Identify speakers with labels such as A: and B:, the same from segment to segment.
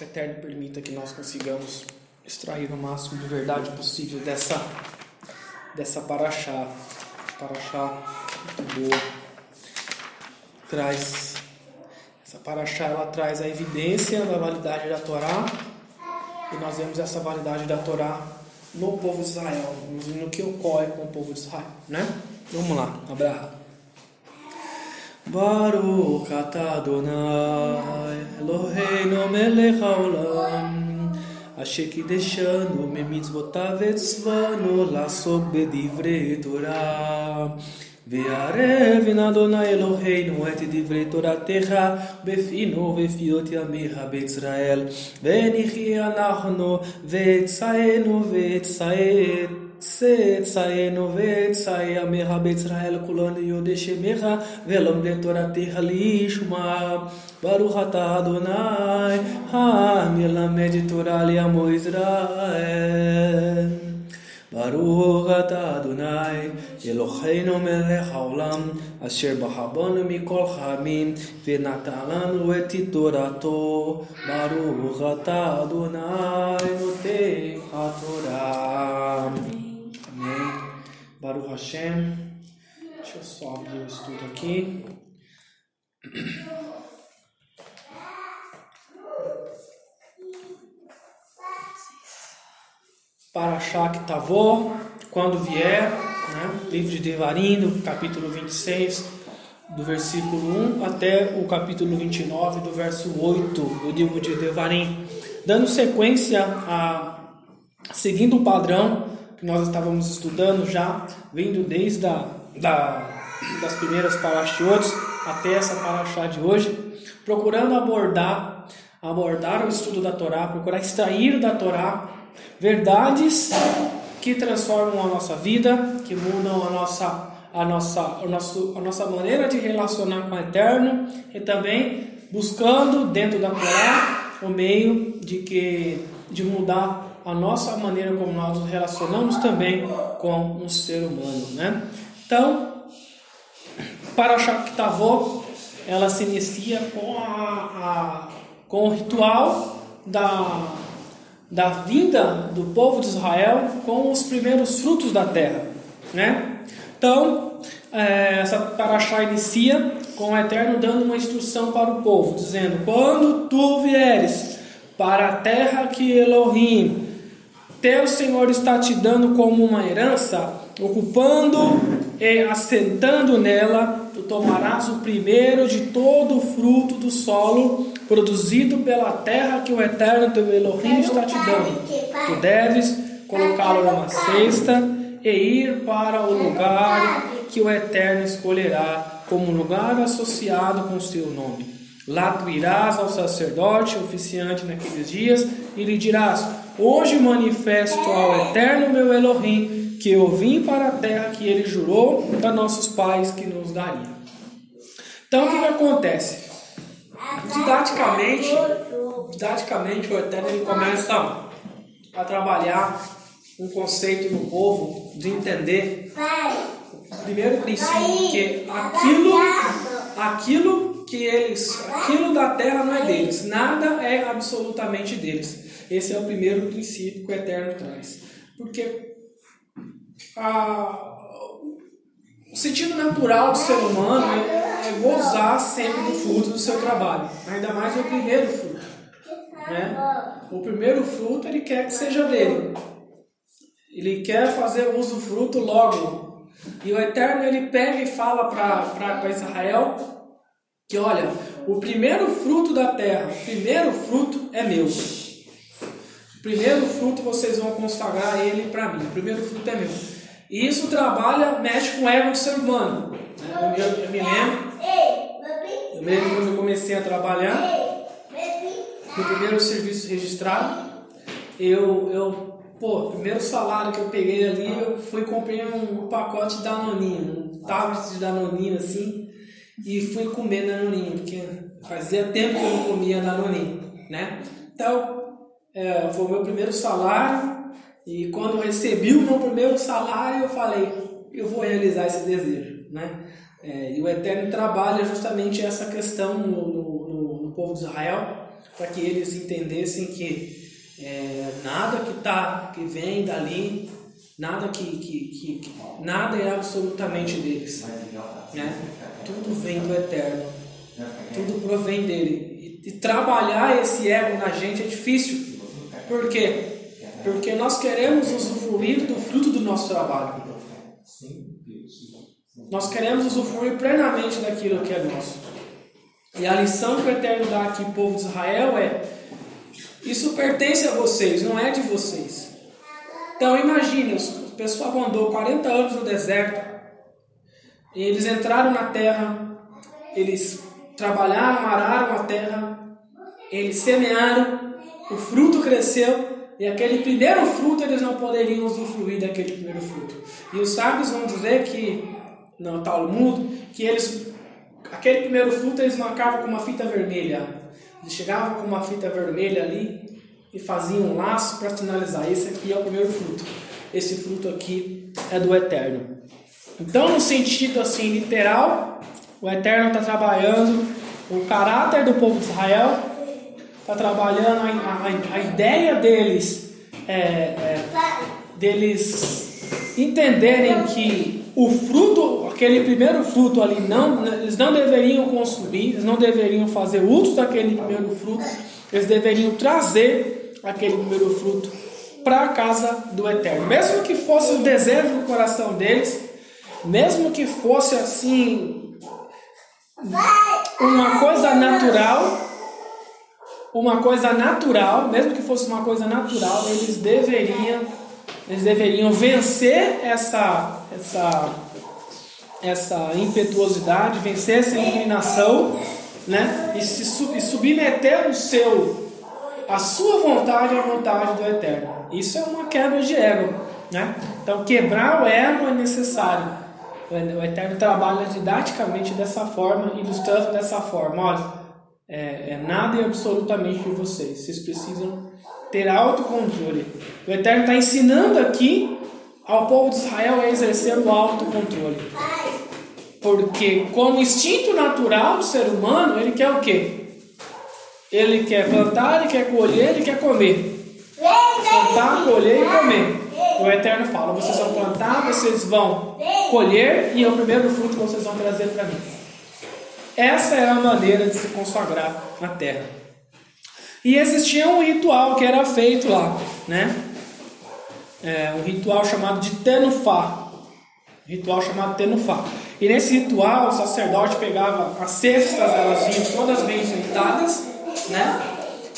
A: o Eterno permita que nós consigamos extrair o máximo de verdade possível dessa, dessa paraxá. Paraxá muito boa. Traz, essa paraxá ela traz a evidência da validade da Torá e nós vemos essa validade da Torá no povo de Israel, no que ocorre com o povo de Israel, né? Vamos lá, Abraão. ברוך אתה אדוני, אלוהינו מלך העולם, אשר קידשנו ממצוותיו וצוונו לעסוק בדברי תורה. ויערב מן אדוני אלוהינו את דברי תורתך בפינו ובפיות ימיך בישראל, ונחיה אנחנו ועצנו ועצת Setsai novetsai amerraba Israel culano yodechemerra, velam de toda terra lishma, baruhata Adonai, hamilam editorale amo Israel. ברוך אתה אדוני, אלוהינו מלך העולם, אשר בחרבנו מכל חמים, ונתן לנו את תורתו. ברוך אתה אדוני, נותן התורה. Amém. Baruch Hashem. Deixa eu só abrir o estudo aqui. Parashá Tavô, quando vier, né? livro de Devarim, do capítulo 26, do versículo 1 até o capítulo 29, do verso 8 do livro de Devarim. Dando sequência a seguindo o padrão que nós estávamos estudando já, vindo desde a, da, das primeiras parashiotes até essa parashá de hoje, procurando abordar, abordar o estudo da Torá, procurar extrair da Torá verdades que transformam a nossa vida, que mudam a nossa, a nossa, a nosso, a nossa maneira de relacionar com o Eterno e também buscando dentro da Torá o meio de que de mudar a nossa maneira como nós nos relacionamos também com um ser humano, né? Então, para Shaktavó, ela se inicia com, a, a, com o ritual da, da vinda do povo de Israel com os primeiros frutos da terra, né? Então, é, essa paraxá inicia com o Eterno dando uma instrução para o povo, dizendo: Quando tu vieres para a terra que Elohim, teu Senhor está te dando como uma herança, ocupando e assentando nela, tu tomarás o primeiro de todo o fruto do solo produzido pela terra que o Eterno teu Elohim está te dando. Tu deves colocá-lo numa cesta e ir para o lugar que o Eterno escolherá como lugar associado com o seu nome. Lá tu irás ao sacerdote oficiante naqueles dias e lhe dirás: Hoje manifesto ao Eterno meu Elohim que eu vim para a terra que ele jurou a nossos pais que nos daria. Então o que, que acontece? Didaticamente, didaticamente o Eterno ele começa a trabalhar um conceito no povo de entender o primeiro princípio que aquilo, aquilo que eles, aquilo da terra não é deles, nada é absolutamente deles. Esse é o primeiro princípio que o Eterno traz. Porque a, o sentido natural do ser humano é, é gozar sempre do fruto do seu trabalho, ainda mais o primeiro fruto. Né? O primeiro fruto ele quer que seja dele. Ele quer fazer uso do fruto logo. E o Eterno ele pega e fala para Israel que olha, o primeiro fruto da terra, o primeiro fruto é meu. Primeiro fruto vocês vão consagrar ele para mim. O primeiro fruto é meu. E isso trabalha, mexe com o ego do ser humano. Eu, eu, eu me lembro. Eu me lembro quando eu comecei a trabalhar no primeiro serviço registrado. Eu, eu pô, primeiro salário que eu peguei ali, eu fui comprei um pacote de Danoninho, um tablet de Danoninho assim, e fui comer Danoninho, porque fazia tempo que eu não comia Danoninho, né? Então, é, foi o meu primeiro salário e quando recebi o meu primeiro salário eu falei eu vou realizar esse desejo né é, e o Eterno trabalha justamente essa questão no, no, no, no, povo de Israel para que eles entendessem que é, nada que tá, que vem dali, nada que, que, que, que, nada é absolutamente deles, né? Tudo vem do eterno, tudo provém dele. E, e trabalhar esse ego na gente é difícil. Por quê? Porque nós queremos usufruir do fruto do nosso trabalho. Nós queremos usufruir plenamente daquilo que é nosso. E a lição que o Eterno dá aqui povo de Israel é: isso pertence a vocês, não é de vocês. Então imagine, o pessoal andou 40 anos no deserto, e eles entraram na terra, eles trabalharam, araram a terra, eles semearam, o fruto cresceu, e aquele primeiro fruto eles não poderiam usufruir daquele primeiro fruto. E os sábios vão dizer que, no Talmud, que eles, aquele primeiro fruto eles marcavam com uma fita vermelha. Eles chegavam com uma fita vermelha ali e faziam um laço para sinalizar: esse aqui é o primeiro fruto. Esse fruto aqui é do Eterno. Então, no sentido assim literal, o Eterno está trabalhando o caráter do povo de Israel, está trabalhando a, a, a, ideia deles, é, é, deles entenderem que o fruto, aquele primeiro fruto ali, não, eles não deveriam consumir, eles não deveriam fazer uso daquele primeiro fruto, eles deveriam trazer aquele primeiro fruto para a casa do Eterno. Mesmo que fosse o desejo do coração deles, mesmo que fosse assim uma coisa natural, uma coisa natural, mesmo que fosse uma coisa natural, eles deveriam eles deveriam vencer essa essa essa impetuosidade, vencer essa inclinação, né? E se e submeter o seu a sua vontade à vontade do Eterno. Isso é uma quebra de ego, né? Então quebrar o ego é necessário. O Eterno trabalha didaticamente dessa forma, ilustrando dessa forma. Olha, é, é nada e absolutamente de vocês. Vocês precisam ter autocontrole. O Eterno está ensinando aqui ao povo de Israel a exercer o autocontrole. Porque, como instinto natural do ser humano, ele quer o quê? Ele quer plantar, ele quer colher, ele quer comer. Plantar, colher e comer. O Eterno fala: vocês vão plantar, vocês vão colher e é o primeiro fruto que vocês vão trazer para mim. Essa é a maneira de se consagrar na terra. E existia um ritual que era feito lá, né? É, um ritual chamado de Tenufá. ritual chamado Tenufá. E nesse ritual, o sacerdote pegava as cestas, elas vinham todas bem enfeitadas, né?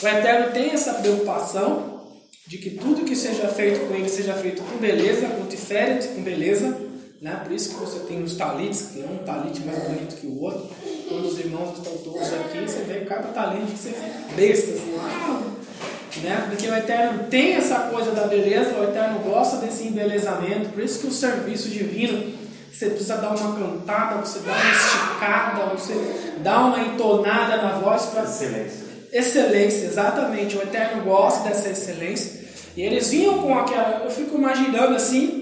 A: O Eterno tem essa preocupação de que tudo que seja feito com ele seja feito com beleza, com tiferet, com beleza, né? Por isso que você tem os talites, que é um talite mais bonito que o outro. Quando os irmãos estão todos aqui, você vê cada talite que você fica besta, assim! Né? Porque o Eterno tem essa coisa da beleza, o Eterno gosta desse embelezamento, por isso que o serviço divino, você precisa dar uma cantada, você dá uma esticada, você dá uma entonada na voz para
B: excelência.
A: Excelência, exatamente. O Eterno gosta dessa excelência. E eles vinham com aquela. Eu fico imaginando assim,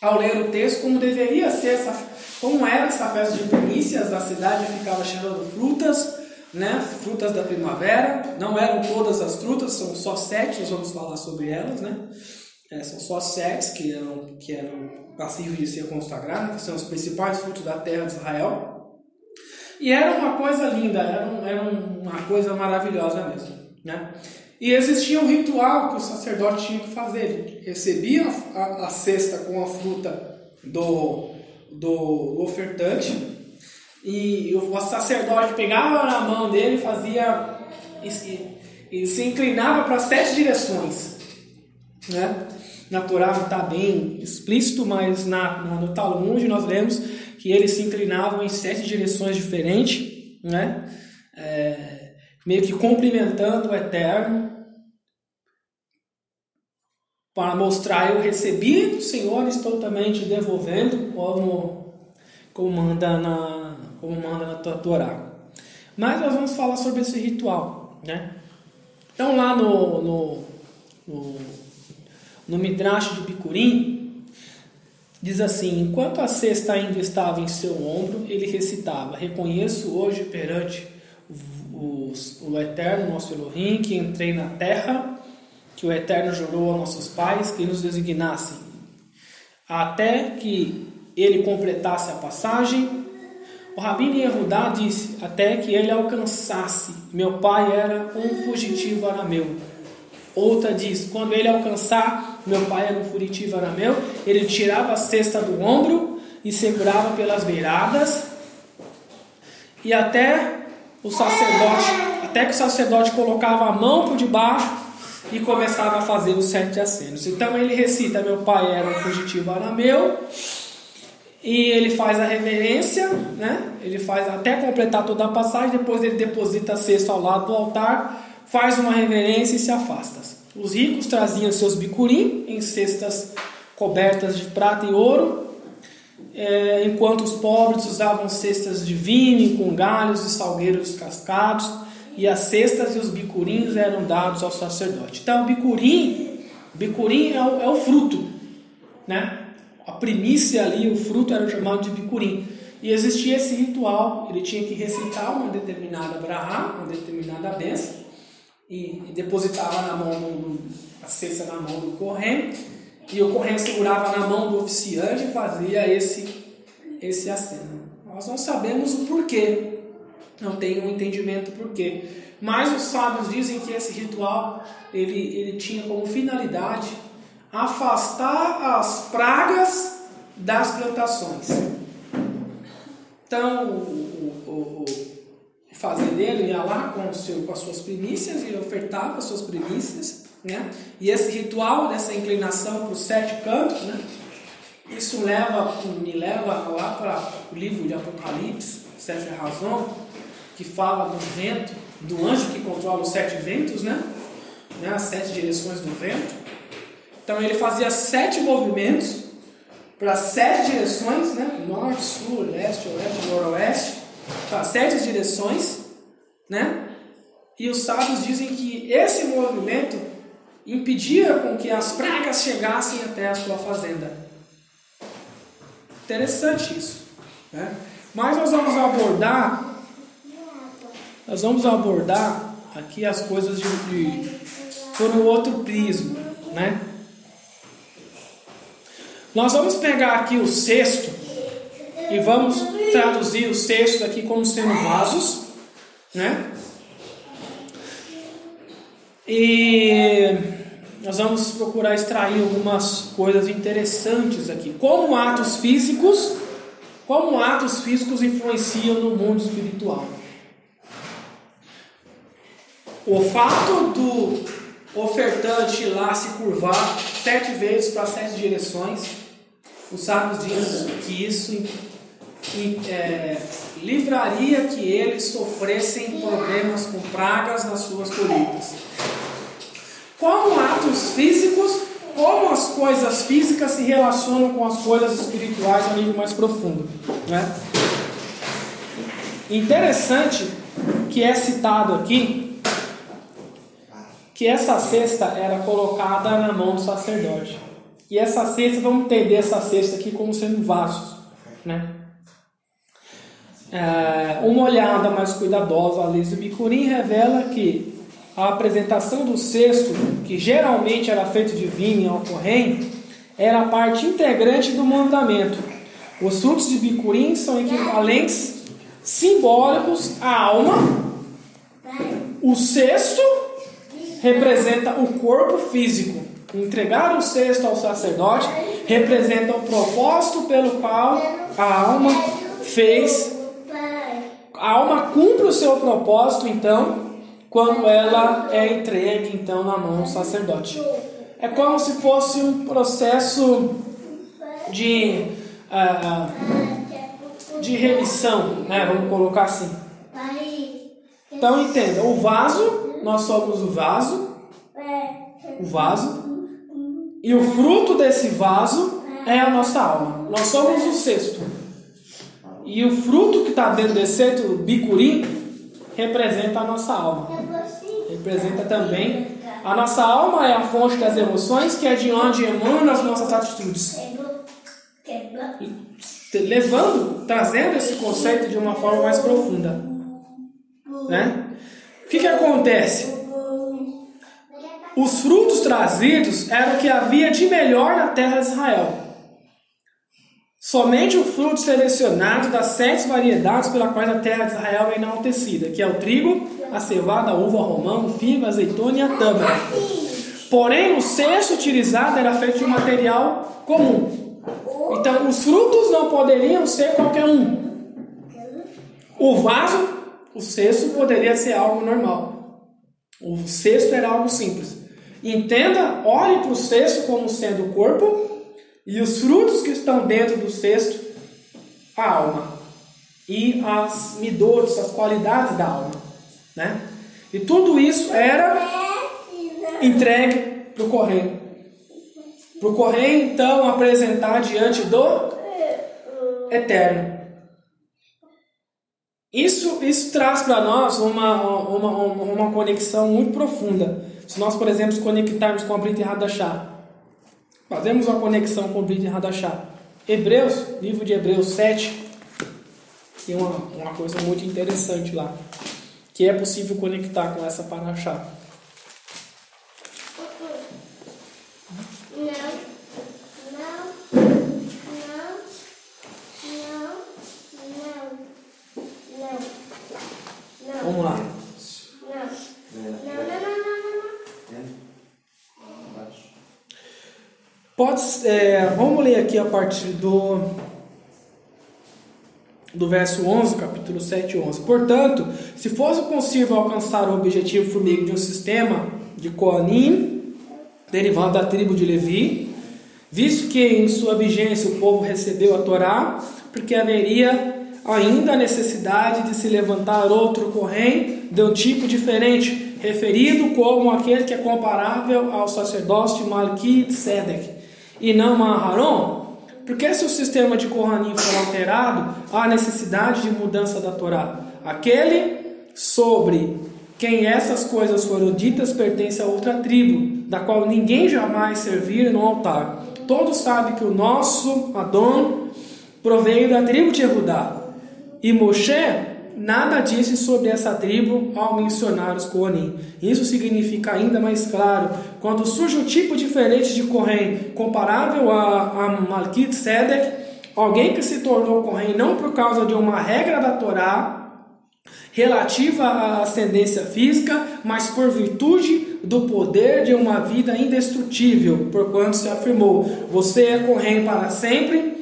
A: ao ler o texto, como deveria ser essa. Como era essa festa de primícias, a cidade ficava cheirando frutas, né? Frutas da primavera. Não eram todas as frutas, são só sete, nós vamos falar sobre elas, né? É, são só sete que eram, que eram passíveis de ser consagradas, que são os principais frutos da terra de Israel. E era uma coisa linda, era, um, era uma coisa maravilhosa mesmo, né? E existia um ritual que o sacerdote tinha que fazer. Ele recebia a, a cesta com a fruta do, do ofertante e o sacerdote pegava na mão dele fazia e, e se inclinava para sete direções, né? Natural está bem explícito, mas na, no Talmud nós lemos que eles se inclinavam em sete direções diferentes, né? É, meio que cumprimentando o Eterno, para mostrar eu recebi do Senhor, estou também te devolvendo, como, como, manda, na, como manda na tua Torá. Mas nós vamos falar sobre esse ritual, né? Então lá no, no, no, no Midrash de Bicurim, diz assim, enquanto a cesta ainda estava em seu ombro, ele recitava, reconheço hoje perante o, o Eterno, nosso Elohim, que entrei na terra, que o Eterno jurou a nossos pais que nos designasse, até que ele completasse a passagem. O Rabino Yehudá disse, até que ele alcançasse. Meu pai era um fugitivo arameu. Outra diz, quando ele alcançar, meu pai era um fugitivo arameu, ele tirava a cesta do ombro e segurava pelas beiradas, e até o sacerdote, até que o sacerdote colocava a mão por debaixo e começava a fazer os sete acenos. Então ele recita: Meu pai era um fugitivo arameu, e ele faz a reverência, né? Ele faz até completar toda a passagem, depois ele deposita a cesta ao lado do altar, faz uma reverência e se afasta. Os ricos traziam seus bicurim em cestas cobertas de prata e ouro, é, enquanto os pobres usavam cestas de vinho com galhos e salgueiros cascados, e as cestas e os bicurins eram dados ao sacerdote. Então, o bicurim, bicurim é o, é o fruto, né? A primícia ali, o fruto era chamado de bicurim. E existia esse ritual, ele tinha que recitar uma determinada brahá, uma determinada benção, e, e depositava na mão do, a cesta na mão do corrente e o corrente segurava na mão do oficiante e fazia esse, esse aceno. Nós não sabemos o porquê, não tem um entendimento porquê. Mas os sábios dizem que esse ritual ele, ele tinha como finalidade afastar as pragas das plantações. Então, o, o, o fazendeiro ia lá com, seu, com as suas primícias e ofertava as suas primícias né? E esse ritual dessa inclinação para os sete cantos, né? isso leva, me leva lá para o livro de Apocalipse, Sete Razão, que fala do vento, do anjo que controla os sete ventos, né? né? as sete direções do vento. Então ele fazia sete movimentos para sete direções, né? norte, sul, leste, oeste, noroeste, para sete direções, né? E os sábios dizem que esse movimento impedia com que as pragas chegassem até a sua fazenda. Interessante isso. Né? Mas nós vamos abordar, nós vamos abordar aqui as coisas de, de por um outro prisma, né? Nós vamos pegar aqui o cesto e vamos traduzir o cesto aqui como sendo vasos, né? E nós vamos procurar extrair algumas coisas interessantes aqui. Como atos físicos, como atos físicos influenciam no mundo espiritual. O fato do ofertante lá se curvar sete vezes para sete direções, os sábios dizem que isso é, livraria que eles sofressem problemas com pragas nas suas colheitas como atos físicos, como as coisas físicas se relacionam com as coisas espirituais a nível mais profundo. Né? Interessante que é citado aqui que essa cesta era colocada na mão do sacerdote. E essa cesta, vamos entender essa cesta aqui como sendo vasos. Né? É, uma olhada mais cuidadosa à lei do Bicurim revela que a apresentação do cesto, que geralmente era feito de vinho ao corrente, era parte integrante do mandamento. Os frutos de bicurim são equivalentes simbólicos à alma. O cesto representa o corpo físico. Entregar o cesto ao sacerdote representa o propósito pelo qual a alma fez. A alma cumpre o seu propósito, então, quando ela é entregue então na mão do sacerdote. É como se fosse um processo de, uh, de remissão, né? vamos colocar assim. Então entenda, o vaso, nós somos o vaso, o vaso, e o fruto desse vaso é a nossa alma. Nós somos o cesto. E o fruto que está dentro desse cesto, o bicurim, representa a nossa alma. Representa também a nossa alma é a fonte das emoções, que é de onde emanam as nossas atitudes. Levando, trazendo esse conceito de uma forma mais profunda. Né? Que, que acontece? Os frutos trazidos eram o que havia de melhor na terra de Israel. Somente o fruto selecionado das sete variedades pela qual a terra de Israel é enaltecida, que é o trigo, a cevada, a uva, o romão, o figo, a azeitona e a tâmara. Porém, o cesto utilizado era feito de material comum. Então, os frutos não poderiam ser qualquer um. O vaso, o cesto, poderia ser algo normal. O cesto era algo simples. Entenda, olhe para o cesto como sendo o corpo e os frutos que estão dentro do cesto, a alma. E as midores, as qualidades da alma. Né? E tudo isso era entregue para o correio. Para o correio, então, apresentar diante do Eterno. Isso, isso traz para nós uma, uma, uma conexão muito profunda. Se nós, por exemplo, conectarmos com a Brita Radachá, Fazemos uma conexão com o Brit Hadashah. Hebreus, livro de Hebreus 7, tem uma, uma coisa muito interessante lá, que é possível conectar com essa paraxá. Vamos lá. Pode, é, vamos ler aqui a partir do, do verso 11, capítulo 7 e 11. Portanto, se fosse possível alcançar o objetivo por meio de um sistema de Coanim, derivado da tribo de Levi, visto que em sua vigência o povo recebeu a Torá, porque haveria ainda a necessidade de se levantar outro corrém de um tipo diferente, referido como aquele que é comparável ao sacerdócio de Malki Sedek e não a Aharon? Porque se o sistema de Kohanim for alterado, há necessidade de mudança da Torá. Aquele sobre quem essas coisas foram ditas pertence a outra tribo, da qual ninguém jamais servira no altar. Todos sabem que o nosso Adon proveio da tribo de Judá. E Moshe nada disse sobre essa tribo ao mencionar os Kohanim. Isso significa ainda mais claro, quando surge um tipo diferente de Kohen, comparável a, a Malkit Sedek, alguém que se tornou Kohen não por causa de uma regra da Torá, relativa à ascendência física, mas por virtude do poder de uma vida indestrutível, porquanto se afirmou: Você é Kohen para sempre,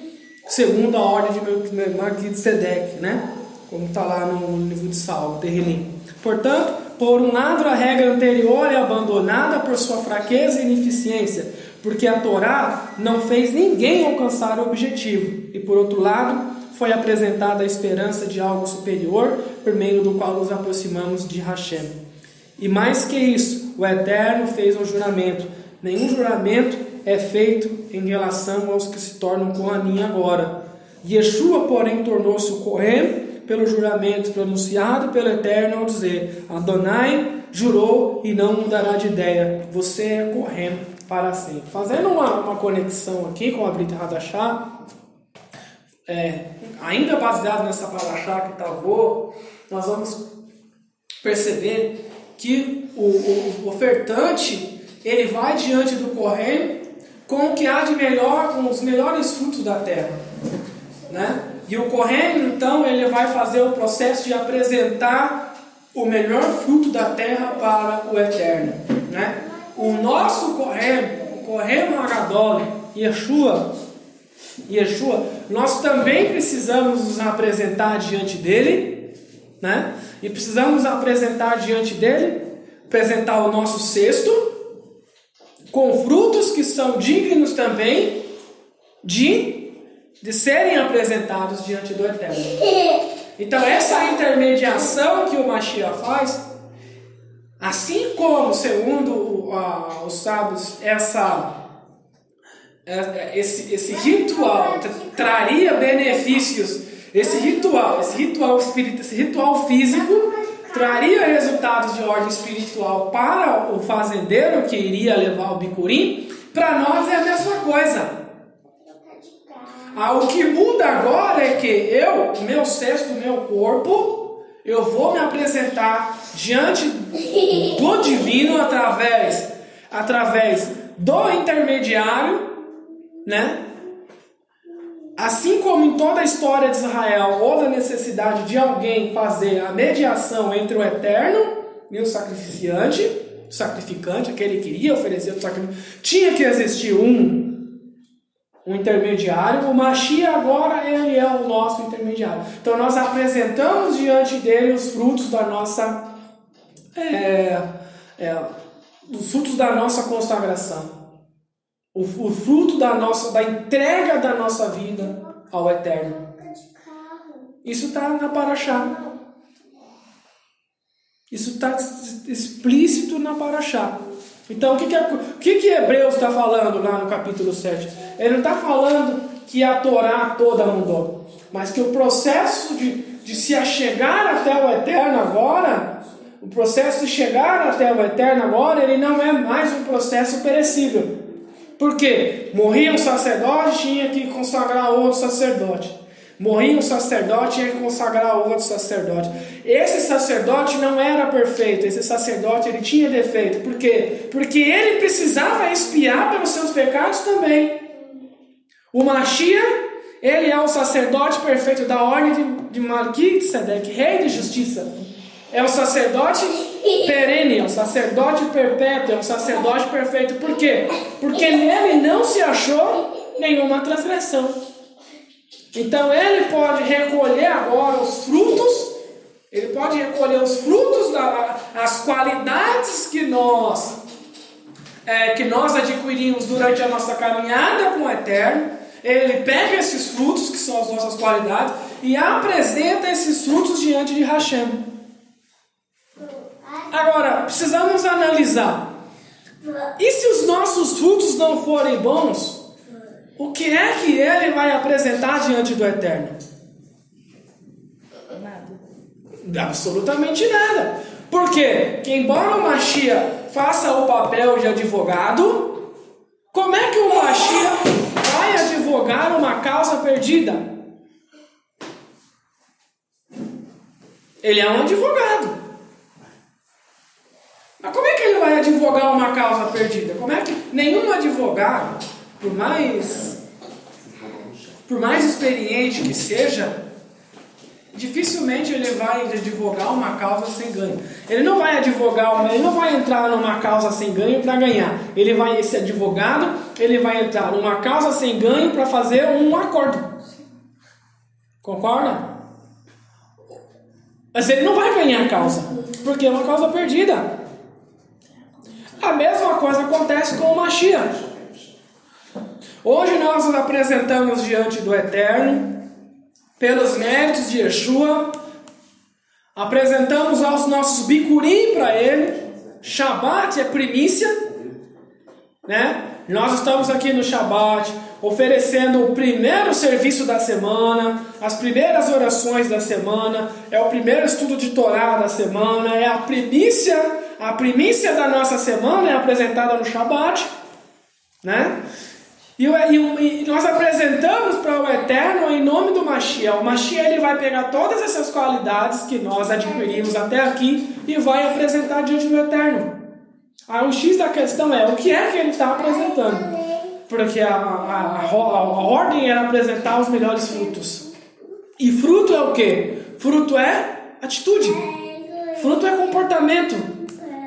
A: segundo a ordem de Melquisedeque, né? como está lá no livro de Salmo, Terrilim. Portanto, por um lado, a regra anterior é abandonada por sua fraqueza e ineficiência, porque a Torá não fez ninguém alcançar o objetivo, e por outro lado, foi apresentada a esperança de algo superior, por meio do qual nos aproximamos de Hashem. E mais que isso, o Eterno fez um juramento. Nenhum juramento é feito em relação aos que se tornam Kohanim agora. Yeshua, porém, tornou-se o Kohen pelo juramento pronunciado pelo Eterno ao dizer: Adonai jurou e não mudará de ideia, você é correndo para sempre. Fazendo uma, uma conexão aqui com a Brita Hadashah, é, ainda baseado nessa Parashá que Tavô, nós vamos perceber que o, o ofertante ele vai diante do correio com o que há de melhor, com os melhores frutos da terra, né? E o correndo, então, ele vai fazer o processo de apresentar o melhor fruto da terra para o eterno. Né? O nosso correndo, o correndo Agadol, Yeshua, Yeshua, nós também precisamos nos apresentar diante dele, né? E precisamos apresentar diante dele, apresentar o nosso cesto, com frutos que são dignos também de de serem apresentados diante do Eterno. Então, essa intermediação que o Mashiach faz, assim como, segundo uh, os sábios, essa, é, é, esse, esse ritual traria benefícios, esse ritual, esse ritual espírita, esse ritual físico, traria resultados de ordem espiritual para o fazendeiro que iria levar o bicurim, para nós é a mesma coisa. Ah, o que muda agora é que eu, meu cesto, meu corpo, eu vou me apresentar diante do divino através através do intermediário, né? Assim como em toda a história de Israel houve a necessidade de alguém fazer a mediação entre o eterno e o sacrificiante, o sacrificante, aquele que iria oferecer o sacrifício, tinha que existir um um intermediário. O Machia agora ele é o nosso intermediário. Então nós apresentamos diante dele os frutos da nossa é, é, os frutos da nossa consagração. O, o, fruto da nossa da entrega da nossa vida ao eterno. Isso está na Paraxá. Isso está explícito na Paraxá. Então, o que, que, o que, que Hebreus está falando lá no capítulo 7? Ele não está falando que a Torá toda mudou, mas que o processo de, de se achegar até o eterno agora, o processo de chegar até o eterno agora, ele não é mais um processo perecível. Por quê? Morria um sacerdote, tinha que consagrar outro sacerdote. Morria um sacerdote, tinha que consagrar outro sacerdote. Esse sacerdote não era perfeito, esse sacerdote ele tinha defeito. Por quê? Porque ele precisava expiar pelos seus pecados também. O Machia, ele é o sacerdote perfeito da ordem de, de rei de justiça. É o sacerdote perene, é o sacerdote perpétuo, é o sacerdote perfeito. Por quê? Porque nele não se achou nenhuma transgressão. Então ele pode recolher agora os frutos, ele pode recolher os frutos, da, as qualidades que nós é, que nós adquirimos durante a nossa caminhada com o Eterno. Ele pega esses frutos, que são as nossas qualidades, e apresenta esses frutos diante de Hashem. Agora, precisamos analisar. E se os nossos frutos não forem bons, o que é que ele vai apresentar diante do Eterno? Nada. Absolutamente nada. Porque, que embora o Machia faça o papel de advogado, como é que o Machia vai advogar uma causa perdida? Ele é um advogado. Mas como é que ele vai advogar uma causa perdida? Como é que nenhum advogado por mais por mais experiente que seja, dificilmente ele vai advogar uma causa sem ganho. Ele não vai advogar, ele não vai entrar numa causa sem ganho para ganhar. Ele vai esse advogado, ele vai entrar numa causa sem ganho para fazer um acordo. Concorda? Mas ele não vai ganhar a causa, porque é uma causa perdida. A mesma coisa acontece com o Mashiach. Hoje nós nos apresentamos diante do Eterno, pelos méritos de Yeshua, apresentamos aos nossos bicurim para Ele, Shabat é primícia, né? Nós estamos aqui no Shabat oferecendo o primeiro serviço da semana, as primeiras orações da semana, é o primeiro estudo de Torá da semana, é a primícia, a primícia da nossa semana é apresentada no Shabat, né? E, e, e nós apresentamos para o Eterno em nome do Mashiach. O Mashiach ele vai pegar todas essas qualidades que nós adquirimos até aqui e vai apresentar diante do Eterno. Aí o X da questão é o que é que ele está apresentando. Porque a, a, a, a, ordem era apresentar os melhores frutos. E fruto é o que? Fruto é atitude. Fruto é comportamento.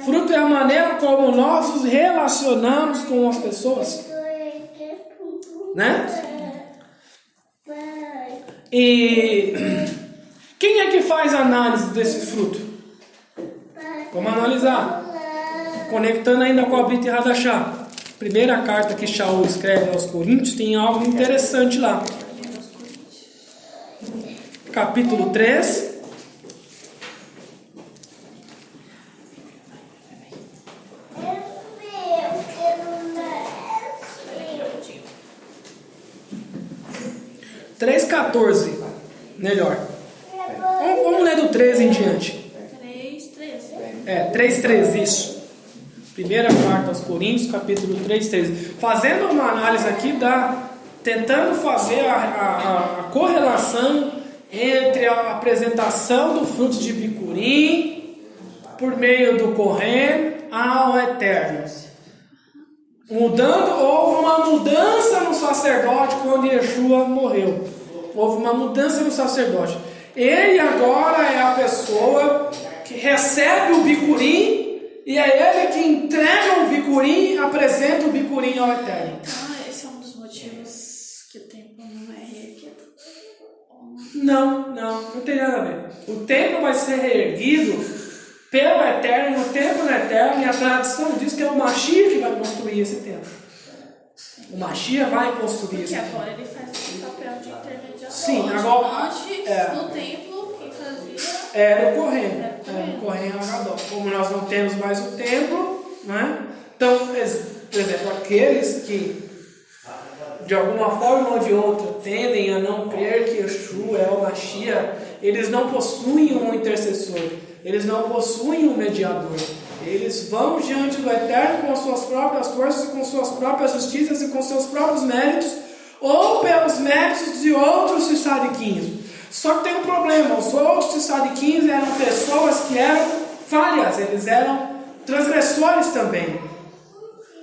A: Fruto é a maneira como nós nos relacionamos com as pessoas. Né? E quem é que faz análise desse fruto? Vamos analisar. Conectando ainda com a Brita e Radachá. Primeira carta que Shaul escreve aos Coríntios tem algo interessante lá. Capítulo 3, 3,14. Melhor. Vamos, vamos ler do 13 em diante.
B: 3, 13.
A: É, 3, 13, isso. Primeira carta aos Coríntios, capítulo 3, 13. Fazendo uma análise aqui da. Tentando fazer a, a, a correlação entre a apresentação do fruto de bicurim por meio do Corém ao Eterno. Mudando, houve uma mudança no sacerdote quando Yeshua morreu. Houve uma mudança no sacerdote. Ele agora é a pessoa que recebe o bicurim e é ele que entrega o bicurim, apresenta o bicurim ao Eterno.
B: Então, esse é um dos motivos que o templo não é reerguido.
A: Não, não, não tem nada a ver. O templo vai ser reerguido pelo Eterno, no templo eterno, e a tradição diz que é o Mashiach que vai construir esse templo. O Mashiach vai construir
B: Porque
A: esse templo.
B: agora ele faz esse papel de intermediador.
A: Sim, agora-
B: Antes,
A: é.
B: no templo, quem fazia.
A: Era o Correio,
B: Era o
A: era o Correio Agadol. Como nós não temos mais o templo, né? então, por exemplo, aqueles que de alguma forma ou de outra tendem a não crer que Yeshua é o Mashiach, eles não possuem um intercessor, eles não possuem um mediador. Eles vão diante do Eterno com as suas próprias forças, com suas próprias justiças e com seus próprios méritos, ou pelos méritos de outros sadiquinhos. Só que tem um problema: os outros sadiquinhos eram pessoas que eram falhas, eles eram transgressores também.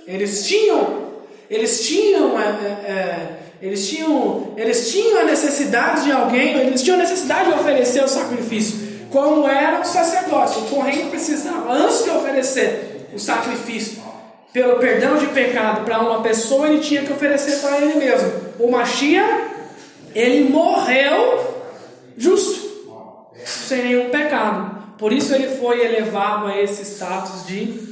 A: Eles tinham, eles tinham, é, é, é, eles tinham, eles tinham a necessidade de alguém, eles tinham a necessidade de oferecer o sacrifício, como eram os sacerdotes. O corrente precisava, antes de oferecer o sacrifício pelo perdão de pecado para uma pessoa, ele tinha que oferecer para ele mesmo. O Mashiach, ele morreu justo, sem nenhum pecado. Por isso ele foi elevado a esse status de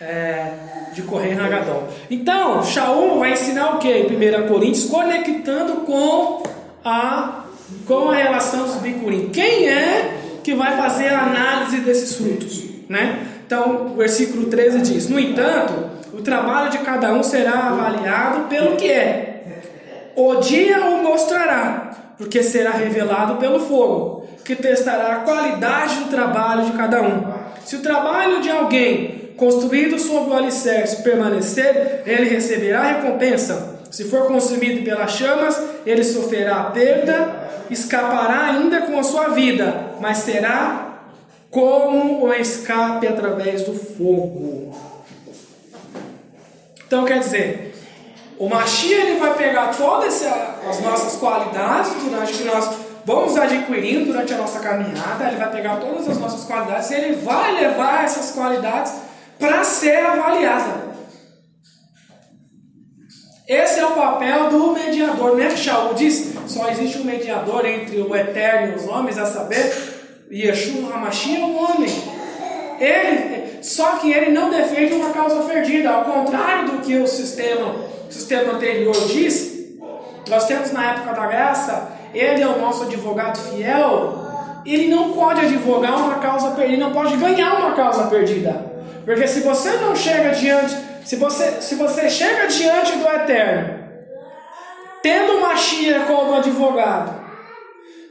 A: é, de correr Hagadol. Então, Shaul vai ensinar o que em 1 Coríntios? Conectando com a, com a relação dos bicurim. Quem é que vai fazer a análise desses frutos? Né? Então, o versículo 13 diz: No entanto, o trabalho de cada um será avaliado pelo que é. O dia o mostrará, porque será revelado pelo fogo, que testará a qualidade do trabalho de cada um. Se o trabalho de alguém construído sobre o alicerce permanecer, ele receberá recompensa. Se for consumido pelas chamas, ele sofrerá perda, escapará ainda com a sua vida, mas será como o escape através do fogo. Então quer dizer, o Mashiach ele vai pegar todas as nossas qualidades durante que nós vamos adquirindo durante a nossa caminhada, ele vai pegar todas as nossas qualidades e ele vai levar essas qualidades para ser avaliada. Esse é o papel do mediador. Né? Shaul diz: só existe um mediador entre o eterno e os homens, a saber, Yeshua HaMashiach é um homem. Ele, só que ele não defende uma causa perdida, ao contrário do que o sistema, o sistema anterior diz. Nós temos na época da graça, ele é o nosso advogado fiel. Ele não pode advogar uma causa perdida, ele não pode ganhar uma causa perdida. Porque se você não chega diante, se você, se você chega diante do Eterno, tendo Machia como advogado,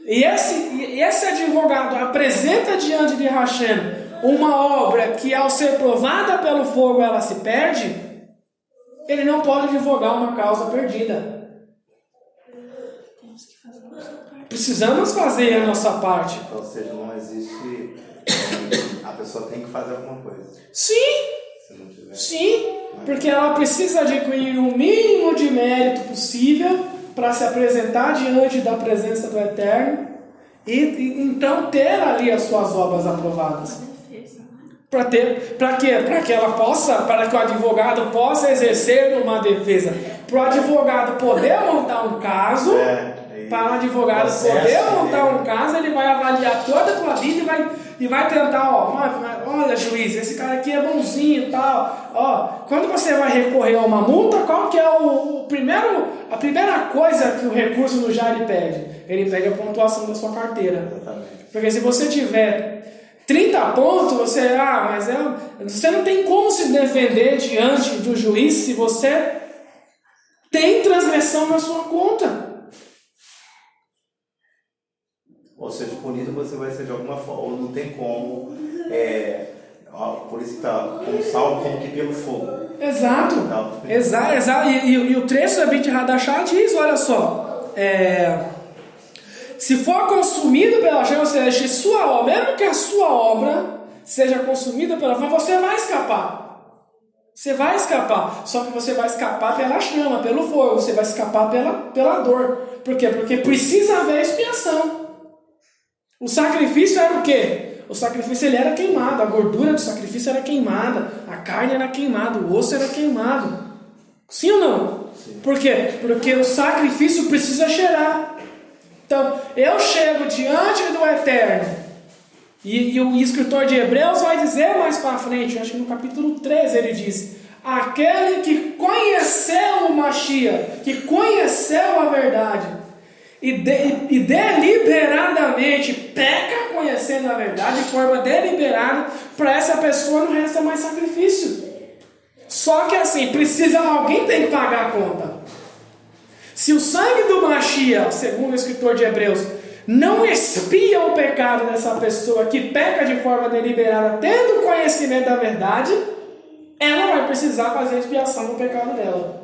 A: e esse, e esse advogado apresenta diante de Hashem uma obra que ao ser provada pelo fogo ela se perde, ele não pode advogar uma causa perdida. Precisamos fazer a nossa parte.
C: Ou seja, não existe. A pessoa tem que fazer alguma coisa.
A: Sim. Sim, porque ela precisa adquirir o mínimo de mérito possível para se apresentar diante da presença do Eterno e, e então ter ali as suas obras aprovadas.
B: Né?
A: Para ter, para quê? Para que ela possa, para que o advogado possa exercer uma defesa. Para o advogado poder montar um caso,
C: É,
A: para o advogado poder
C: dele.
A: montar um caso, ele vai avaliar toda a tua vida e vai, e vai tentar, ó, olha juiz, esse cara aqui é bonzinho e tal. Ó, quando você vai recorrer a uma multa, qual que é o, o primeiro, a primeira coisa que o recurso do JARI pede? Ele pede a pontuação da sua carteira.
C: Exatamente.
A: Porque se você tiver 30 pontos, você, ah, mas é, você não tem como se defender diante do juiz se você tem transgressão na sua conta.
C: Ou seja, punido você vai ser de alguma forma, ou não tem como. É, por isso que tá como salvo, como que pelo fogo.
A: Exato. Exato, exato. E, e- e o trecho da Bit Radachá diz, olha só, é, se for consumido pela chama, seja, sua obra, mesmo que a sua obra seja consumida pela chama, você vai escapar. Você vai escapar, só que você vai escapar pela chama, pelo fogo, você vai escapar pela, pela dor. Por quê? Porque precisa haver expiação. O sacrifício era o quê? O sacrifício ele era queimado, a gordura do sacrifício era queimada, a carne era queimada, o osso era queimado. Sim ou não? Sim. Por quê? Porque o sacrifício precisa cheirar. Então, eu chego diante do Eterno e, e, o escritor de Hebreus vai dizer mais para frente, acho que no capítulo 13 ele diz: Aquele que conheceu o Machia, que conheceu a verdade, e, de, e deliberadamente peca conhecendo a verdade de forma deliberada, para essa pessoa não resta mais sacrifício. Só que assim, precisa alguém tem que pagar a conta. Se o sangue do Machia, segundo o escritor de Hebreus, não expia o pecado dessa pessoa que peca de forma deliberada, tendo conhecimento da verdade, ela vai precisar fazer expiação do pecado dela.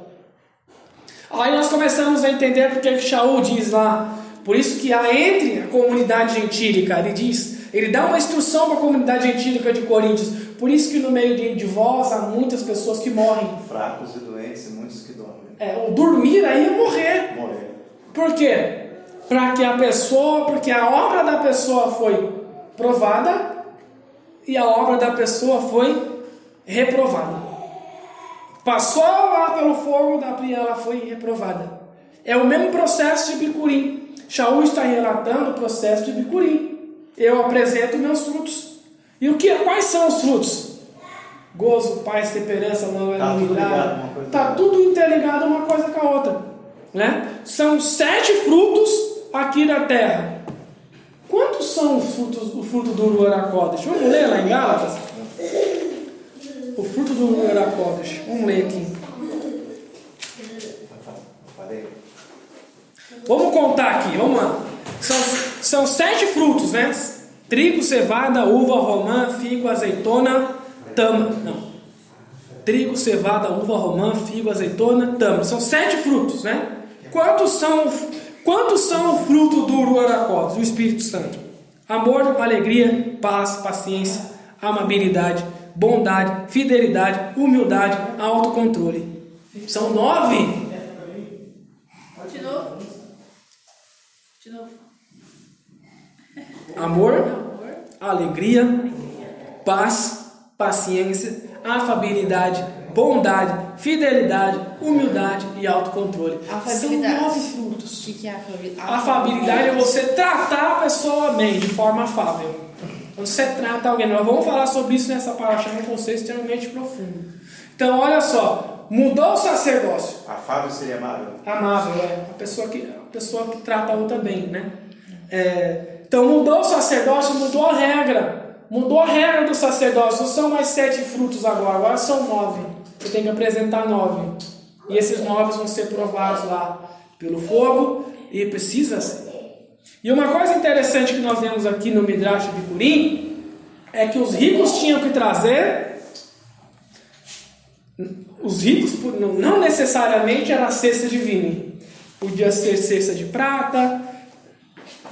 A: Aí nós começamos a entender porque que Shaul diz lá, por isso que há entre a comunidade gentílica, ele diz, ele dá uma instrução para a comunidade gentílica de Coríntios, por isso que no meio de, de vós há muitas pessoas que morrem.
C: Fracos e doentes e muitos que dormem.
A: É, o dormir aí é morrer.
C: Morrer.
A: Por quê? para que a pessoa, porque a obra da pessoa foi provada e a obra da pessoa foi reprovada. Passou lá pelo fogo da ela foi reprovada. É o mesmo processo de bicurim. Shaul está relatando o processo de bicurim. Eu apresento meus frutos. E o que? Quais são os frutos? Gozo, paz, temperança, longanimidade. Está tudo interligado uma coisa com a outra. Né? São sete frutos aqui na terra. Quantos são os frutos, o fruto do Uruaracodes? Vamos ler lá em Gálatas? O fruto do. Vamos ler aqui. Vamos contar aqui, vamos lá. São, são sete frutos, né? Trigo, cevada, uva, romã, figo, azeitona, tama. Não. Trigo, cevada, uva, romã, figo, azeitona, tama. São sete frutos, né? Quantos são Quantos são o fruto do Uruaracodes, o Espírito Santo? Amor, alegria, paz, paciência, amabilidade, bondade, fidelidade, humildade, autocontrole. São nove.
B: De novo. De novo.
A: Amor, alegria, paz, paciência, afabilidade, bondade, fidelidade, humildade e autocontrole. São nove frutos.
B: O que, que é afabilidade?
A: Afabilidade é você tratar a pessoa bem, de forma afável. Quando você trata alguém, nós vamos falar sobre isso nessa paraxá, um conceito extremamente profundo. Então, olha só, mudou o sacerdócio.
C: Afável seria amável?
A: Amável, é. A pessoa que, a pessoa que trata a outra bem, né? É, então, mudou o sacerdócio, mudou a regra. Mudou a regra do sacerdócio. Não são mais sete frutos agora, agora são nove. Você tem que apresentar nove. E esses nove vão ser provados lá pelo fogo e precisa ser. E uma coisa interessante que nós vemos aqui no Midrash Bicurim é que os ricos tinham que trazer. Os ricos não necessariamente era cesta de vinho. Podia ser cesta de prata,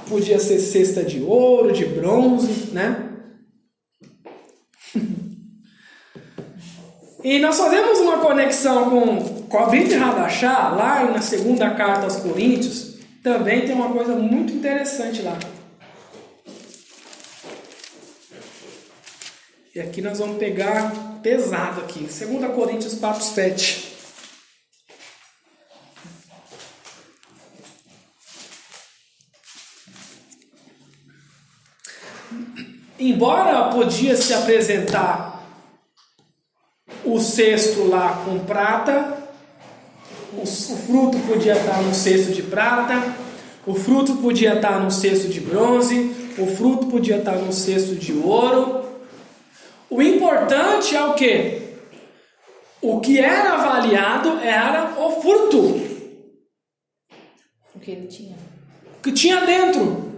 A: podia ser cesta de ouro, de bronze, né? E nós fazemos uma conexão com Covite Radachá, lá na segunda carta aos Coríntios, também tem uma coisa muito interessante lá. E aqui nós vamos pegar pesado aqui. 2 Coríntios 4, 7. Embora podia se apresentar o cesto lá com prata, o, fruto podia estar no cesto de prata, o fruto podia estar no cesto de bronze, o fruto podia estar no cesto de ouro. O importante é o que? O que era avaliado era o fruto.
B: O que ele tinha.
A: O que tinha dentro.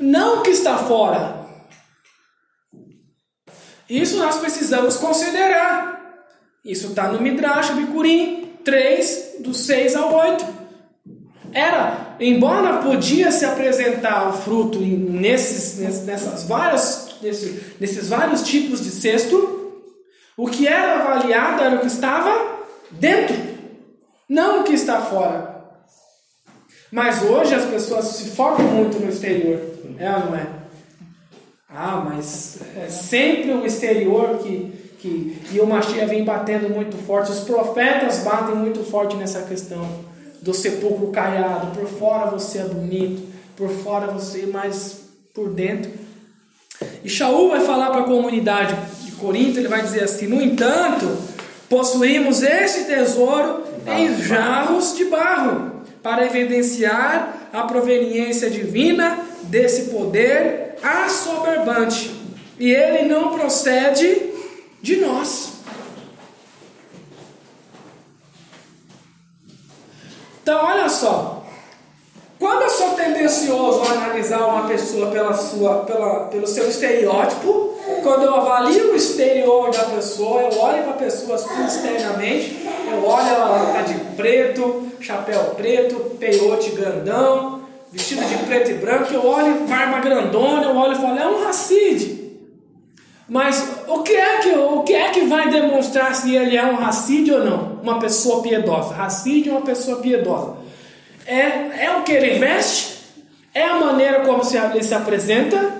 A: Não o que está fora. Isso nós precisamos considerar. Isso está no Midrash Bikurim 3, do 6 ao 8. era, embora podia se apresentar o fruto nesses, nessas várias, nesses, nesses vários tipos de cesto, o que era avaliado era o que estava dentro, não o que está fora. Mas hoje as pessoas se focam muito no exterior, é ou não é? Ah, mas é sempre o exterior que, que e o Machia vem batendo muito forte, os profetas batem muito forte nessa questão do sepulcro caiado. Por fora você é bonito, por fora você, mas por dentro. E Shaul vai falar para a comunidade de Corinto, ele vai dizer assim: No entanto, possuímos esse tesouro em jarros de barro, para evidenciar a proveniência divina desse poder assoberbante. E ele não procede de nós. Então, olha só. Quando eu sou tendencioso a analisar uma pessoa pela sua, pela, pelo seu estereótipo, quando eu avalio o exterior da pessoa, eu olho para a pessoa assim, externamente, eu olho ela tá de preto, chapéu preto, peiote grandão, vestido de preto e branco, eu olho barba grandona, eu olho e falo, é um racide. Mas o que, é que, o que é que vai demonstrar se ele é um racídio ou não? Uma pessoa piedosa. Racídio é uma pessoa piedosa. É, é o que ele veste? É a maneira como se, ele se apresenta?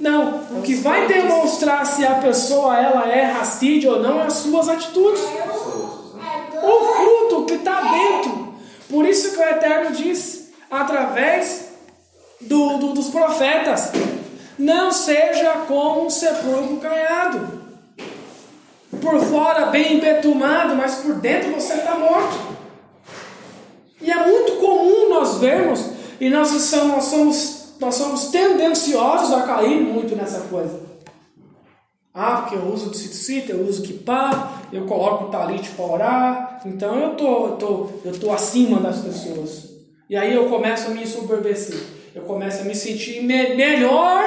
A: Não. O que vai demonstrar se a pessoa ela é racídio ou não é as suas atitudes. O fruto que está dentro. Por isso que o Eterno diz, através do, do, dos profetas, não seja como um sepulcro caiado. Por fora bem embetumado, mas por dentro você está morto. E é muito comum nós vermos, e nós somos, nós somos, tendenciosos a cair muito nessa coisa. Ah, porque eu uso tzitzit, eu uso kippah, eu coloco o talit para orar, então eu tô, eu tô, eu tô acima das pessoas. E aí eu começo a me ensoberbecer eu começo a me sentir me melhor,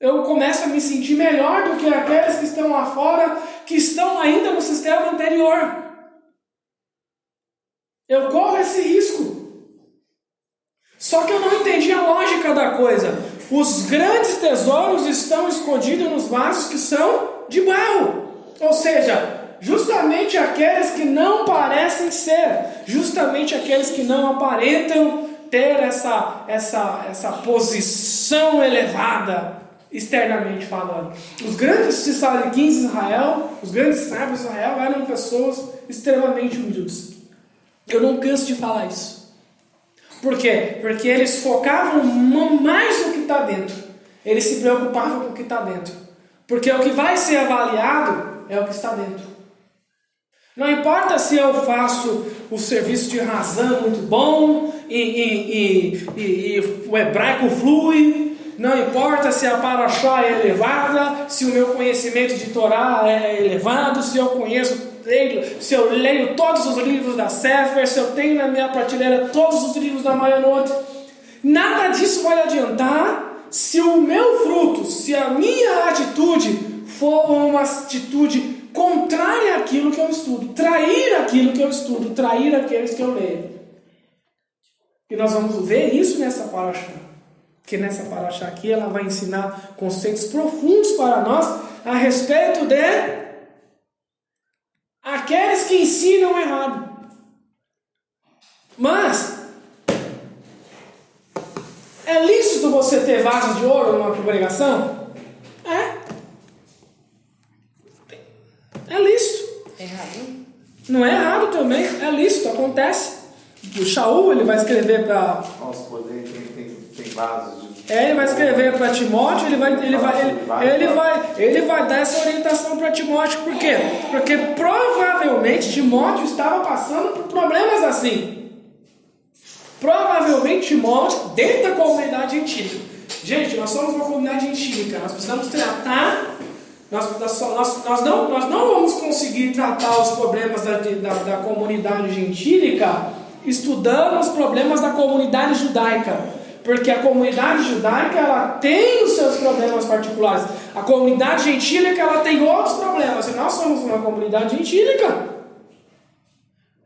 A: eu começo a me sentir melhor do que aqueles que estão lá fora, que estão ainda no sistema anterior. Eu corro esse risco. Só que eu não entendi a lógica da coisa. Os grandes tesouros estão escondidos nos vasos que são de barro. Ou seja, justamente aqueles que não parecem ser, justamente aqueles que não aparentam ter essa, essa, essa posição elevada, externamente falando. Os grandes tzadikim de Israel, os grandes sábios de Israel eram pessoas extremamente humildes. Eu não canso de falar isso. Por quê? Porque eles focavam mais no que está dentro. Eles se preocupavam com o que está dentro. Porque o que vai ser avaliado é o que está dentro. Não importa se eu faço o serviço de razão muito bom e, e, e, e, o hebraico flui, não importa se a paraxá é elevada, se o meu conhecimento de Torá é elevado, se eu conheço, se eu leio todos os livros da Sefer, se eu tenho na minha prateleira todos os livros da Mayanot, nada disso vai adiantar se o meu fruto, se a minha atitude for uma atitude contrária àquilo que eu estudo, trair aquilo que eu estudo, trair aqueles que eu leio. E nós vamos ver isso nessa paraxá. Que nessa paraxá aqui ela vai ensinar conceitos profundos para nós a respeito de aqueles que ensinam errado. Mas é lícito você ter vasos de ouro numa congregação? É lícito.
B: Errado.
A: Não é errado também, é lícito, acontece. O Shaul ele vai escrever para.
C: Nossa, poder tem, tem, tem vasos de.
A: É, ele vai escrever para Timóteo, ele vai, ele vai, ele, ele vai, ele vai dar essa orientação para Timóteo, por quê? Porque provavelmente Timóteo estava passando por problemas assim. Provavelmente Timóteo, dentro da comunidade gentílica. Gente, nós somos uma comunidade gentílica, nós precisamos tratar nós, nós, nós, não, nós não vamos conseguir tratar os problemas da, da, da comunidade gentílica estudando os problemas da comunidade judaica. Porque a comunidade judaica ela tem os seus problemas particulares. A comunidade gentílica ela tem outros problemas. E nós somos uma comunidade gentílica.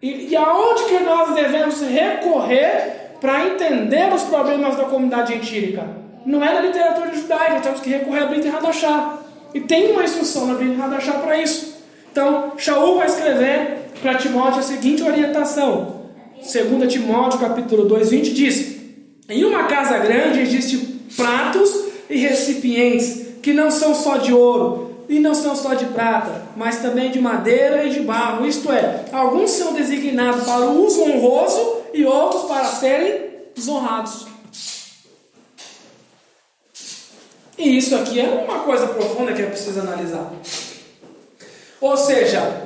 A: E, e aonde que nós devemos recorrer para entender os problemas da comunidade gentílica. Não é na literatura judaica, temos que recorrer a Brit Hadachá. E tem uma instrução na Brit Hadachá para isso. Então, Shaul vai escrever para Timóteo a seguinte orientação. 2 Timóteo capítulo 2, 20 diz: Em uma casa grande existem pratos e recipientes que não são só de ouro e não são só de prata, mas também de madeira e de barro. Isto é, alguns são designados para o uso honroso e outros para serem desonrados. E isso aqui é uma coisa profunda que é preciso analisar. Ou seja,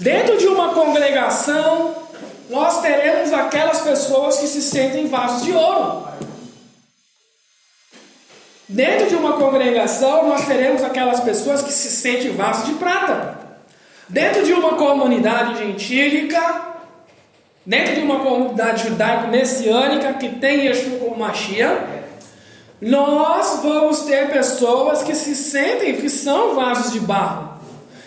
A: dentro de uma congregação, nós teremos aquelas pessoas que se sentem vasos de ouro. Dentro de uma congregação, nós teremos aquelas pessoas que se sentem vasos de prata. Dentro de uma comunidade gentílica, dentro de uma comunidade judaico-messiânica que tem Yeshua como Mashiach, nós vamos ter pessoas que se sentem que são vasos de barro.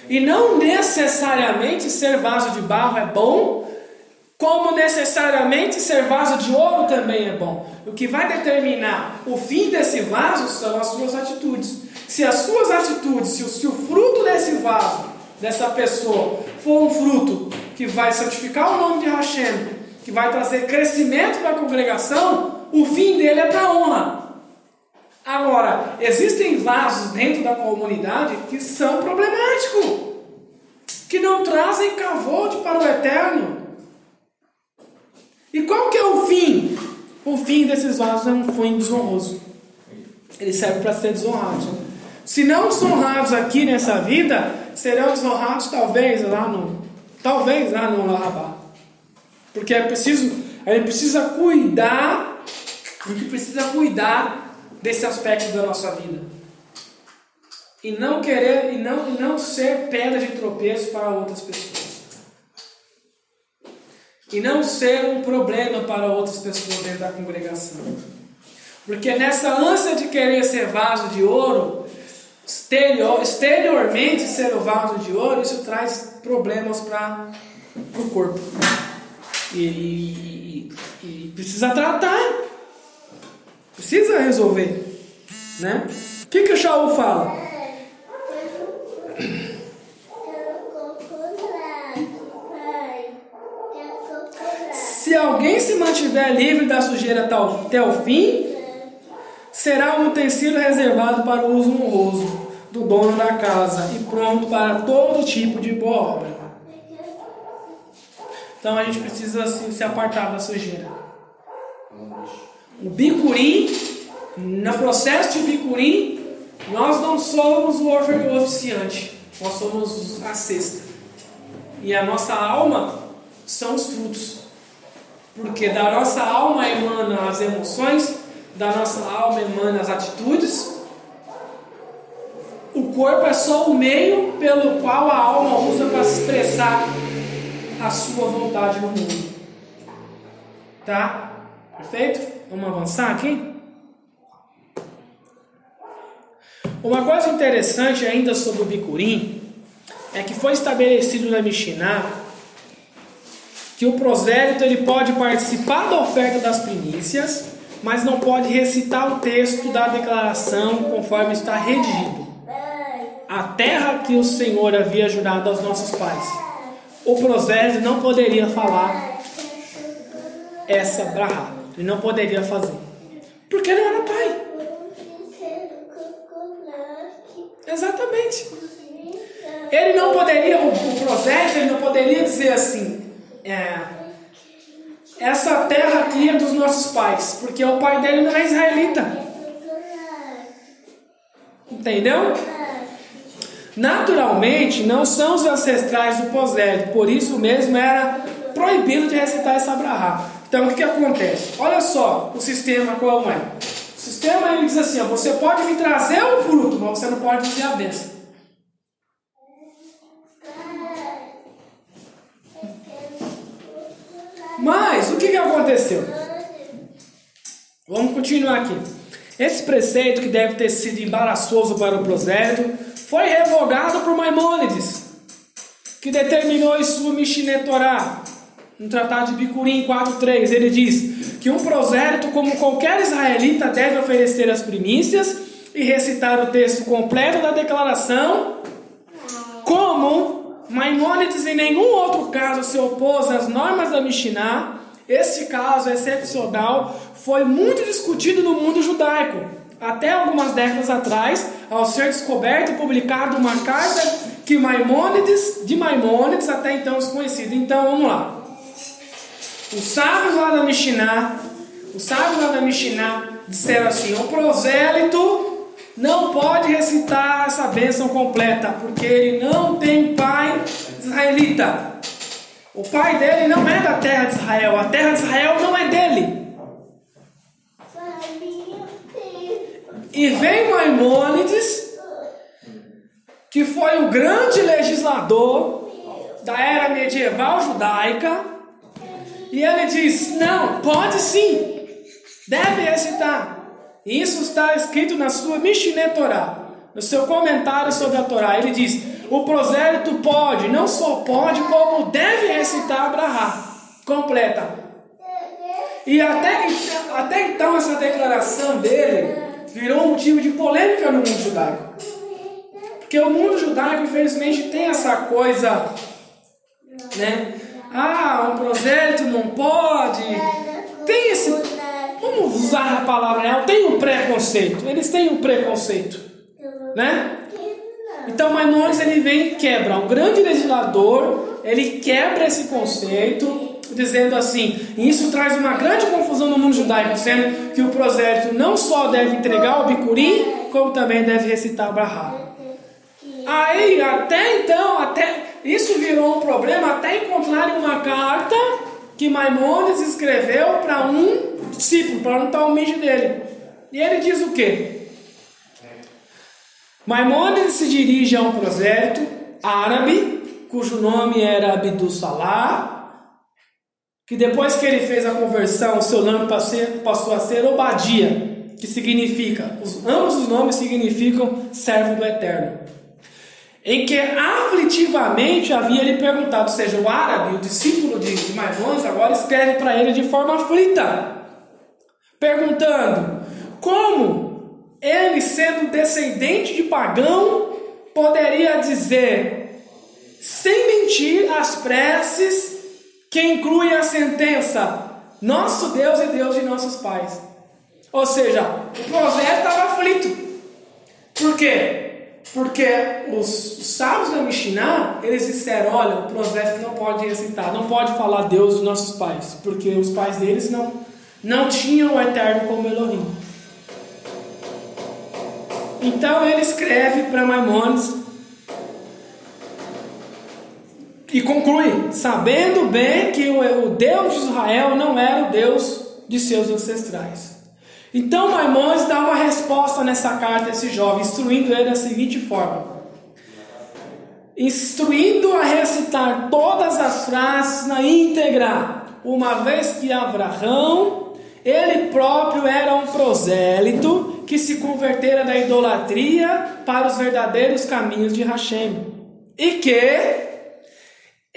A: E não necessariamente ser vaso de barro é bom, como necessariamente ser vaso de ouro também é bom. O que vai determinar o fim desse vaso são as suas atitudes. Se as suas atitudes, se o, se o fruto desse vaso, dessa pessoa, for um fruto que vai santificar o nome de Hashem, que vai trazer crescimento para a congregação, o fim dele é para honra. Agora, existem vasos dentro da comunidade que são problemáticos, que não trazem cavote para o eterno. E qual que é o fim? O fim desses vasos é um fim desonroso. Ele serve para ser desonrado. Se não desonrados aqui nessa vida, serão desonrados talvez lá no, talvez lá no Larabá. Porque é preciso, a gente precisa cuidar, a gente precisa cuidar desse aspecto da nossa vida. E não querer e não, e não ser pedra de tropeço para outras pessoas e não ser um problema para outras pessoas dentro da congregação. Porque nessa ânsia de querer ser vaso de ouro, exterior, exteriormente ser o vaso de ouro, isso traz problemas para o corpo. E, e, e, precisa tratar, precisa resolver. Né? O que, que o Shaul fala? Se alguém se mantiver livre da sujeira até o fim, será um utensílio reservado para o uso honroso do dono da casa e pronto para todo tipo de boa obra. Então a gente precisa assim, se apartar da sujeira. O bicurim, no processo de bicurim, nós não somos o oficiante, nós somos a cesta. E a nossa alma são os frutos. Porque da nossa alma emana as emoções, da nossa alma emana as atitudes. O corpo é só o meio pelo qual a alma usa para expressar a sua vontade no mundo. Tá? Perfeito? Vamos avançar aqui? Uma coisa interessante ainda sobre o bicurim é que foi estabelecido na Mishnah que o prosélito ele pode participar da oferta das primícias, mas não pode recitar o texto da declaração conforme está redigido. A terra que o Senhor havia jurado aos nossos pais. O prosélito não poderia falar essa brahá. Ele não poderia fazer. Porque ele era pai. Exatamente. Ele não poderia, o, o prosélito, ele não poderia dizer assim, é, essa terra aqui é dos nossos pais, porque o pai dele não é israelita. Entendeu? Naturalmente, não são os ancestrais do Posélio, por isso mesmo era proibido de recitar essa brahá. Então, o que, que acontece? Olha só o sistema como é. O sistema ele diz assim: ó, você pode me trazer o fruto, mas você não pode dizer a bênção. Mas o que, que aconteceu? Vamos continuar aqui. Esse preceito, que deve ter sido embaraçoso para o prosélito, foi revogado por Maimônides, que determinou em sua Mishneh Torah no Tratado de Bicurim 4.3, ele diz que um prosélito, como qualquer israelita, deve oferecer as primícias e recitar o texto completo da declaração, como Maimônides em nenhum outro caso se opôs às normas da Mishnah, este caso excepcional foi muito discutido no mundo judaico. Até algumas décadas atrás, ao ser descoberto e publicado uma carta que Maimônides, de Maimônides, até então desconhecido. Então vamos lá. Os sábios lá da Mishnah, os sábios lá da Mishnah disseram assim: o prosélito não pode recitar essa bênção completa, porque ele não tem pai israelita. O pai dele não é da terra de Israel, a terra de Israel não é dele. E vem Maimônides, que foi o grande legislador da era medieval judaica, e ele diz: não, pode sim, deve recitar. Isso está escrito na sua Mishneh Torah, no seu comentário sobre a Torá. Ele diz: o prosélito pode, não só pode, como deve recitar Abraha. Completa. E até, até então essa declaração dele virou um motivo de polêmica no mundo judaico. Porque o mundo judaico, infelizmente, tem essa coisa, né? Ah, um prosélito não pode. Tem esse. Vamos usar a palavra real. Tem um preconceito. Eles têm um preconceito, né? Então Maimonides ele vem e quebra. Um grande legislador, ele quebra esse conceito dizendo assim, e isso traz uma grande confusão no mundo judaico, dizendo que o prosélito não só deve entregar o bicurim, como também deve recitar Brahá. Aí, até então, até isso virou um problema, até encontrarem uma carta que Maimonides escreveu para um discípulo, para um talmide dele. E ele diz o quê? Maimonides se dirige a um prosélito árabe, cujo nome era Abdul Salah, que depois que ele fez a conversão, seu nome passou a ser Obadia, que significa, os, ambos os nomes significam servo do Eterno. Em que aflitivamente havia lhe perguntado, ou seja, o árabe, o discípulo de Maimonides, agora escreve para ele de forma aflita, perguntando como ele, sendo descendente de pagão, poderia dizer, sem mentir, as preces que inclui a sentença: Nosso Deus e Deus de nossos pais. Ou seja, o Prosé estava aflito. Por quê? Porque os, os sábios da Mishnah, eles disseram, olha, o Prosé não pode recitar, não pode falar Deus dos nossos pais, porque os pais deles não, não tinham o Eterno como Elohim. Então ele escreve para Maimonides E conclui: sabendo bem que o Deus de Israel não era o Deus de seus ancestrais. Então Maimonides dá uma resposta nessa carta a esse jovem, instruindo ele da seguinte forma: instruindo a recitar todas as frases na íntegra, uma vez que Abraão, ele próprio era um prosélito que se convertera da idolatria para os verdadeiros caminhos de Hashem, e que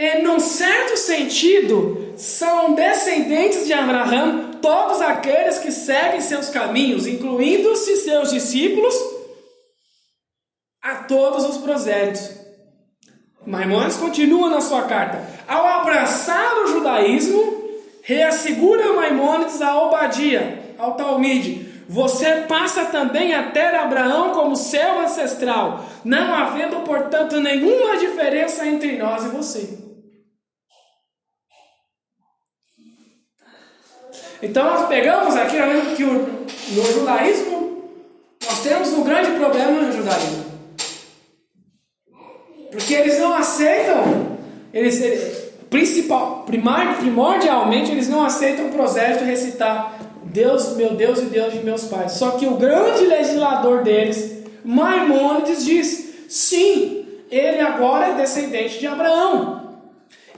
A: e num certo sentido, são descendentes de Abraão todos aqueles que seguem seus caminhos, incluindo-se seus discípulos, a todos os prosélitos. Maimonides continua na sua carta. Ao abraçar o judaísmo, reassegura Maimonides a Obadia, ao Talmide. Você passa também a ter Abraão como seu ancestral, não havendo, portanto, nenhuma diferença entre nós e você. Então nós pegamos aqui, que o, no judaísmo nós temos um grande problema no judaísmo. Porque eles não aceitam, eles, eles principal, primar, primordialmente eles não aceitam o prosélito recitar Deus, meu Deus e Deus de meus pais. Só que o grande legislador deles, Maimônides, diz: sim, ele agora é descendente de Abraão.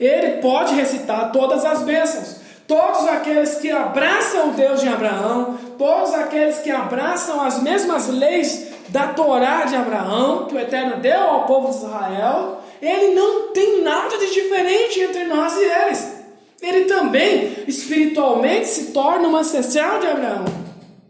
A: Ele pode recitar todas as bênçãos. Todos aqueles que abraçam o Deus de Abraão, todos aqueles que abraçam as mesmas leis da Torá de Abraão, que o Eterno deu ao povo de Israel, ele não tem nada de diferente entre nós e eles. ele também espiritualmente se torna uma ancestral de Abraão.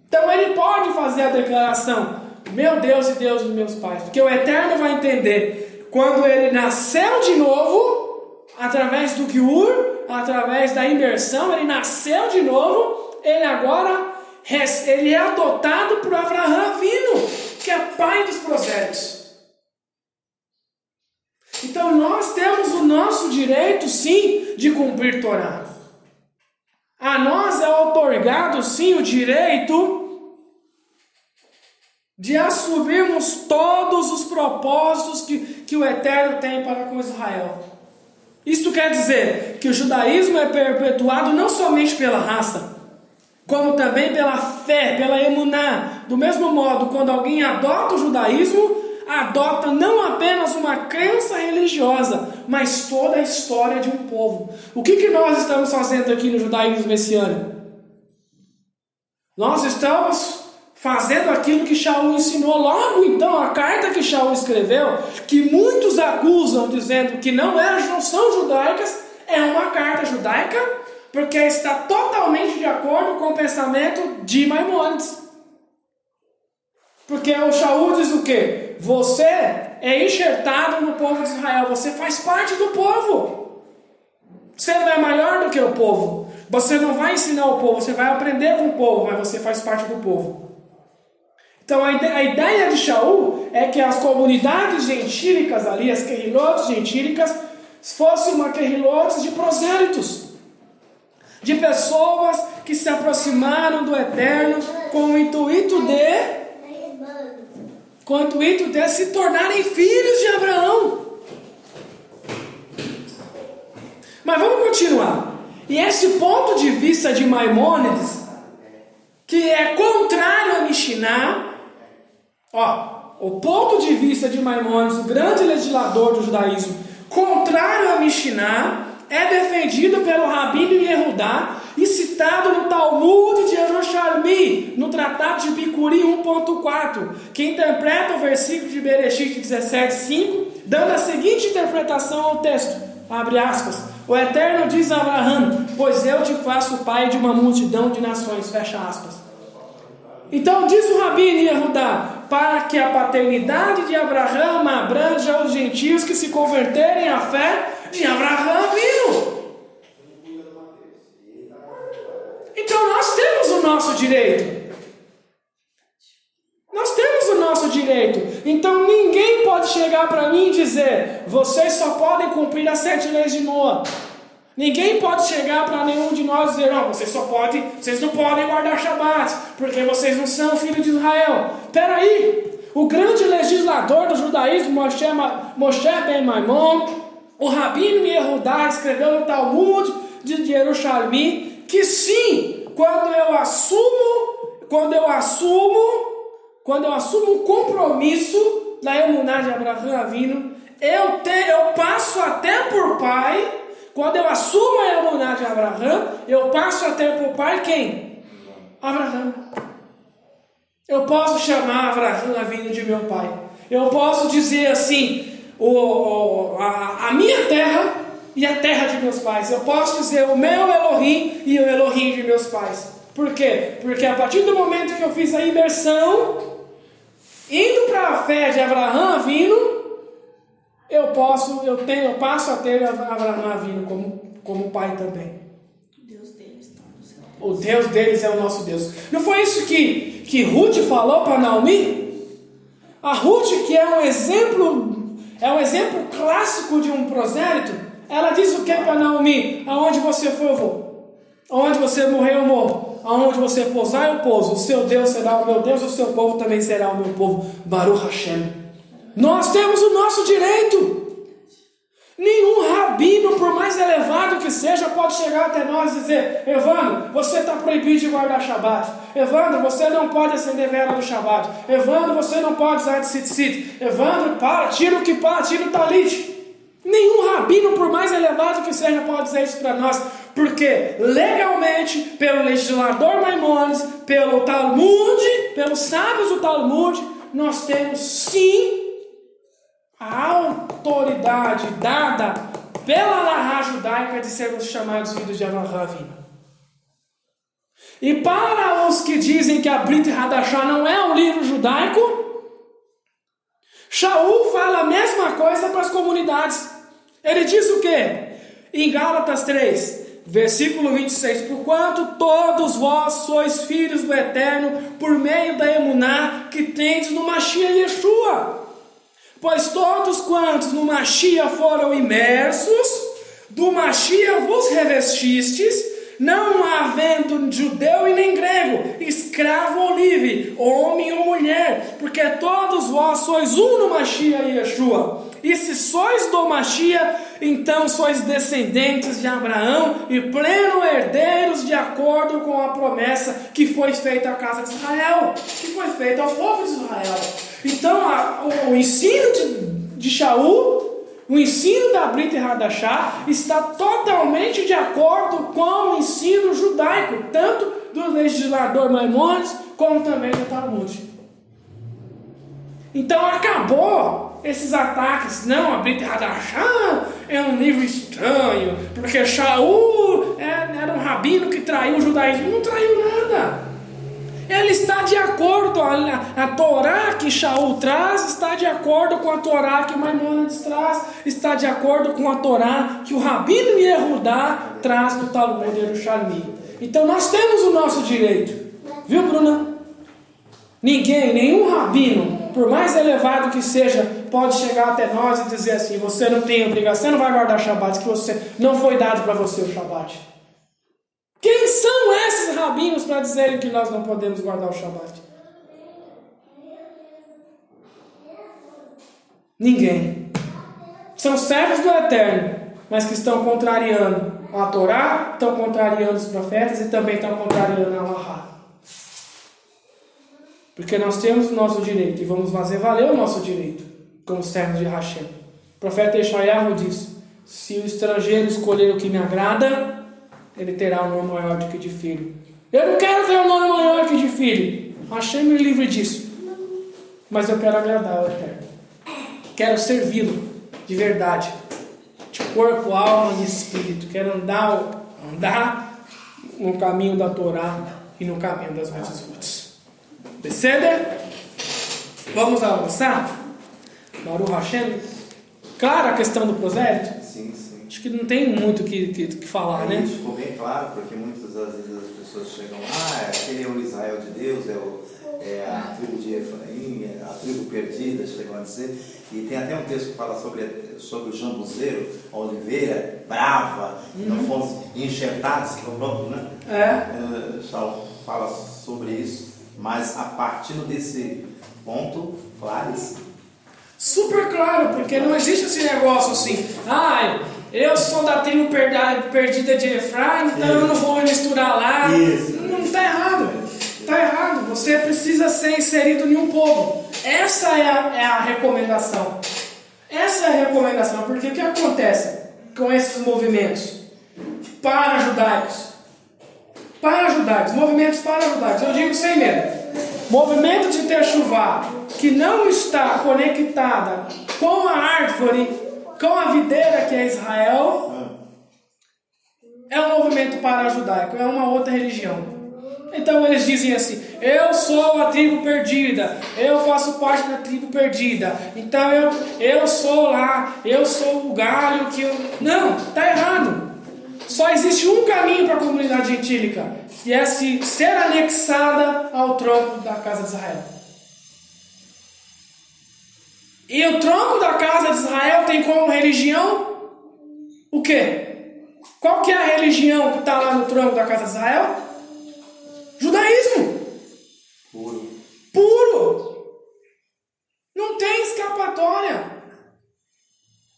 A: Então ele pode fazer a declaração: Meu Deus e Deus dos meus pais, porque o Eterno vai entender quando ele nasceu de novo, através do Giur, através da imersão, ele nasceu de novo, ele agora ele é adotado por Abraão vindo, que é pai dos prosélitos. Então nós temos o nosso direito, sim, de cumprir Torá. A nós é otorgado, sim, o direito de assumirmos todos os propósitos que, que o Eterno tem para com Israel. Isto quer dizer que o judaísmo é perpetuado não somente pela raça, como também pela fé, pela emuná. Do mesmo modo, quando alguém adota o judaísmo, adota não apenas uma crença religiosa, mas toda a história de um povo. O que, que nós estamos fazendo aqui no judaísmo messiânico? Nós estamos fazendo aquilo que Shaul ensinou logo então, a carta que Shaul escreveu, que muitos acusam dizendo que não, não são judaicas, é uma carta judaica, porque está totalmente de acordo com o pensamento de Maimonides. Porque o Shaul diz o quê? Você é enxertado no povo de Israel, você faz parte do povo. Você não é maior do que o povo. Você não vai ensinar o povo, você vai aprender com o povo, mas você faz parte do povo. Então a ideia, a ideia de Shaul é que as comunidades gentílicas ali, as querrilotes gentílicas, fossem uma querrilotes de prosélitos, de pessoas que se aproximaram do Eterno com o intuito de com o intuito de se tornarem filhos de Abraão. Mas vamos continuar. E esse ponto de vista de Maimônides, que é contrário a Mishnah, Ó, o ponto de vista de Maimônides, o grande legislador do judaísmo, contrário a Mishnah, é defendido pelo Rabino Yehudá e citado no Talmud de Yerushalmi, no Tratado de Bicuri 1.4, que interpreta o versículo de Bereshit 17.5, dando a seguinte interpretação ao texto, abre aspas, o Eterno diz a Abraão, pois eu te faço pai de uma multidão de nações, fecha aspas. Então diz o Rabino Yehudá, para que a paternidade de Abraão abranja os gentios que se converterem à fé de Abraão vindo. Então nós temos o nosso direito. Nós temos o nosso direito. Então ninguém pode chegar para mim e dizer: vocês só podem cumprir as sete leis de Noa. Ninguém pode chegar para nenhum de nós e dizer: não, vocês só podem, vocês não podem guardar Shabat, porque vocês não são filhos de Israel. Espera aí, o grande legislador do judaísmo, Moshe, Moshe Ben Maimon, o Rabino Yehudá, escreveu no Talmud de Jerusalém que sim, quando eu assumo, quando eu assumo, quando eu assumo um compromisso na emuná de Abraão Avino, eu, te, eu passo até por pai quando eu assumo a emuná de Abraão, eu passo a ter por pai quem? Abraão. Eu posso chamar Abraão a vinda de meu pai. Eu posso dizer assim, o, o, a, a minha terra e a terra de meus pais. Eu posso dizer o meu Elohim e o Elohim de meus pais. Por quê? Porque a partir do momento que eu fiz a imersão, indo para a fé de Abraão vindo, eu posso, eu tenho, eu passo a ter Abraão vindo como, como pai também.
B: Deus deles está no céu.
A: O Deus deles é o nosso Deus. Não foi isso que, que Ruth falou para Naomi? A Ruth, que é um exemplo, é um exemplo clássico de um prosélito, ela diz o que para Naomi? Aonde você for, eu vou. Aonde você morrer, eu morro. Aonde você pousar, eu pouso. O seu Deus será o meu Deus, o seu povo também será o meu povo. Baruch Hashem. Nós temos o nosso direito. Nenhum rabino, por mais elevado que seja, pode chegar até nós e dizer: Evandro, você está proibido de guardar Shabat. Evandro, você não pode acender vela no Shabat. Evandro, você não pode usar sit Evandro, para, tira o que para, tira o talit. Nenhum rabino, por mais elevado que seja, pode dizer isso para nós, porque legalmente, pelo legislador Maimonides, pelo Talmud, pelos sábios do Talmud, nós temos sim a autoridade dada pela larra judaica de sermos chamados filhos de Avraham E para os que dizem que a Brit Hadashah não é um livro judaico, Shaul fala a mesma coisa para as comunidades. Ele diz o que? Em Gálatas 3, versículo 26: Porquanto todos vós sois filhos do Eterno, por meio da emuná que tendes no Mashiach Yeshua. Pois todos quantos no Machia foram imersos, do Machia vos revestistes, não havendo judeu e nem grego, escravo ou livre, homem ou mulher, porque todos vós sois um no Machia e Yeshua. E se sois do Machia, então sois descendentes de Abraão e pleno herdeiros de acordo com a promessa que foi feita à casa de Israel, que foi feita ao povo de Israel. Então a, o, o, ensino de, de Shaul, o ensino da Brita e Hadashah está totalmente de acordo com o ensino judaico, tanto do legislador Maimonides como também do Talmud. Então acabou esses ataques, não, a Brit Hadashah é um livro estranho, porque Shaul é, era um rabino que traiu o judaísmo. Não traiu nada. Ele está de acordo, a, a Torá que Shaul traz está de acordo com a Torá que Maimonides traz, está de acordo com a Torá que o Rabino Yehudá traz no Talmud Yerushalmi. Então nós temos o nosso direito, viu Bruna? Ninguém, nenhum rabino, por mais elevado que seja, pode chegar até nós e dizer assim: você não tem obrigação, você não vai guardar Shabat, que você não foi dado para você o Shabat. Quem são esses rabinos para dizerem que nós não podemos guardar o Shabat? Ninguém. São servos do Eterno, mas que estão contrariando a Torá, estão contrariando os profetas e também estão contrariando a Allah. Porque nós temos o nosso direito e vamos fazer valer o nosso direito como servos de Hashem. O profeta Yeshayahu diz: Se o estrangeiro escolher o que me agrada, ele terá um nome maior do que de filho. Eu não quero ter um nome maior que de filho. Hashem me livre disso. Mas eu quero agradar ao Eterno. Quero servi-lo de verdade, de corpo, alma e espírito. Quero andar, andar no caminho da Torá e no caminho das mitzvot. Beceder? Vamos avançar? Baruch Hashem? Clara a questão do prosélito?
C: Sim, sim.
A: Acho que não tem muito o que, que, que, falar, né?
C: Ficou bem claro, porque muitas das vezes as pessoas chegam lá, ah, aquele é o Israel de Deus, é, o, é a tribo de Efraim, é a tribo perdida, chegam a dizer. E tem até um texto que fala sobre, sobre o jambuzeiro, a oliveira brava, uhum. não fomos enxertados, que é o próprio, né?
A: É.
C: é fala sobre isso mas a partir desse ponto, claríssimo.
A: Super claro, porque não existe esse negócio assim, ah, eu sou da tribo perdida de Efraim, então Isso. eu não vou misturar lá.
C: Isso.
A: Não está errado. Está errado. Você precisa ser inserido em um povo. Essa é a, é a recomendação. Essa é a recomendação, porque o que acontece com esses movimentos para judaicos? Para judaicos, movimentos para judaicos, eu digo sem medo. Movimento de ter chuva que não está conectada com a árvore, com a videira que é Israel, é um movimento para judaico, é uma outra religião. Então eles dizem assim: eu sou a tribo perdida, eu faço parte da tribo perdida, então eu, eu sou lá, eu sou o galho que eu. Não, está errado. Só existe um caminho para a comunidade gentílica, que é se ser anexada ao tronco da casa de Israel. E o tronco da casa de Israel tem como religião o quê? Qual que é a religião que está lá no tronco da casa de Israel? Judaísmo.
C: Puro.
A: Puro. Não tem escapatória.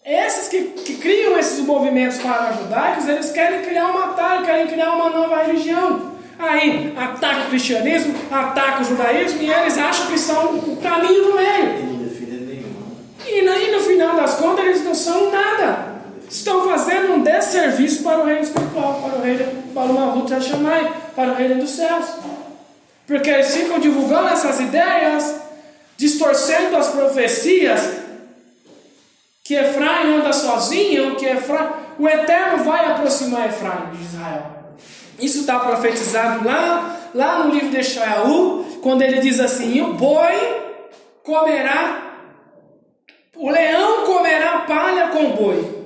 A: Esses que, que criam esses movimentos para-judaicos, eles querem criar uma atalho, querem criar uma nova religião. Aí ataca o cristianismo, ataca o judaísmo e eles acham que são o caminho do meio.
C: E.
A: E, no final das contas eles não são nada. Estão fazendo um desserviço para o reino espiritual, para o reino, para o Mahut Hashamai, para o reino dos céus. Porque eles ficam divulgando essas ideias, distorcendo as profecias Que Efraim anda sozinho, que Efraim, o Eterno vai aproximar Efraim de Israel. Isso está profetizado lá, lá no livro de Eshaú, quando ele diz assim: o boi comerá, o leão comerá palha com o boi.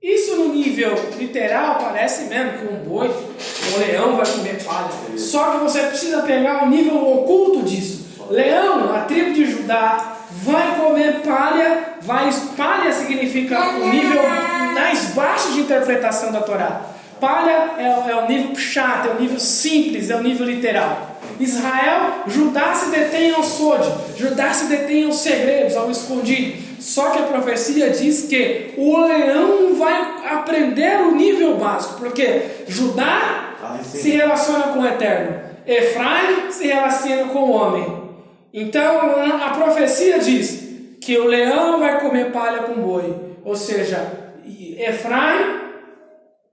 A: Isso no nível literal parece mesmo que um boi, um leão vai comer palha. Só que você precisa pegar o nível oculto disso. Leão, a tribo de Judá, vai comer palha, vai palha significa o nível mais baixo de interpretação da Torá. Palha é, é o nível chato, é o nível simples, é o nível literal. Israel, Judá se detém ao sode, Judá se detém aos segredos, ao escondido. Só que a profecia diz que o leão vai aprender o nível básico, porque Judá
C: Ah,
A: se relaciona com o eterno, Efraim se relaciona com o homem. Então a profecia diz que o leão vai comer palha com boi, ou seja, Efraim,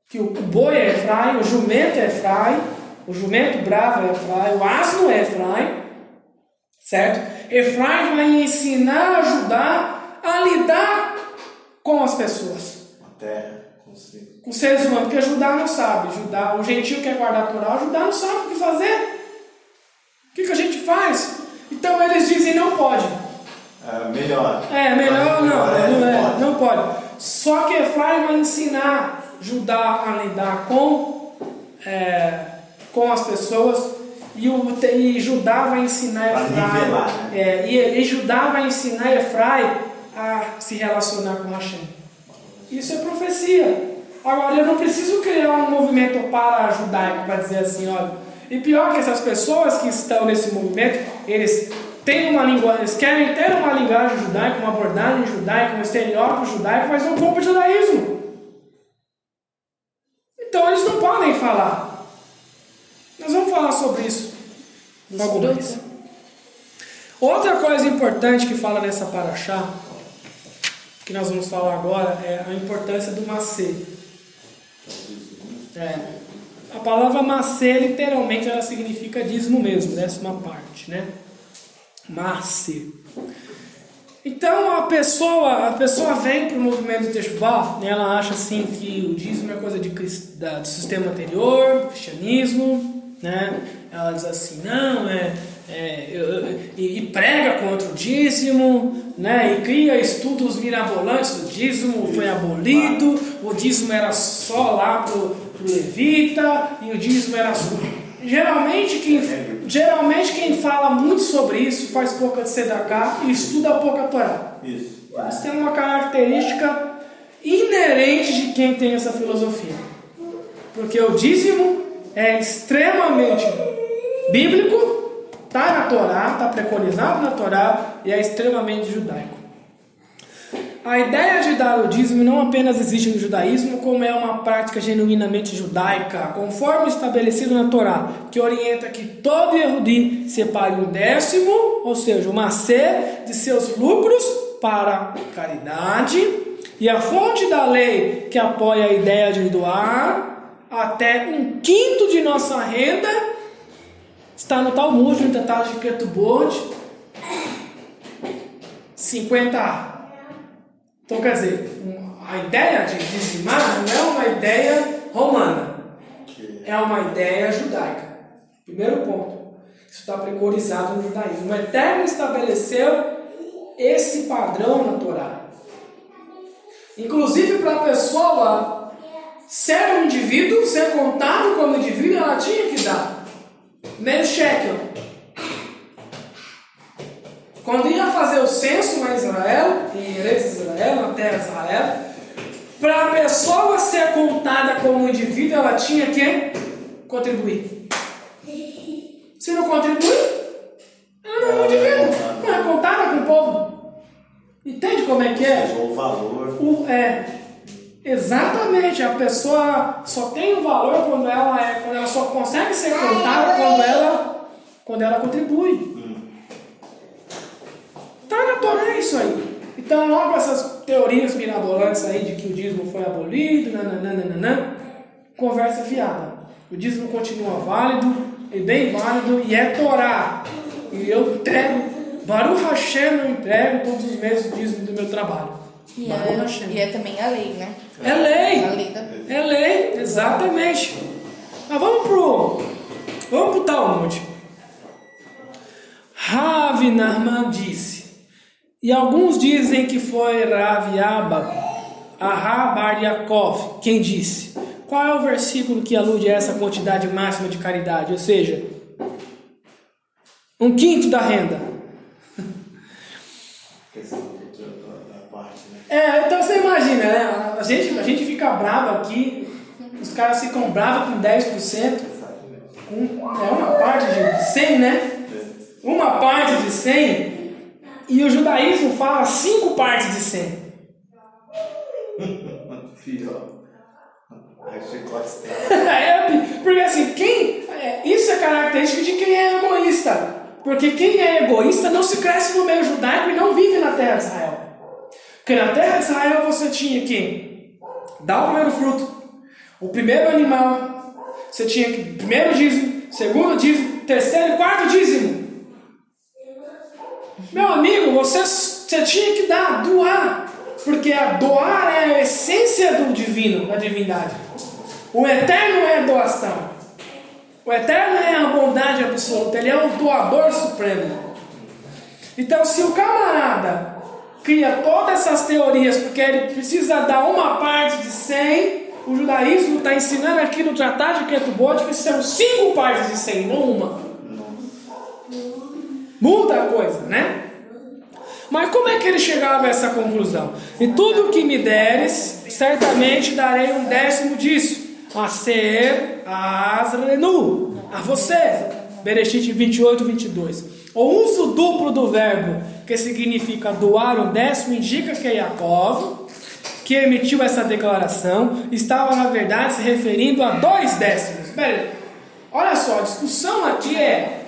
A: que o boi é Efraim, o jumento é Efraim, o jumento bravo é Efraim, o asno é Efraim, certo? Efraim vai ensinar a Judá a lidar com as pessoas,
C: A terra, consigo.
A: com seres humanos, porque Judá não sabe. Judá, o gentio quer guardar a Torá, Judá não sabe o que fazer. O que, que a gente faz? Então eles dizem não pode.
C: É, melhor.
A: É, melhor não,
C: Melhor é,
A: não, é,
C: pode.
A: não pode. Só que Efraim vai ensinar Judá a lidar com, é, com as pessoas e, o, e Judá vai ensinar Efraim.
C: nivelar, né?
A: é, e, e Judá vai ensinar Efraim a se relacionar com Hashem. Isso é profecia. Agora, eu não preciso criar um movimento para judaico para dizer assim, olha. E pior que essas pessoas que estão nesse movimento, eles têm uma linguagem, eles querem ter uma linguagem judaica, uma abordagem judaica, um estereótipo judaico, mas não vão para o judaísmo. Então eles não podem falar. Nós vamos falar sobre isso logo mais. Outra coisa importante que fala nessa paraxá, que nós vamos falar agora, é a importância do macê. É. A palavra macê, literalmente, ela significa dízimo mesmo, décima parte, né? Macê. Então a pessoa, a pessoa vem para o movimento do Teshuvah, né, ela acha assim que o dízimo é coisa de, da- do sistema anterior, cristianismo, né? Ela diz assim, não, é, é, e, e prega contra o dízimo, né? E cria estudos mirabolantes do dízimo, foi abolido, o dízimo era só lá pro, pro levita e o dízimo era só. Geralmente quem, geralmente quem fala muito sobre isso faz pouca de sedacá e estuda pouca Torá.
C: Isso.
A: Isso tem uma característica inerente de quem tem essa filosofia. Porque o dízimo é extremamente bíblico, está na Torá, está preconizado na Torá e é extremamente judaico. A ideia de dar o dízimo não apenas existe no judaísmo, como é uma prática genuinamente judaica, conforme estabelecido na Torá, que orienta que todo Yehudi separe um décimo, ou seja, o macê, de seus lucros para caridade, e a fonte da lei que apoia a ideia de doar até um quinto de nossa renda está no Talmud, no Tratado de Ketubot, 50A. Então, quer dizer, a ideia de dizimar não é uma ideia romana, é uma ideia judaica. Primeiro ponto. Isso está preconizado no judaísmo. O Eterno estabeleceu esse padrão na Torá. Inclusive, para a pessoa ser um indivíduo, ser contado como indivíduo, ela tinha que dar meio shekel. Quando ia fazer o censo na Israel, em Eretz Israel, na terra de Israel, para a pessoa ser contada como indivíduo, ela tinha que contribuir. Se não contribui, ela não é um indivíduo, não é contada com o povo. Entende como é que é?
C: O valor.
A: O, é, exatamente, a pessoa só tem o valor quando ela é, quando ela só consegue ser contada quando ela, quando ela contribui. Tá na Torá isso aí. Então, logo essas teorias mirabolantes aí de que o dízimo foi abolido, nananana, conversa fiada. O dízimo continua válido, e bem válido, e é Torá. E eu entrego, Baruch Hashem, eu entrego todos os meses o dízimo do meu trabalho.
D: E é, e é também a lei, né?
A: É lei.
D: A lei da
A: É lei, exatamente. Mas vamos pro. Vamos pro Talmud. Rav Narman disse, e alguns dizem que foi Rav Abba, Ahá Bar Yaakov, quem disse. Qual é o versículo que alude a essa quantidade máxima de caridade? Ou seja, um quinto da renda.
C: Questão do- do- da parte, né?
A: É, então você imagina, né? A gente, a gente fica bravo aqui, os caras ficam bravos com 10%,
C: Exatamente.
A: com, é uma parte de 100, né? Uma parte de 100, e o judaísmo fala cinco partes de 100.
C: Pior. Aí chicote
A: É, porque assim, quem. é, isso é característica de quem é egoísta. Porque quem é egoísta não se cresce no meio judaico e não vive na terra de Israel. Porque na terra de Israel você tinha que dar o primeiro fruto, o primeiro animal, você tinha que. Primeiro dízimo, segundo dízimo, terceiro e quarto dízimo. Meu amigo, você, você tinha que dar, doar. Porque a doar é a essência do divino, da divindade. O eterno é a doação. O eterno é a bondade absoluta. Ele é o doador supremo. Então, se o camarada cria todas essas teorias porque ele precisa dar uma parte de 100, o judaísmo está ensinando aqui no Tratado de Ketubot que são cinco partes de 100, não uma. Muda a coisa, né? Mas como é que ele chegava a essa conclusão? E tudo que me deres, certamente darei um décimo disso. A ser Azrenu, a você. Bereshit 28, 22. O uso duplo do verbo, que significa doar um décimo, indica que Yaakov, que emitiu essa declaração, estava na verdade se referindo a dois décimos. Pera. Olha só, a discussão aqui é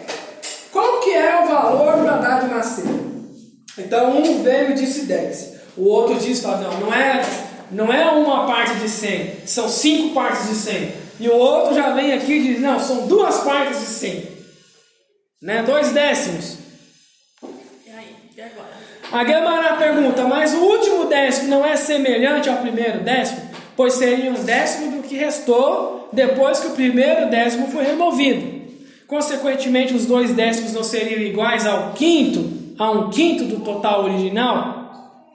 A: qual que é o valor para dar de nascer? Então um veio e disse 10. O outro fala, não, não é, não é uma parte de 100, são cinco partes de 100. E o outro já vem aqui e diz, não, são duas partes de 100. Né? Dois décimos.
B: E aí? E agora?
A: A Gemara pergunta, mas o último décimo não é semelhante ao primeiro décimo? Pois seria um décimo do que restou depois que o primeiro décimo foi removido. Consequentemente, os dois décimos não seriam iguais ao quinto, a um quinto do total original?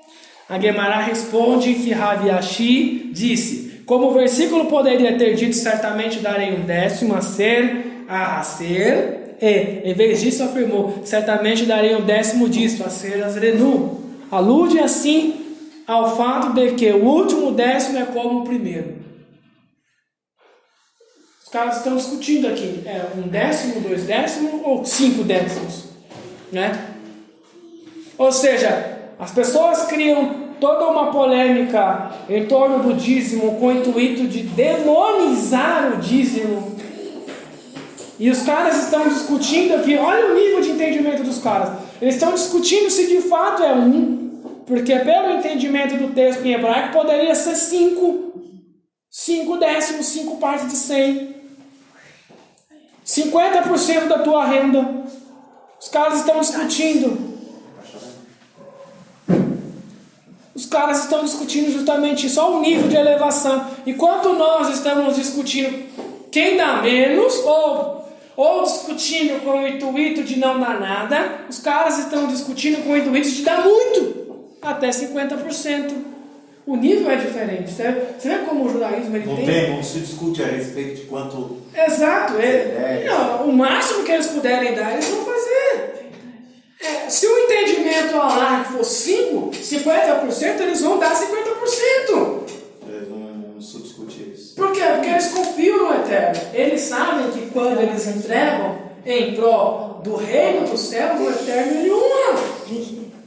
A: A Gemara responde que Rav Ashi disse, como o versículo poderia ter dito, certamente darei um décimo a ser, a ser, e, em vez disso, afirmou, certamente darei um décimo disso, a ser Azrenu. Alude assim ao fato de que o último décimo é como o primeiro. Os caras estão discutindo aqui, é um décimo, dois décimos ou cinco décimos, né? Ou seja, as pessoas criam toda uma polêmica em torno do dízimo com o intuito de demonizar o dízimo. E os caras estão discutindo aqui, olha o nível de entendimento dos caras. Eles estão discutindo se de fato é um, porque pelo entendimento do texto em hebraico poderia ser cinco. Cinco décimos, cinco partes de cem. 50% da tua renda. Os caras estão discutindo. Os caras estão discutindo justamente só o nível de elevação. Enquanto nós estamos discutindo quem dá menos, ou, ou discutindo com o intuito de não dar nada, os caras estão discutindo com o intuito de dar muito, até 50%. O nível é diferente. Você você vê como o judaísmo ele
C: Não
A: tem.
C: tem, não se discute a respeito de quanto.
A: Exato, ele,
C: É.
A: não, o máximo que eles puderem dar, eles vão fazer. É, se o entendimento lá for 5, 50%, eles vão dar 50%. Por quê? Porque eles confiam no Eterno. Eles sabem que quando eles entregam em prol do reino dos céus, o Eterno ele honra.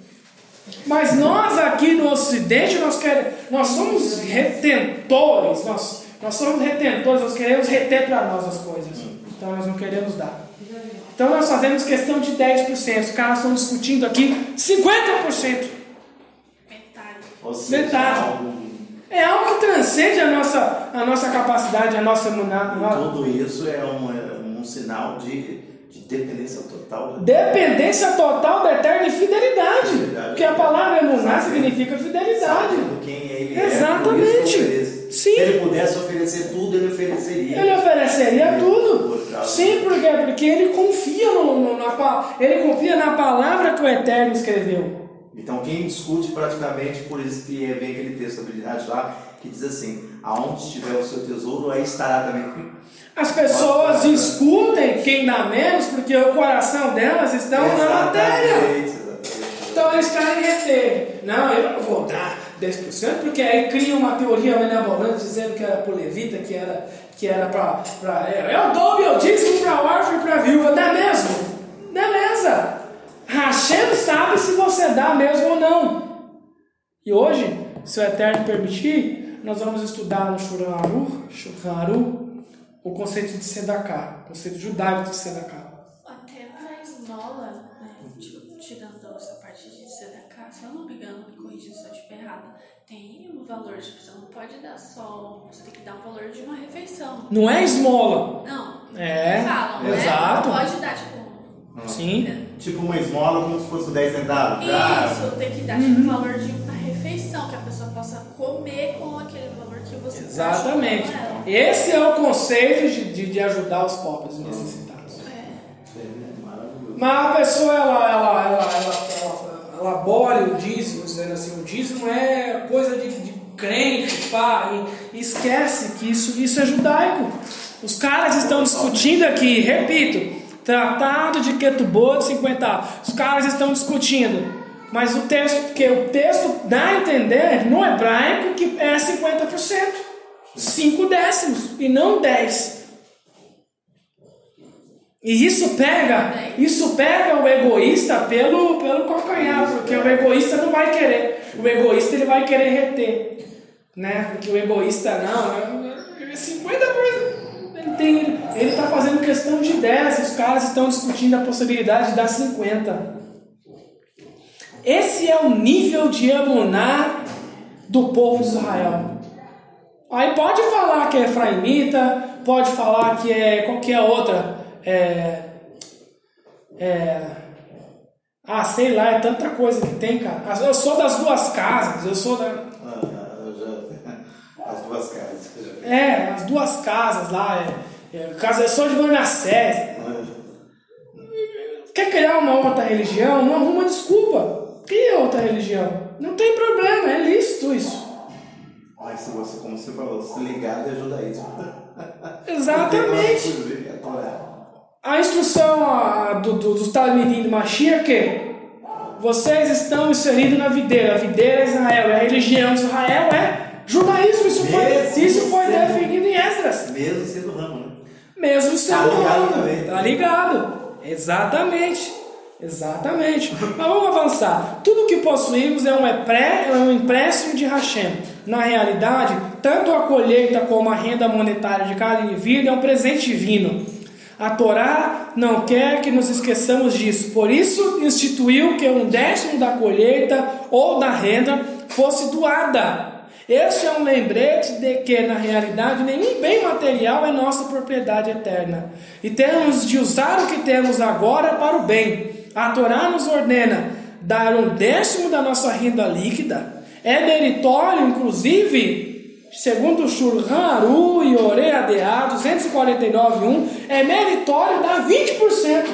A: Mas nós aqui no Ocidente, nós, queremos, nós somos retentores, nós, nós somos retentores, nós queremos reter para nós as coisas. Então nós não queremos dar. Então nós fazemos questão de 10%, os caras estão discutindo aqui 50%.
B: Metade.
A: Metade. É algo que transcende a nossa, a nossa capacidade, a nossa imunidade.
C: tudo isso é um, é um sinal de, De dependência total.
A: Dependência total da eterna e fidelidade.
C: Fidelidade.
A: Porque a palavra emuná significa fidelidade.
C: Quem ele é,
A: Exatamente.
C: isso oferece.
A: Sim.
C: Se ele pudesse oferecer tudo, ele ofereceria.
A: Ele ofereceria tudo. Sim, por quê? Porque ele confia no, no- na, ele confia na palavra que o Eterno escreveu.
C: Então quem discute praticamente, por isso que vem aquele texto da habilidade lá, que diz assim, aonde estiver o seu tesouro, aí estará também.
A: As pessoas discutem quem dá menos porque o coração delas estão na matéria.
C: Exatamente.
A: Então eles querem reter. Não, eu não vou dar 10%, porque aí cria uma teoria benevolente dizendo que era pro levita, que era, que era pra. Eu dou meu dízimo pra órfão e pra viúva. Dá mesmo? Beleza. Hashem sabe se você dá mesmo ou não. E hoje, se o Eterno permitir, nós vamos estudar no Shuraharu, Shuraharu o conceito de Sedaká, o conceito judaico de Sedaká.
B: Até na esmola, né? Tipo, tirando essa parte de Sedaká, se eu não me engano, me corrija se eu estiver errada, tem um valor, tipo, você não pode dar só. Você tem que dar um valor de uma refeição.
A: Não é esmola.
B: Não.
A: É,
B: Falam, né?
A: exato.
B: Não pode dar, tipo.
A: Sim.
C: Tipo uma esmola como se fosse 10 centavos. Ah,
B: Isso, tem que dar tipo, um valor de uma refeição, que a pessoa possa comer com aquele valor que você tá
A: Exatamente. Esse é o conceito de, de, de ajudar os pobres e necessitados.
B: É.
C: é maravilhoso.
A: Mas a pessoa, ela, ela, ela, ela, ela, ela abole o dízimo, dizendo assim, o dízimo é coisa de, de crente, pá, e, e esquece que isso, isso é judaico. Os caras estão discutindo aqui, repito, tratado de Ketubô de 50 Os caras estão discutindo. Mas o texto, porque o texto dá a entender no hebraico que é 50%. 5 décimos e não 10. E isso pega, isso pega o egoísta pelo, pelo calcanhar, porque o egoísta não vai querer. O egoísta ele vai querer reter, né? Porque o egoísta não, é 50%. Ele tem, ele está fazendo questão de 10, e os caras estão discutindo a possibilidade de dar 50. Esse é o nível de emuná do povo de Israel. Aí pode falar que é efraimita, pode falar que é qualquer outra. É, é, ah, sei lá, é tanta coisa que tem, cara. Eu sou das duas casas, eu sou da.
C: Ah, eu já- As duas casas.
A: É, as duas casas lá. É, é, casa, eu sou de Manassés. Quer criar uma outra religião? Não arruma desculpa. Cria outra religião. Não tem problema, é lícito isso.
C: Mas se você, como você falou, se ligar e ajudar isso.
A: Exatamente.
C: É.
A: A instrução a, do, do, do Talmidim de Mashiach é que vocês estão inseridos na videira. A videira é Israel. A religião de Israel é judaísmo. Isso foi,
C: Mesmo
A: isso foi
C: sendo-
A: definido em Esdras.
C: Mesmo sendo ramo, né?
A: Mesmo sendo
C: Tá ligado
A: ramo.
C: também.
A: Tá ligado. Exatamente. Exatamente. Mas vamos avançar. Tudo que possuímos é um, epre- é um empréstimo de Hashem. Na realidade, tanto a colheita como a renda monetária de cada indivíduo é um presente divino. A Torá não quer que nos esqueçamos disso. Por isso, instituiu que um décimo da colheita ou da renda fosse doada. Este é um lembrete de que, na realidade, nenhum bem material é nossa propriedade eterna. E temos de usar o que temos agora para o bem. A Torá nos ordena dar um décimo da nossa renda líquida. É meritório, inclusive, segundo o Shulchan Aru e Ore ADA 249.1, é meritório dar 20%.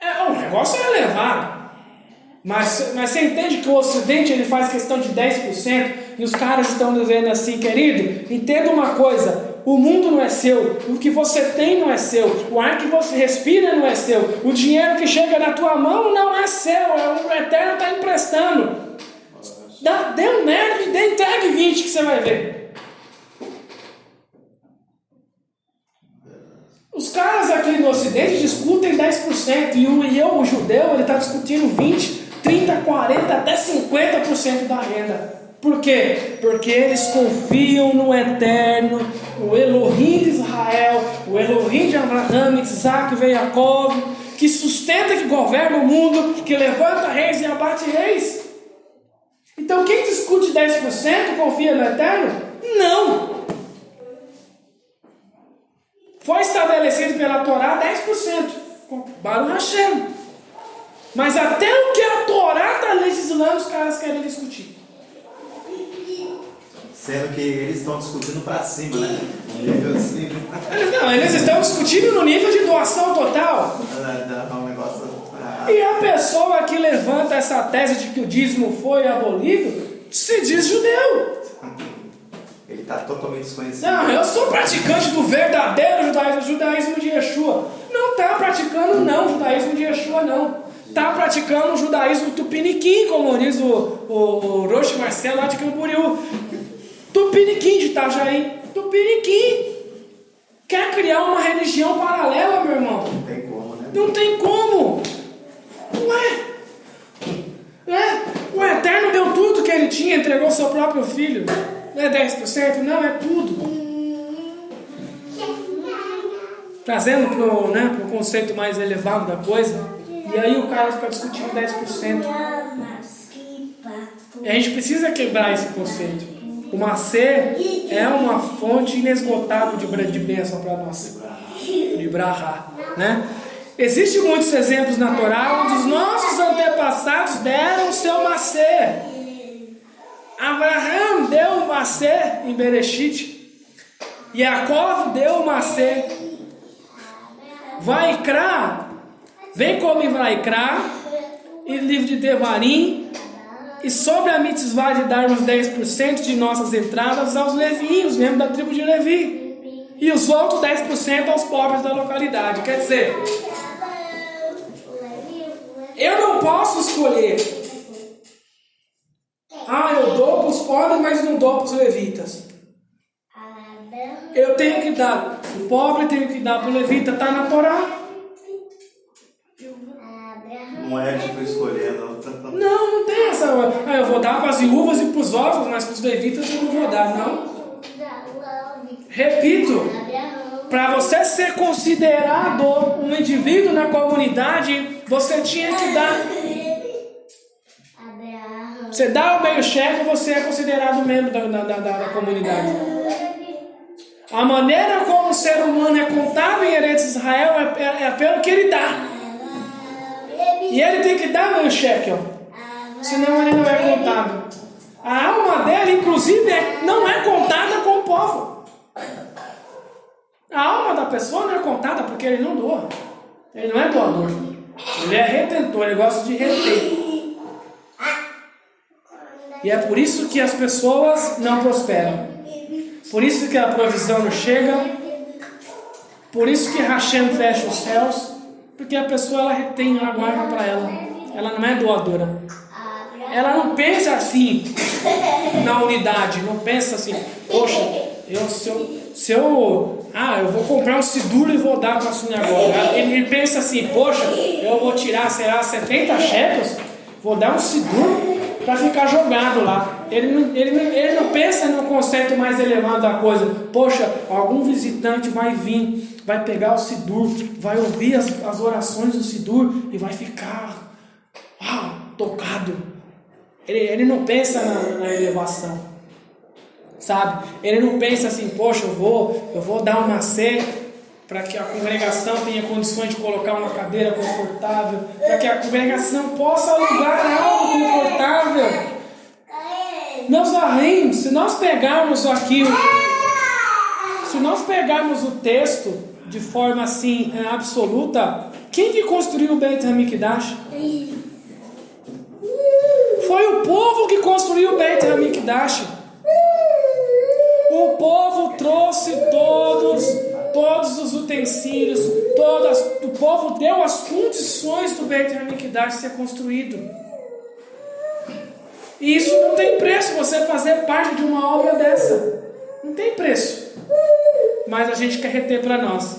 A: É, o negócio é elevado. Mas, mas você entende que o Ocidente ele faz questão de 10% e os caras estão dizendo assim, querido, entenda uma coisa, o mundo não é seu, o que você tem não é seu, o ar que você respira não é seu, o dinheiro que chega na tua mão não é seu, é o Eterno está emprestando. Dá, dê um merda e dê entregue 20 que você vai ver. Os caras aqui no Ocidente discutem 10% e, o, e eu, o judeu, ele está discutindo 20, 30, 40, até 50% da renda. Por quê? Porque eles confiam no Eterno, o Elohim de Israel, o Elohim de Abraham, Isaac e Jacob, que sustenta, que governa o mundo, que levanta reis e abate reis. Então quem discute 10% confia no Eterno? Não! Foi estabelecido pela Torá 10%. Com Baruch Hashem. Mas até o que a Torá está legislando, os caras querem discutir.
C: Sendo que eles estão discutindo para cima, né? Nível assim.
A: Não, eles estão discutindo no nível de doação total.
C: É um negócio. ah,
A: E a pessoa que levanta essa tese de que o dízimo foi abolido se diz judeu.
C: Ele está totalmente desconhecido.
A: Não, eu sou praticante do verdadeiro judaísmo, judaísmo de Yeshua. Não está praticando não, judaísmo de Yeshua não. Está praticando o judaísmo tupiniquim, como diz o, o, o Roche Marcelo lá de Camboriú. Tupiniquim de Itajaí. Tupiniquim. Quer criar uma religião paralela, meu irmão?
C: Não tem como, né?
A: Não tem como. Ué. É, o Eterno deu tudo que ele tinha, entregou seu próprio filho. Não é 10%? Não, é tudo. Trazendo pro, né, pro conceito mais elevado da coisa. E aí o cara fica discutindo 10%. E a gente precisa quebrar esse conceito. O Macê é uma fonte inesgotável de, bênção para nós. De brahá, né? Existem muitos exemplos na Torá onde os nossos antepassados deram o seu Macê. Abraham deu o Macê em Bereshit. Yaakov deu o Macê. Vaikra, vem como Vaikra, e livro de Devarim, e sobre a mitzvah de darmos 10% de nossas entradas aos levinhos, membros da tribo de Levi. E os outros 10% aos pobres da localidade. Quer dizer, eu não posso escolher. Ah, eu dou para os pobres, mas não dou para os levitas. Eu tenho que dar o pobre, tenho que dar para o levita, está na Torá.
C: Não é tipo escolhendo.
A: Não, não tem essa. Ah, eu vou dar para as viúvas e para os órfãos, mas para os levitas eu não vou dar, não. Repito, para você ser considerado um indivíduo na comunidade, você tinha que dar. Você dá o meio cheque, você é considerado membro da, da, da, da comunidade. A maneira como o ser humano é contado em Eretz Israel é, é, é pelo que ele dá. E ele tem que dar meio cheque, ó. Senão ele não é contado. A alma dele, inclusive, é- não é contada com o povo. A alma da pessoa não é contada porque ele não doa. Ele não é doador. Ele é retentor, ele gosta de reter. E é por isso que as pessoas não prosperam. Por isso que a provisão não chega. Por isso que Hashem fecha os céus. Porque a pessoa ela retém, ela guarda para ela. Ela não é doadora. Ela não pensa assim na unidade, não pensa assim, poxa, eu, se, eu, se eu. Ah, eu vou comprar um seguro e vou dar para a sinagoga. Ele, ele pensa assim, poxa, eu vou tirar, será 70 cheques? Vou dar um seguro para ficar jogado lá. Ele não, ele, não, ele não pensa no conceito mais elevado da coisa. Poxa, algum visitante vai vir, vai pegar o Sidur, vai ouvir as, as orações do Sidur e vai ficar uau, tocado. Ele, ele não pensa na, na elevação. Sabe? Ele não pensa assim, poxa, eu vou, eu vou dar uma ceia para que a congregação tenha condições de colocar uma cadeira confortável, para que a congregação possa alugar algo confortável. Meus amigos, se nós pegarmos aqui, se nós pegarmos o texto de forma assim é, absoluta, quem que construiu o Beit Hamikdash? Foi o povo que construiu o Beit Hamikdash. O povo trouxe todos os utensílios, todas, o povo deu as condições do Beit Hamikdash ser construído. E isso não tem preço, você fazer parte de uma obra dessa. Não tem preço. Mas a gente quer reter para nós.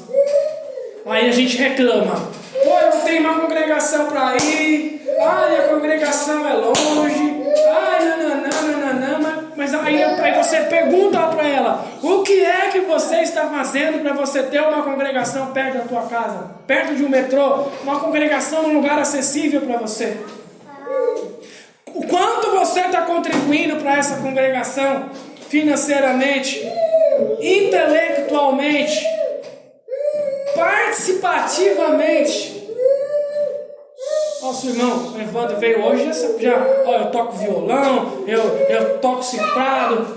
A: Aí a gente reclama. Pô, eu não tenho uma congregação para ir. Ai, a congregação é longe. Ai, nananã. Mas, aí, aí você pergunta para ela: o que é que você está fazendo para você ter uma congregação perto da tua casa? Perto de um metrô? Uma congregação num lugar acessível para você? O quanto você está contribuindo para essa congregação financeiramente, intelectualmente? participativamente. Nosso irmão Evandro veio hoje, já, já ó, eu toco violão, eu, eu toco cifrado,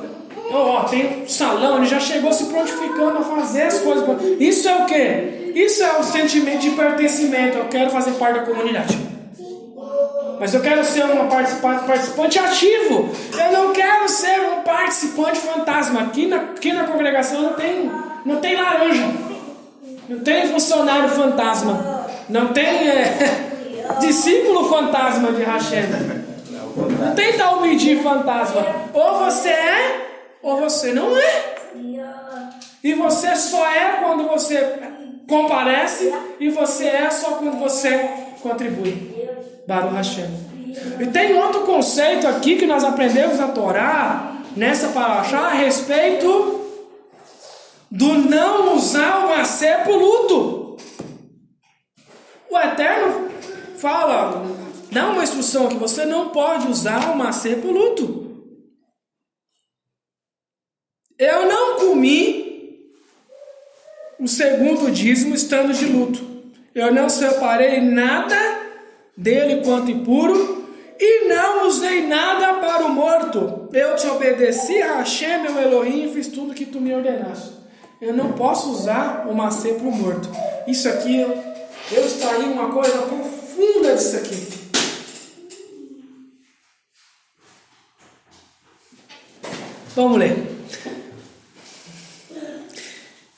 A: ó, tem um salão, ele já chegou se prontificando a fazer as coisas. Isso é o que? Isso é o sentimento de pertencimento. Eu quero fazer parte da comunidade. Mas eu quero ser uma participante, participante ativo. Eu não quero ser um participante fantasma. Aqui na, aqui na congregação não tem, não tem laranja. Não tem funcionário fantasma. Não tem é, discípulo fantasma de Hashem. Não tem Talmidim fantasma. Ou você é, ou você não é. E você só é quando você comparece, e você é só quando você contribui. Baruch Hashem. E tem outro conceito aqui que nós aprendemos a Torá, nessa paraxá, a respeito do não usar o macê por. O Eterno fala, dá uma instrução que você não pode usar o macê por luto. Eu não comi o segundo dízimo estando de luto. Eu não separei nada dele quanto impuro, e não usei nada para o morto. Eu te obedeci a Hashem, meu Elohim, e fiz tudo que tu me ordenaste. Eu não posso usar o macê para o morto. Isso aqui, eu, eu extraí uma coisa profunda disso aqui. Vamos ler.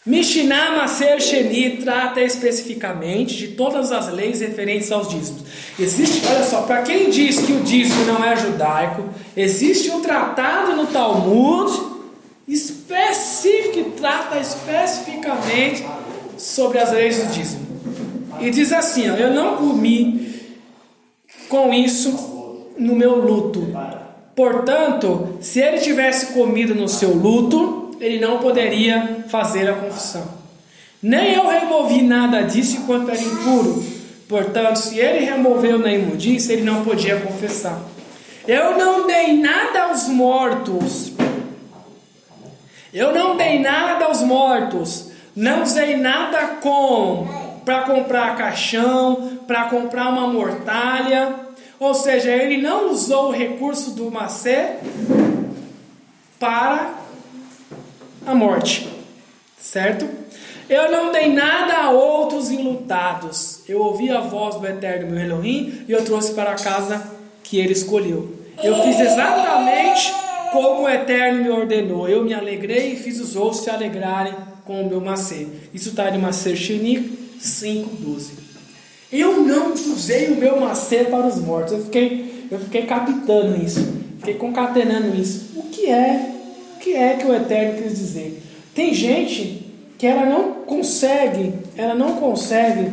A: Mishnah Maser Sheni trata especificamente de todas as leis referentes aos dízimos. Existe, olha só, para quem diz que o dízimo não é judaico, existe um tratado no Talmud específico que trata especificamente sobre as leis do dízimo. E diz assim: ó, Eu não comi com isso no meu luto. Portanto, se ele tivesse comido no seu luto, ele não poderia fazer a confissão. Nem eu removi nada disso enquanto era impuro. Portanto, se ele removeu na imundícia, ele não podia confessar. Eu não dei nada aos mortos. Eu não dei nada aos mortos. Não usei nada com para comprar caixão, para comprar uma mortalha. Ou seja, ele não usou o recurso do macê para a morte, certo? Eu não dei nada a outros enlutados. Eu ouvi a voz do eterno meu Elohim e eu trouxe para a casa que ele escolheu. Eu fiz exatamente como o eterno me ordenou. Eu me alegrei e fiz os outros se alegrarem com o meu macê. Isso está em Macer Sheni 5,12. Eu não usei o meu macê para os mortos. Eu fiquei, eu fiquei captando isso. Fiquei concatenando isso. O que é que é que o Eterno quis dizer? Tem gente que ela não consegue, ela não consegue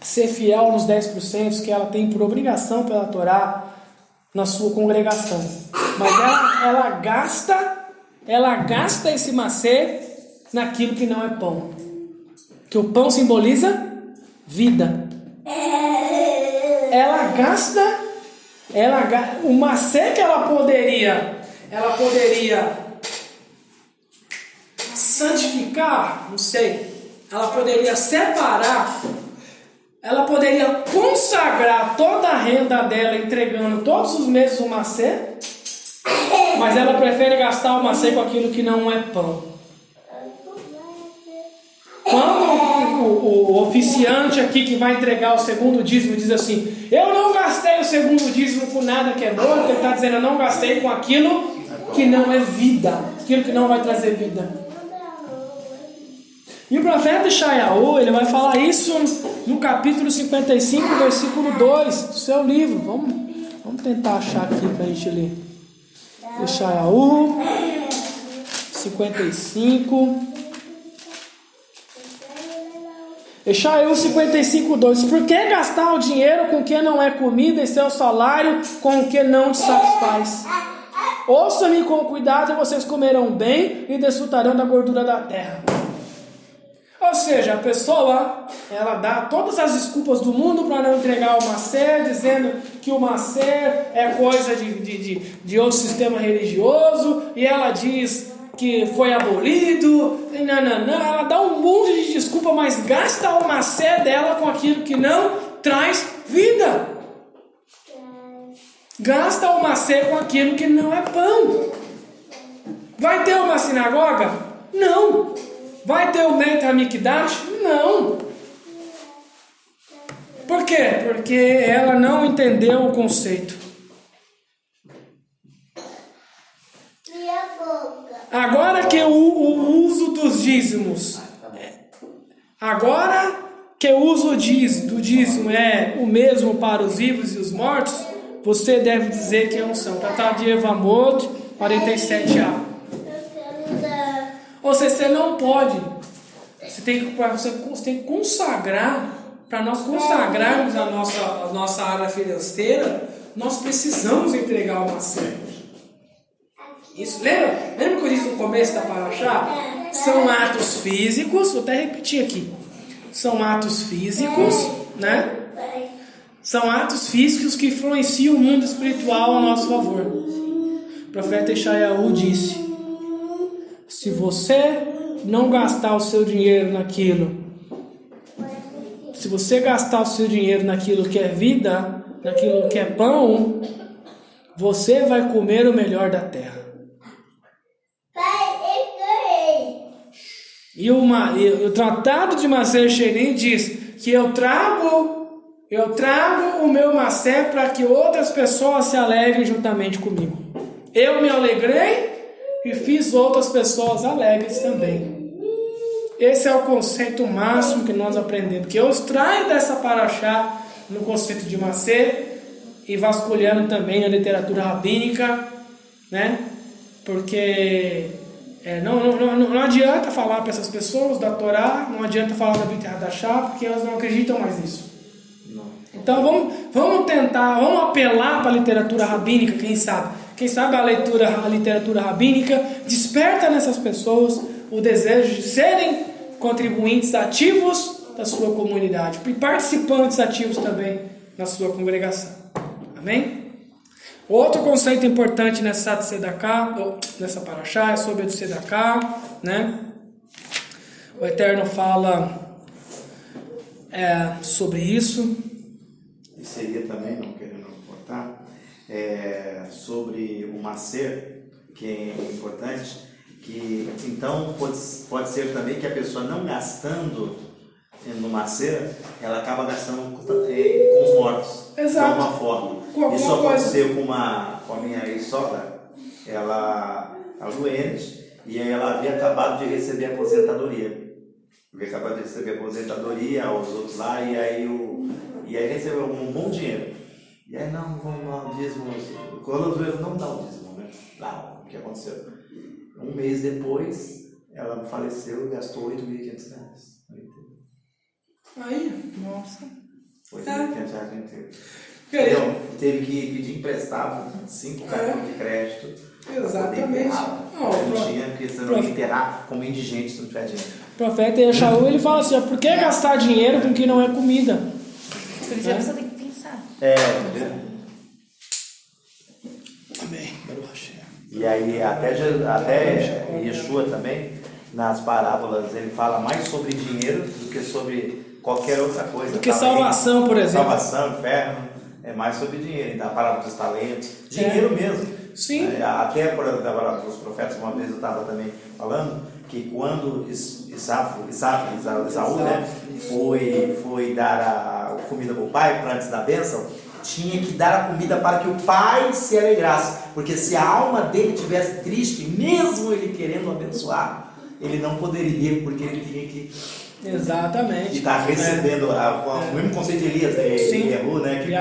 A: ser fiel nos 10% que ela tem por obrigação pela Torá na sua congregação. Mas ela, ela gasta, ela gasta esse macê naquilo que não é pão. Que o pão simboliza vida. Ela gasta, ela o macê que ela poderia, ela poderia santificar, não sei, ela poderia separar, ela poderia consagrar toda a renda dela entregando todos os meses o macê, mas ela prefere gastar o macê com aquilo que não é pão. Quando o, o, oficiante aqui que vai entregar o segundo dízimo diz assim: Eu não gastei o segundo dízimo com nada que é bom, ele está dizendo: Eu não gastei com aquilo que não é vida, aquilo que não vai trazer vida. E o profeta Ishayahu, ele vai falar isso no capítulo 55, versículo 2 do seu livro. Vamos, vamos tentar achar aqui para a gente ler. Ishayahu 55. Ishayahu 55, 2. Por que gastar o dinheiro com o que não é comida e seu salário com o que não te satisfaz? Ouça-me com cuidado e vocês comerão bem e desfrutarão da gordura da terra. Ou seja, a pessoa ela dá todas as desculpas do mundo para não entregar o macer, dizendo que o macer é coisa de, de, de, de outro sistema religioso, e ela diz que foi abolido, e nananã, ela dá um monte de desculpa, mas gasta o macé dela com aquilo que não traz vida. Gasta o macé com aquilo que não é pão. Vai ter uma sinagoga? Não. Vai ter o Beit HaMikdash? Não. Por quê? Porque ela não entendeu o conceito. Agora que o, o uso dos dízimos, agora que o uso do dízimo é o mesmo para os vivos e os mortos, você deve dizer que é um são. Tratado de Evamot 47a. Ou seja, você não pode. Você tem que, você tem que consagrar, para nós consagrarmos a nossa, a nossa área financeira, nós precisamos entregar uma série. Isso, lembra? Lembra que eu disse no começo da Paraxá? São atos físicos, vou até repetir aqui. São atos físicos, né? São atos físicos que influenciam o mundo espiritual a nosso favor. O profeta Ishayahu disse: Se você não gastar o seu dinheiro naquilo, se você gastar o seu dinheiro naquilo que é vida, naquilo que é pão, você vai comer o melhor da terra. E, uma, e o tratado de Maser Sherim diz que eu trago, eu trago o meu macé para que outras pessoas se alegrem juntamente comigo. Eu me alegrei e fiz outras pessoas alegres também. Esse é o conceito máximo que nós aprendemos. Que eu extraio dessa paraxá no conceito de macê e vasculhando também a literatura rabínica, né? Porque é, não, não, não, não adianta falar para essas pessoas da Torá, não adianta falar da Brit Hadashah, porque elas não acreditam mais nisso. Não. Então vamos, vamos tentar, vamos apelar para a literatura rabínica, quem sabe? Quem sabe a leitura, a literatura rabínica desperta nessas pessoas o desejo de serem contribuintes ativos da sua comunidade e participantes ativos também na sua congregação. Amém? Outro conceito importante nessa Tzedaká, nessa paraxá, é sobre a Tzedaká, né? O Eterno fala é, sobre isso.
C: E seria também, não querendo cortar, é, sobre o macer, que é importante, que então pode, pode ser também que a pessoa não gastando no macer, ela acaba gastando é, com os mortos.
A: Exato.
C: De alguma forma. Com Isso aconteceu com, uma, com a minha ex-sogra, ela, a Luenes, e aí ela havia acabado de receber a aposentadoria. Havia acabado de receber a aposentadoria, os outros lá, e aí, o, e aí recebeu um bom dinheiro. E aí, não, vamos dar um dízimo. Quando os vezes não dá um dízimo, né? Não, o que aconteceu? Um mês depois, ela faleceu e gastou 8.500 reais.
A: Aí, nossa.
C: 8.500 reais inteiro. Entendeu? Teve que pedir emprestado cinco é. cartões de crédito.
A: Exatamente.
C: Não, não tinha, porque você não ia enterrar como indigente se não tiver dinheiro.
A: O profeta Yeshaú, ele fala assim, por que gastar dinheiro com que não é comida?
B: Por isso é. você tem que pensar.
C: É,
A: Amém.
C: E aí, até, até Yeshua também, nas parábolas, ele fala mais sobre dinheiro do que sobre qualquer outra coisa.
A: Do que salvação, por exemplo.
C: Salvação, inferno é mais sobre dinheiro, da palavra dos talentos, dinheiro é. mesmo.
A: Sim.
C: É, até por dos profetas, uma vez eu estava também falando que quando Isaú, Isaú, né, foi, foi dar a comida para o pai, para antes da bênção, tinha que dar a comida para que o pai se alegrasse, porque se a alma dele tivesse triste, mesmo ele querendo abençoar, ele não poderia, porque ele tinha que
A: Exatamente.
C: E está recebendo é. a, o mesmo conceito de Elias, é, Sim. Yahu, né? Que,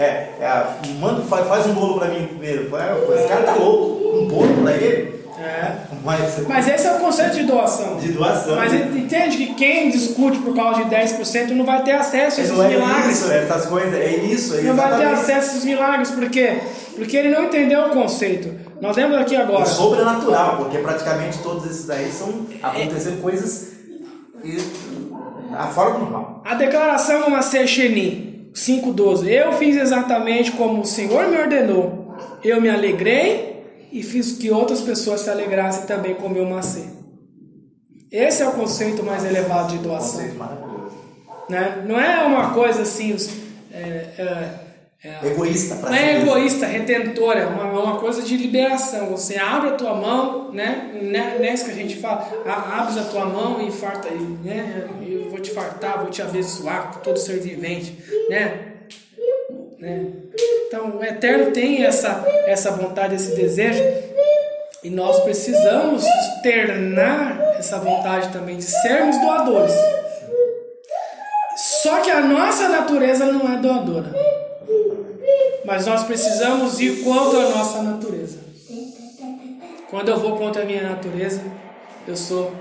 C: é, é, manda, faz, faz um bolo para mim primeiro. É, esse cara tá louco, um bolo para ele.
A: É. Mas, Mas esse é o conceito de doação.
C: De doação.
A: Mas entende que quem discute por causa de 10% não vai ter acesso a esses
C: não
A: milagres.
C: É isso, essas coisas, é isso. É
A: não vai ter acesso a esses milagres, por quê? Porque ele não entendeu o conceito. Nós lemos aqui agora. O
C: sobrenatural, porque praticamente todos esses daí são acontecendo coisas a fora do normal.
A: A declaração do Maser Sheni 5.12 Eu fiz exatamente como o Senhor me ordenou. Eu me alegrei e fiz que outras pessoas se alegrassem também com o meu macê. Esse é o conceito mais elevado de doação. Né? Não é uma coisa assim. os- é, é, é,
C: Egoísta pra
A: não é egoísta, retentora, é uma, uma coisa de liberação. Você abre a tua mão, né? Né- Nessa que a gente fala, a- abres a tua mão e farta, e, né? Eu vou te fartar, vou te abençoar com todo ser vivente, né? né? Então, o Eterno tem essa, essa vontade, esse desejo, e nós precisamos externar essa vontade também de sermos doadores. Só que a nossa natureza não é doadora. Mas nós precisamos ir contra a nossa natureza. Quando eu vou contra a minha natureza, eu sou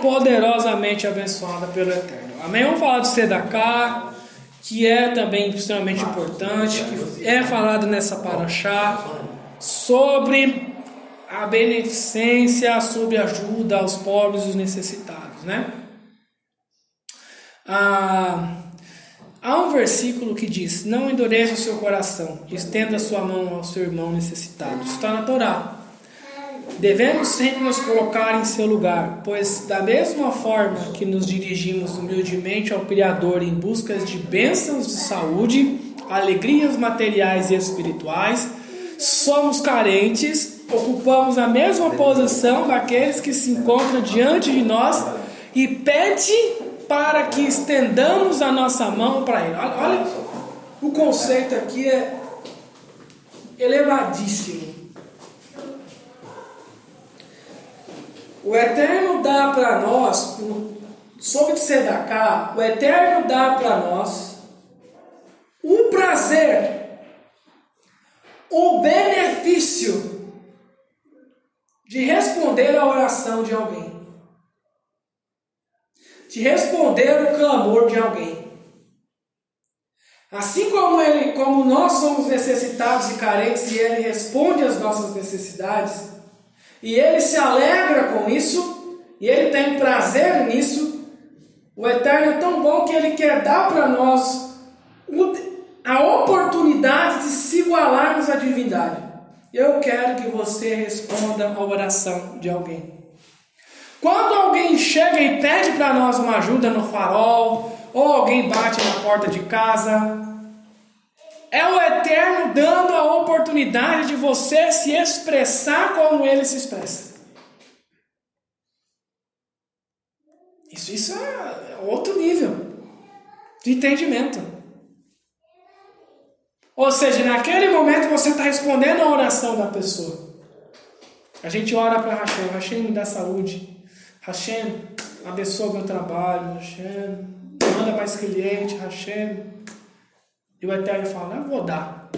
A: poderosamente abençoada pelo Eterno. Amém? Vamos falar do Sedaká, que é também extremamente importante, que é falado nessa paraxá, sobre a beneficência, sobre ajuda aos pobres e os necessitados, né? Ah, há um versículo que diz: Não endureça o seu coração, estenda sua mão ao seu irmão necessitado. Está na Torá. Devemos sempre nos colocar em seu lugar, pois, da mesma forma que nos dirigimos humildemente ao Criador em busca de bênçãos de saúde, alegrias materiais e espirituais, somos carentes, ocupamos a mesma posição daqueles que se encontram diante de nós e pede para que estendamos a nossa mão para Ele. Olha, olha, o conceito aqui é elevadíssimo. O Eterno dá para nós, sobre Sedaká, o Eterno dá para nós o prazer, o benefício de responder a oração de alguém, de responder o clamor de alguém. Assim como ele, como nós somos necessitados e carentes e ele responde às nossas necessidades, e ele se alegra com isso, e ele tem prazer nisso. O Eterno é tão bom que ele quer dar para nós a oportunidade de se igualarmos à divindade. Eu quero que você responda a oração de alguém. Quando alguém chega e pede para nós uma ajuda no farol, ou alguém bate na porta de casa, é o Eterno dando a oportunidade de você se expressar como ele se expressa. Isso, isso é outro nível de entendimento. Ou seja, naquele momento você está respondendo a oração da pessoa. A gente ora para Hashem, Hashem me dá saúde, Hashem abençoa meu trabalho, Hashem manda mais cliente, Hashem e o Eterno fala, eu vou dar.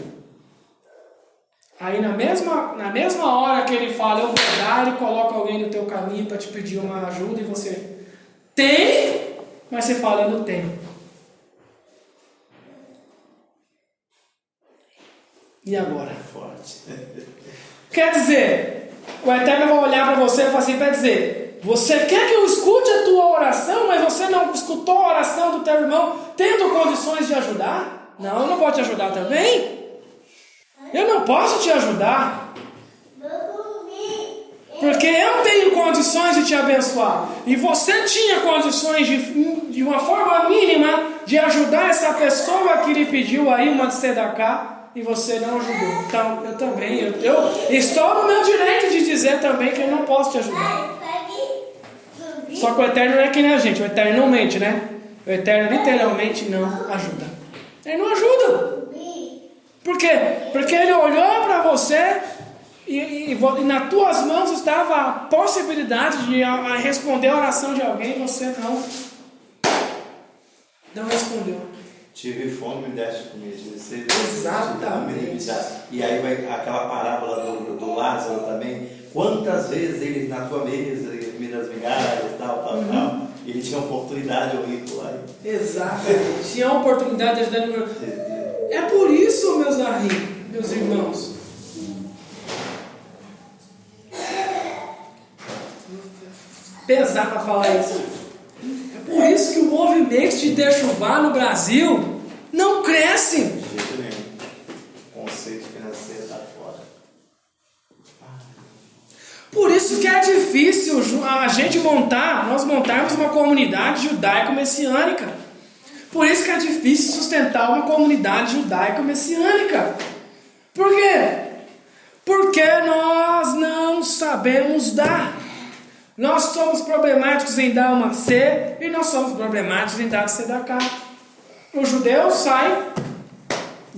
A: Aí na mesma, na mesma hora que ele fala, eu vou dar, ele coloca alguém no teu caminho para te pedir uma ajuda e você tem, mas você fala, eu não tenho. E agora?
C: Forte.
A: Quer dizer, o Eterno vai olhar para você e falar assim, quer dizer, você quer que eu escute a tua oração, mas você não escutou a oração do teu irmão, tendo condições de ajudar? Não, eu não vou te ajudar também. Eu não posso te ajudar. Porque eu tenho condições de te abençoar. E você tinha condições de, de uma forma mínima de ajudar essa pessoa que lhe pediu aí uma de e você não ajudou. Então, eu também, eu, eu estou no meu direito de dizer também que eu não posso te ajudar. Só que o Eterno não é que nem a gente, o Eterno não mente, né? O Eterno literalmente não ajuda. Ele não ajuda. Por quê? Porque ele olhou para você e, e, e, nas tuas mãos estava a possibilidade de a, a responder a oração de alguém e você não, não respondeu.
C: Tive fome, me deste comida.
A: Exatamente.
C: E aí vai aquela parábola do, do Lázaro também. Quantas vezes ele na tua mesa, comida das migalhas, tal, tal,
A: Uhum.
C: tal. Ele tinha oportunidade, o rico lá.
A: Exatamente. Tinha a oportunidade de ajudar no É por isso, meus amigos, meus irmãos. Pesar para falar isso. É por isso que o movimento de derchuvar no Brasil não cresce.
C: De jeito nenhum. O conceito financeiro está fora.
A: Por isso que é difícil a gente montar, nós montarmos uma comunidade judaico-messiânica. Por isso que é difícil sustentar uma comunidade judaico-messiânica. Por quê? Porque nós não sabemos dar. Nós somos problemáticos em dar uma C e nós somos problemáticos em dar C da cá. O judeu sai,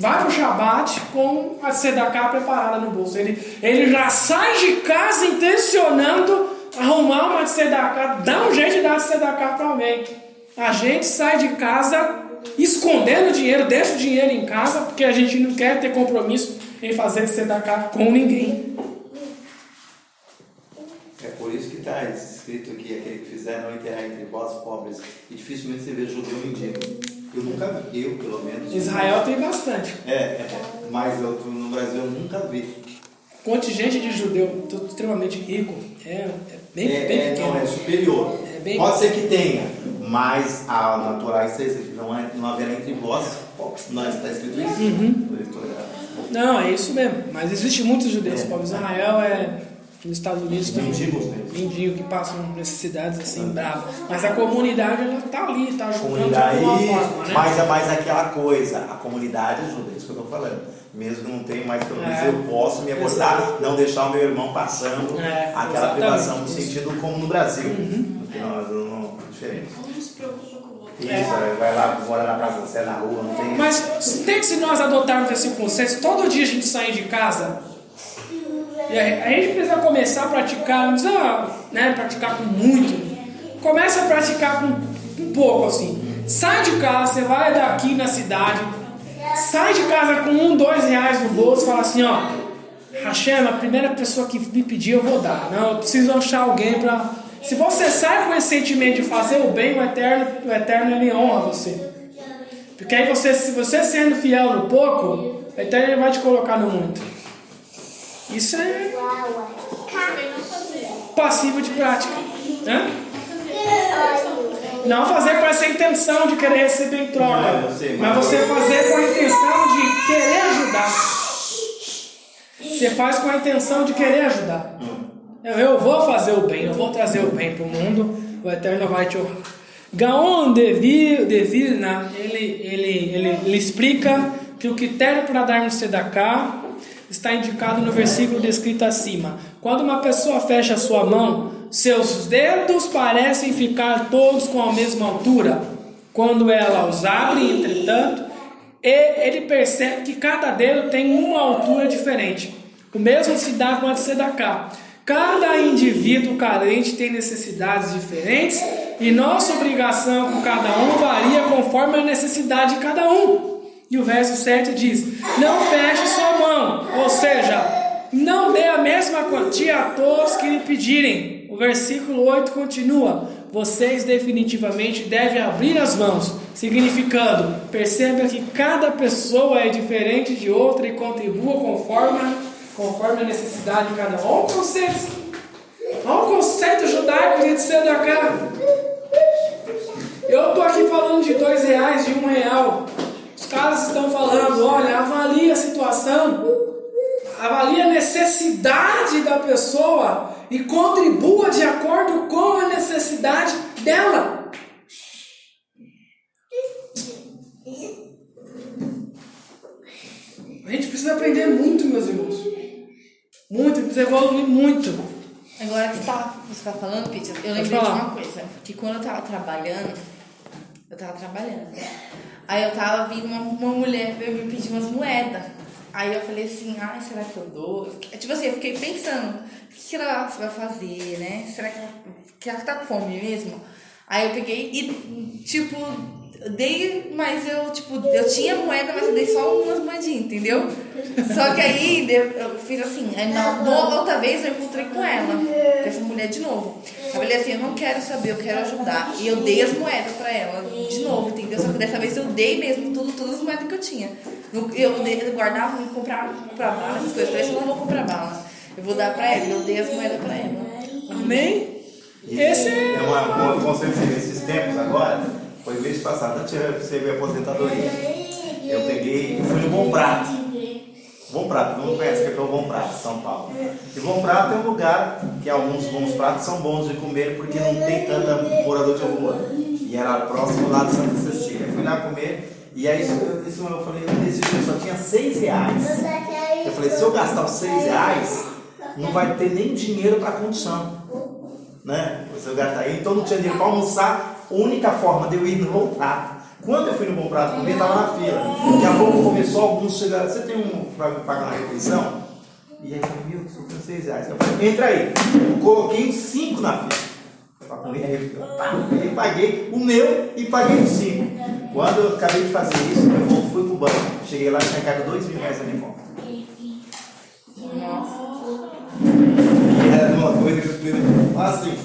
A: vai para o Shabat com a Sedaká preparada no bolso. Ele, ele já sai de casa intencionando arrumar uma Sedaká, dá um jeito de dar Sedaká para alguém. A gente sai de casa escondendo dinheiro, deixa o dinheiro em casa, porque a gente não quer ter compromisso em fazer Sedaká com ninguém.
C: É por isso que está escrito aqui, aquele que fizer não enterrar entre vós pobres, e dificilmente você vê judeu mendigo. Eu nunca vi, eu pelo menos.
A: Israel tem bastante.
C: É, é mas eu, no Brasil eu nunca vi.
A: Contingente de judeu extremamente rico é, é bem,
C: é,
A: bem
C: é,
A: pequeno.
C: Não, é superior.
A: É bem
C: Pode ser que tenha, mas a natural não, é, não haverá entre vós pobres. Não está escrito isso?
A: Uhum. Não, é isso mesmo. Mas existe muitos judeus é. pobres. Israel é nos Estados Unidos
C: tem mendigos mesmo.
A: mendigos que passam necessidades assim bravas. Mas a comunidade ela tá ali, está ajudando
C: de alguma forma, né? Mas é mais aquela coisa, a comunidade ajuda, é isso que eu estou falando. Mesmo que não tenha, mas pelo menos é. eu posso me abordar, não deixar o meu irmão passando é, aquela privação no sentido como no Brasil. Uhum. Porque nós não é diferente. Isso, é. vai lá, mora na Praça da Sé, na rua, não tem.
A: Mas tem que se nós adotarmos esse conceito, todo dia a gente sair de casa, a, gente precisa começar a praticar, não precisa né, praticar com muito. Começa a praticar com um pouco assim. Sai de casa, você vai daqui na cidade, sai de casa com um, dois reais no bolso e fala assim, ó, Hashem, a primeira pessoa que me pedir eu vou dar. Não, eu preciso achar alguém para. Se você sai com esse sentimento de fazer o bem, o eterno, o eterno ele honra você. Porque aí você, se você sendo fiel no pouco, o eterno ele vai te colocar no muito. Isso é passivo de prática. Hã? Não fazer com essa intenção de querer receber em troca, mas você fazer com a intenção de querer ajudar. Você faz com a intenção de querer ajudar. Eu vou fazer o bem, eu vou trazer o bem para o mundo, o Eterno vai te honrar. Gaon de, Vilna, ele, ele, ele, ele explica que o critério para darmos Sedaká está indicado no versículo descrito acima. Quando uma pessoa fecha sua mão, seus dedos parecem ficar todos com a mesma altura. Quando ela os abre, entretanto, ele percebe que cada dedo tem uma altura diferente. O mesmo se dá com a de Sedacá. Cada indivíduo carente tem necessidades diferentes e nossa obrigação com cada um varia conforme a necessidade de cada um. E o verso 7 diz: Não feche sua mão, ou seja, não dê a mesma quantia a todos que lhe pedirem. O versículo 8 continua: Vocês definitivamente devem abrir as mãos, significando, perceba que cada pessoa é diferente de outra e contribua conforme, conforme a necessidade de cada um. Olha o conceito, olha o conceito judaico de ser da cara. Eu estou aqui falando de dois reais, de um real. Os caras estão falando, olha, avalie a situação, avalie a necessidade da pessoa e contribua de acordo com a necessidade dela. A gente precisa aprender muito, meus irmãos. Muito, precisa evoluir muito.
D: Agora que você está tá falando, Peter, eu lembrei de uma coisa. Que quando eu estava trabalhando, eu estava trabalhando? Aí eu tava vindo uma, uma mulher veio me pedir umas moedas. Aí eu falei assim, ai, será que eu dou? Tipo assim, eu fiquei pensando, o que, que ela vai fazer, né? Será que ela, que ela tá com fome mesmo? Aí eu peguei e, tipo, dei, mas eu, tipo, eu tinha moeda, mas eu dei só umas moedinhas, entendeu? Só que aí eu fiz assim, aí na outra vez eu encontrei com ela, com essa mulher de novo. Eu falei assim, eu não quero saber, eu quero ajudar. E eu dei as moedas pra ela, de novo, entendeu? Só que dessa vez eu dei mesmo tudo, todas as moedas que eu tinha. Eu, eu guardava, comprar, comprar bala, essas coisas. Eu falei, eu não vou comprar bala. Eu vou dar pra ela, eu dei as moedas pra ela.
A: Amém? Esse é...
C: É uma, um conceito nesses tempos agora foi mês passado, antes de receber a aposentadoria. Eu peguei e fui no Bom Prato. Bom Prato, mundo conhece que é o Bom Prato, São Paulo. E Bom Prato é um lugar que alguns bons pratos são bons de comer porque não tem tanta morador de rua. E era próximo lá de Santa Cecília. Eu fui lá comer e aí isso, eu falei, esse dia só tinha seis reais. Eu falei, se eu gastar os seis reais, não vai ter nem dinheiro para condução. Né? Se eu gastar aí, então não tinha dinheiro para almoçar. A única forma de eu ir no Bom Prato quando eu fui no Bom Prato comer, estava na fila. Daqui a pouco começou alguns chegaram. Você tem um para pagar na refeição? E aí eu falei, meu, tem seis reais. Eu falei, entra aí. Eu coloquei cinco na fila. Para comer, aí eu paguei o meu e paguei os cinco. Quando eu acabei de fazer isso, eu fui pro banco. Cheguei lá e tinha caído dois mil reais na minha conta. E era uma coisa que eu assim.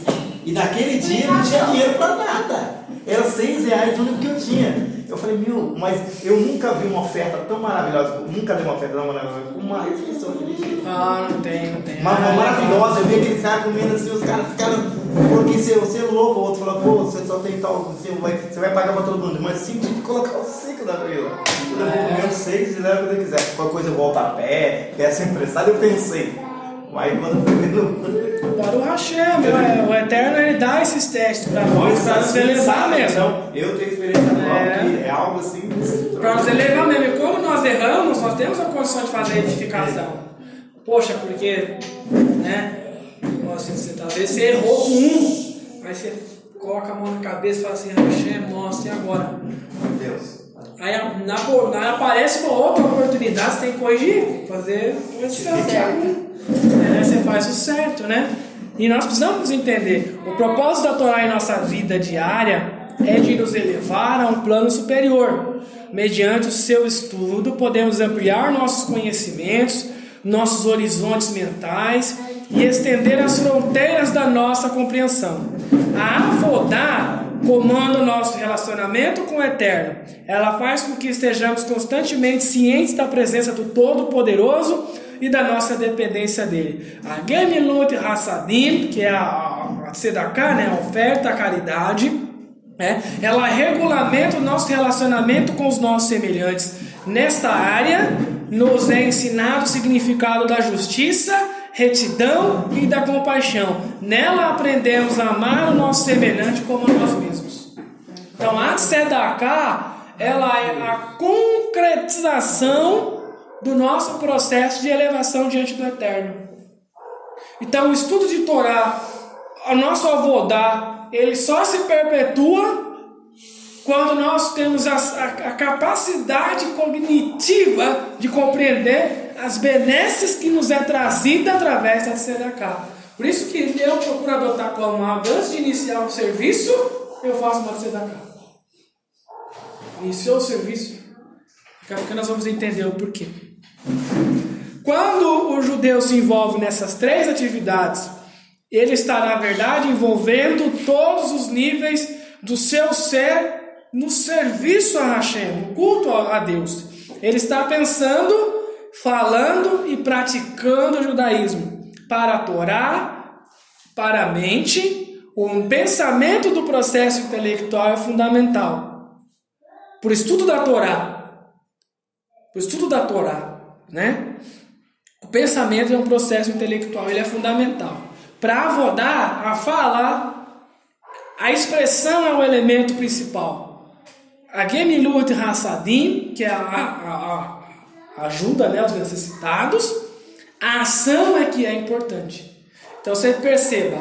C: E naquele dia não tinha dinheiro para nada. Era seis reais o único que eu tinha. Eu falei, meu, mas eu nunca vi uma oferta tão maravilhosa, nunca dei uma oferta tão maravilhosa como uma refeição.
A: Ah, não tem, não tem.
C: Uma, uma maravilhosa, eu vi aqueles caras comendo assim, os caras ficaram. Porque você, você é louco, o outro falou, pô, você só tem tal, você vai, você vai pagar pra todo mundo. Mas sim, tinha que colocar os cinco na fila. Eu vou comer seis e leva o que quiser. Qualquer coisa eu volto a pé, peço emprestado, eu pensei. Aí quando eu fui no.
A: Para o Hashem, o Eterno ele dá esses testes para nós, para nos elevar mesmo.
C: Então, eu tenho experiência é. é algo assim.
A: Para nos elevar mesmo. E quando nós erramos, nós temos a condição de fazer edificação. Poxa, porque, né? Nossa, você, talvez você errou com um, aí você coloca a mão na cabeça e fala assim: Hashem, nossa, e agora?
C: Deus.
A: Aí na, na, aparece uma outra oportunidade, você tem que corrigir, fazer correção. É, você faz o certo, né? E nós precisamos entender: o propósito da Torá em nossa vida diária é de nos elevar a um plano superior. Mediante o seu estudo, podemos ampliar nossos conhecimentos, nossos horizontes mentais e estender as fronteiras da nossa compreensão. A Avodá comanda o nosso relacionamento com o Eterno. Ela faz com que estejamos constantemente cientes da presença do Todo-Poderoso e da nossa dependência dele. A Gemilut Hassadim, que é a, a né, a oferta, a caridade, né, ela regulamenta o nosso relacionamento com os nossos semelhantes. Nesta área, nos é ensinado o significado da justiça, retidão e da compaixão. Nela aprendemos a amar o nosso semelhante como nós mesmos. Então, a Tzedakah, ela é a concretização do nosso processo de elevação diante do Eterno. Então, o estudo de Torá, o nosso avodá, ele só se perpetua quando nós temos a, a, a capacidade cognitiva de compreender as benesses que nos é trazida através da Tzedakah. Por isso que eu procuro adotar como hábito, antes de iniciar o serviço, eu faço uma Tzedakah. Iniciou o serviço, pouco nós vamos entender o porquê. Quando o judeu se envolve nessas três atividades, ele está, na verdade, envolvendo todos os níveis do seu ser no serviço a Hashem, no culto a Deus. Ele está pensando, falando e praticando o judaísmo para a Torá, para a mente. O pensamento do processo intelectual é fundamental. Por estudo da Torá, por estudo da Torá, né? O pensamento é um processo intelectual, ele é fundamental. Para avodar, a fala, a expressão é o elemento principal. A Gemilut Hassadim, que é a, a, a ajuda né, aos necessitados, a ação é que é importante. Então você perceba,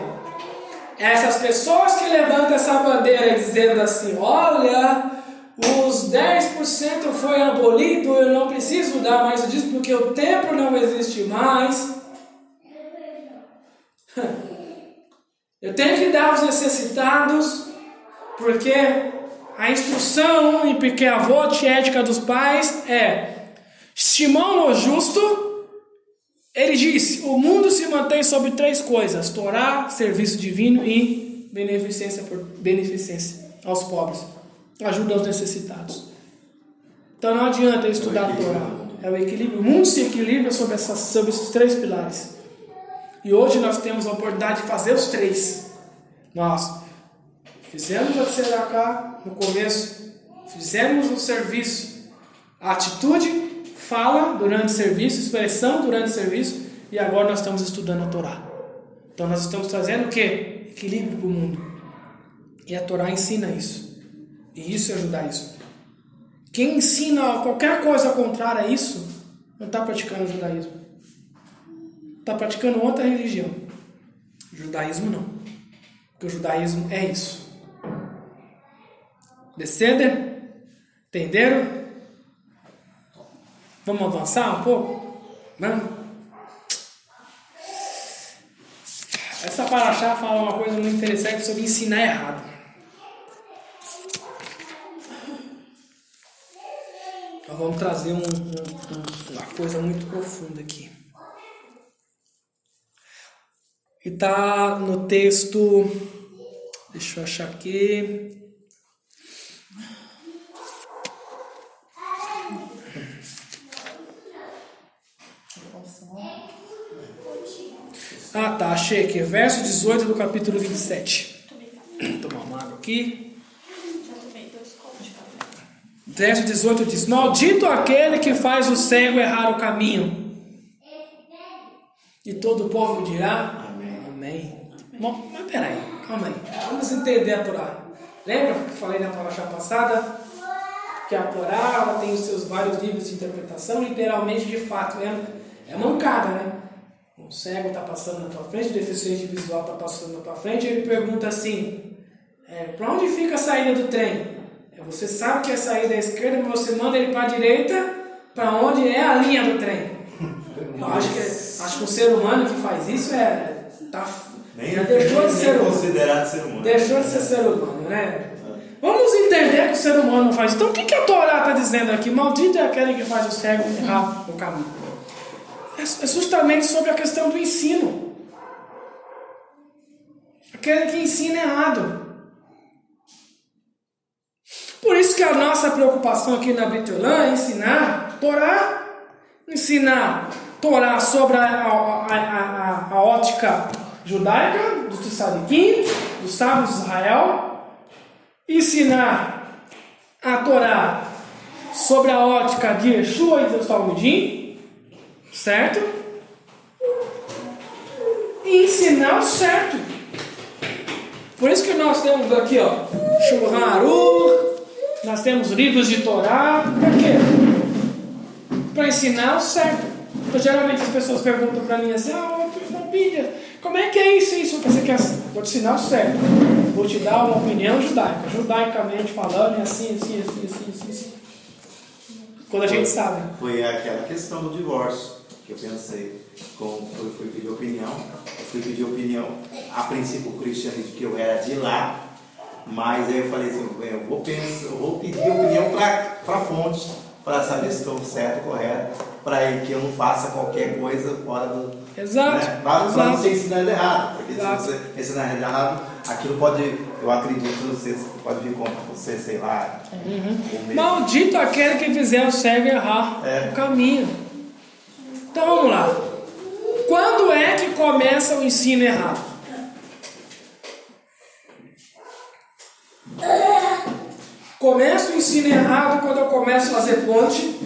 A: essas pessoas que levantam essa bandeira dizendo assim: olha, os 10% foi abolido, eu não preciso dar mais disso porque o templo não existe mais. Eu tenho que dar aos necessitados, porque a instrução em Piquet Avot, ética dos pais, é Shimon o justo, ele disse, o mundo se mantém sobre três coisas, Torá, serviço divino e beneficência, por, beneficência aos pobres ajuda aos necessitados. Então não adianta estudar a Torá. É o equilíbrio. O mundo se equilibra sobre, essas, sobre esses três pilares. E hoje nós temos a oportunidade de fazer os três. Nós fizemos a Tzedaká no começo, fizemos o serviço, a atitude, fala durante o serviço, expressão durante o serviço, e agora nós estamos estudando a Torá. Então nós estamos trazendo o que? Equilíbrio para o mundo. E a Torá ensina isso. E isso é judaísmo. Quem ensina qualquer coisa contrária a isso, não está praticando judaísmo. Está praticando outra religião. Judaísmo não. Porque o judaísmo é isso. Descendem? Entenderam? Vamos avançar um pouco? Vamos? Essa paraxá fala uma coisa muito interessante sobre ensinar errado. Nós vamos trazer um, um, uma coisa muito profunda aqui. E tá no texto. Deixa eu achar aqui. Ah, tá, achei aqui. Verso 18 do capítulo 27. Vou tomar uma água aqui. Verso 18 diz: Maldito aquele que faz o cego errar o caminho. E todo o povo dirá: Amém. Amém. Bom, mas peraí, calma aí. Vamos entender a Torá. Lembra que eu falei na paraxá passada? Que a Torá tem os seus vários livros de interpretação, literalmente, de fato, é, é mancada, né? Um cego está passando na tua frente, o deficiente visual está passando na tua frente, e ele pergunta assim: é, para onde fica a saída do trem? É, você sabe que a saída é esquerda, mas você manda ele para a direita, para onde é a linha do trem. Eu acho que, acho que o ser humano que faz isso é. Tá,
C: Nem,
A: já deixou de ser humano.
C: considerado ser humano.
A: Deixou de ser ser humano, né? Vamos entender que o ser humano não faz. Então o que, que a Torá está dizendo aqui? Maldito é aquele que faz o cego errar o caminho. É justamente sobre a questão do ensino. Aquele que ensina errado. Por isso que a nossa preocupação aqui na Britolã é ensinar Torá. Ensinar Torá sobre a, a, a, a ótica judaica, dos Tsadikim, dos sábios de Israel. Ensinar a Torá sobre a ótica de Yeshua e dos Talmudim, certo? E ensinar o certo. Por isso que nós temos aqui, ó, Shulchan Aruch, nós temos livros de Torá, para quê? Para ensinar o certo. Então, geralmente as pessoas perguntam para mim assim, ah, Bíblia, como é que é isso isso que você quer? Vou te ensinar o certo. Vou te dar uma opinião judaica, judaicamente falando, é assim, assim, assim, assim, assim, assim. Quando a gente sabe.
C: Foi aquela questão do divórcio que eu pensei. Como eu fui pedir opinião, eu fui pedir opinião, a princípio o cristianismo que eu era de lá, mas aí eu falei assim, eu vou, pensar, eu vou pedir opinião para a fonte, para saber se estou certo ou correto, para que eu não faça qualquer coisa fora do.
A: Exato.
C: Né? Para não ser ensinado errado, porque
A: Exato.
C: se você ensinar errado, aquilo pode, eu acredito, você pode vir contra você, sei lá.
A: Uhum. Maldito aquele que fizer o cego errar
C: É.
A: o caminho. Então vamos lá. Quando é que começa o ensino errado? Começa o ensino errado quando eu começo a fazer ponte.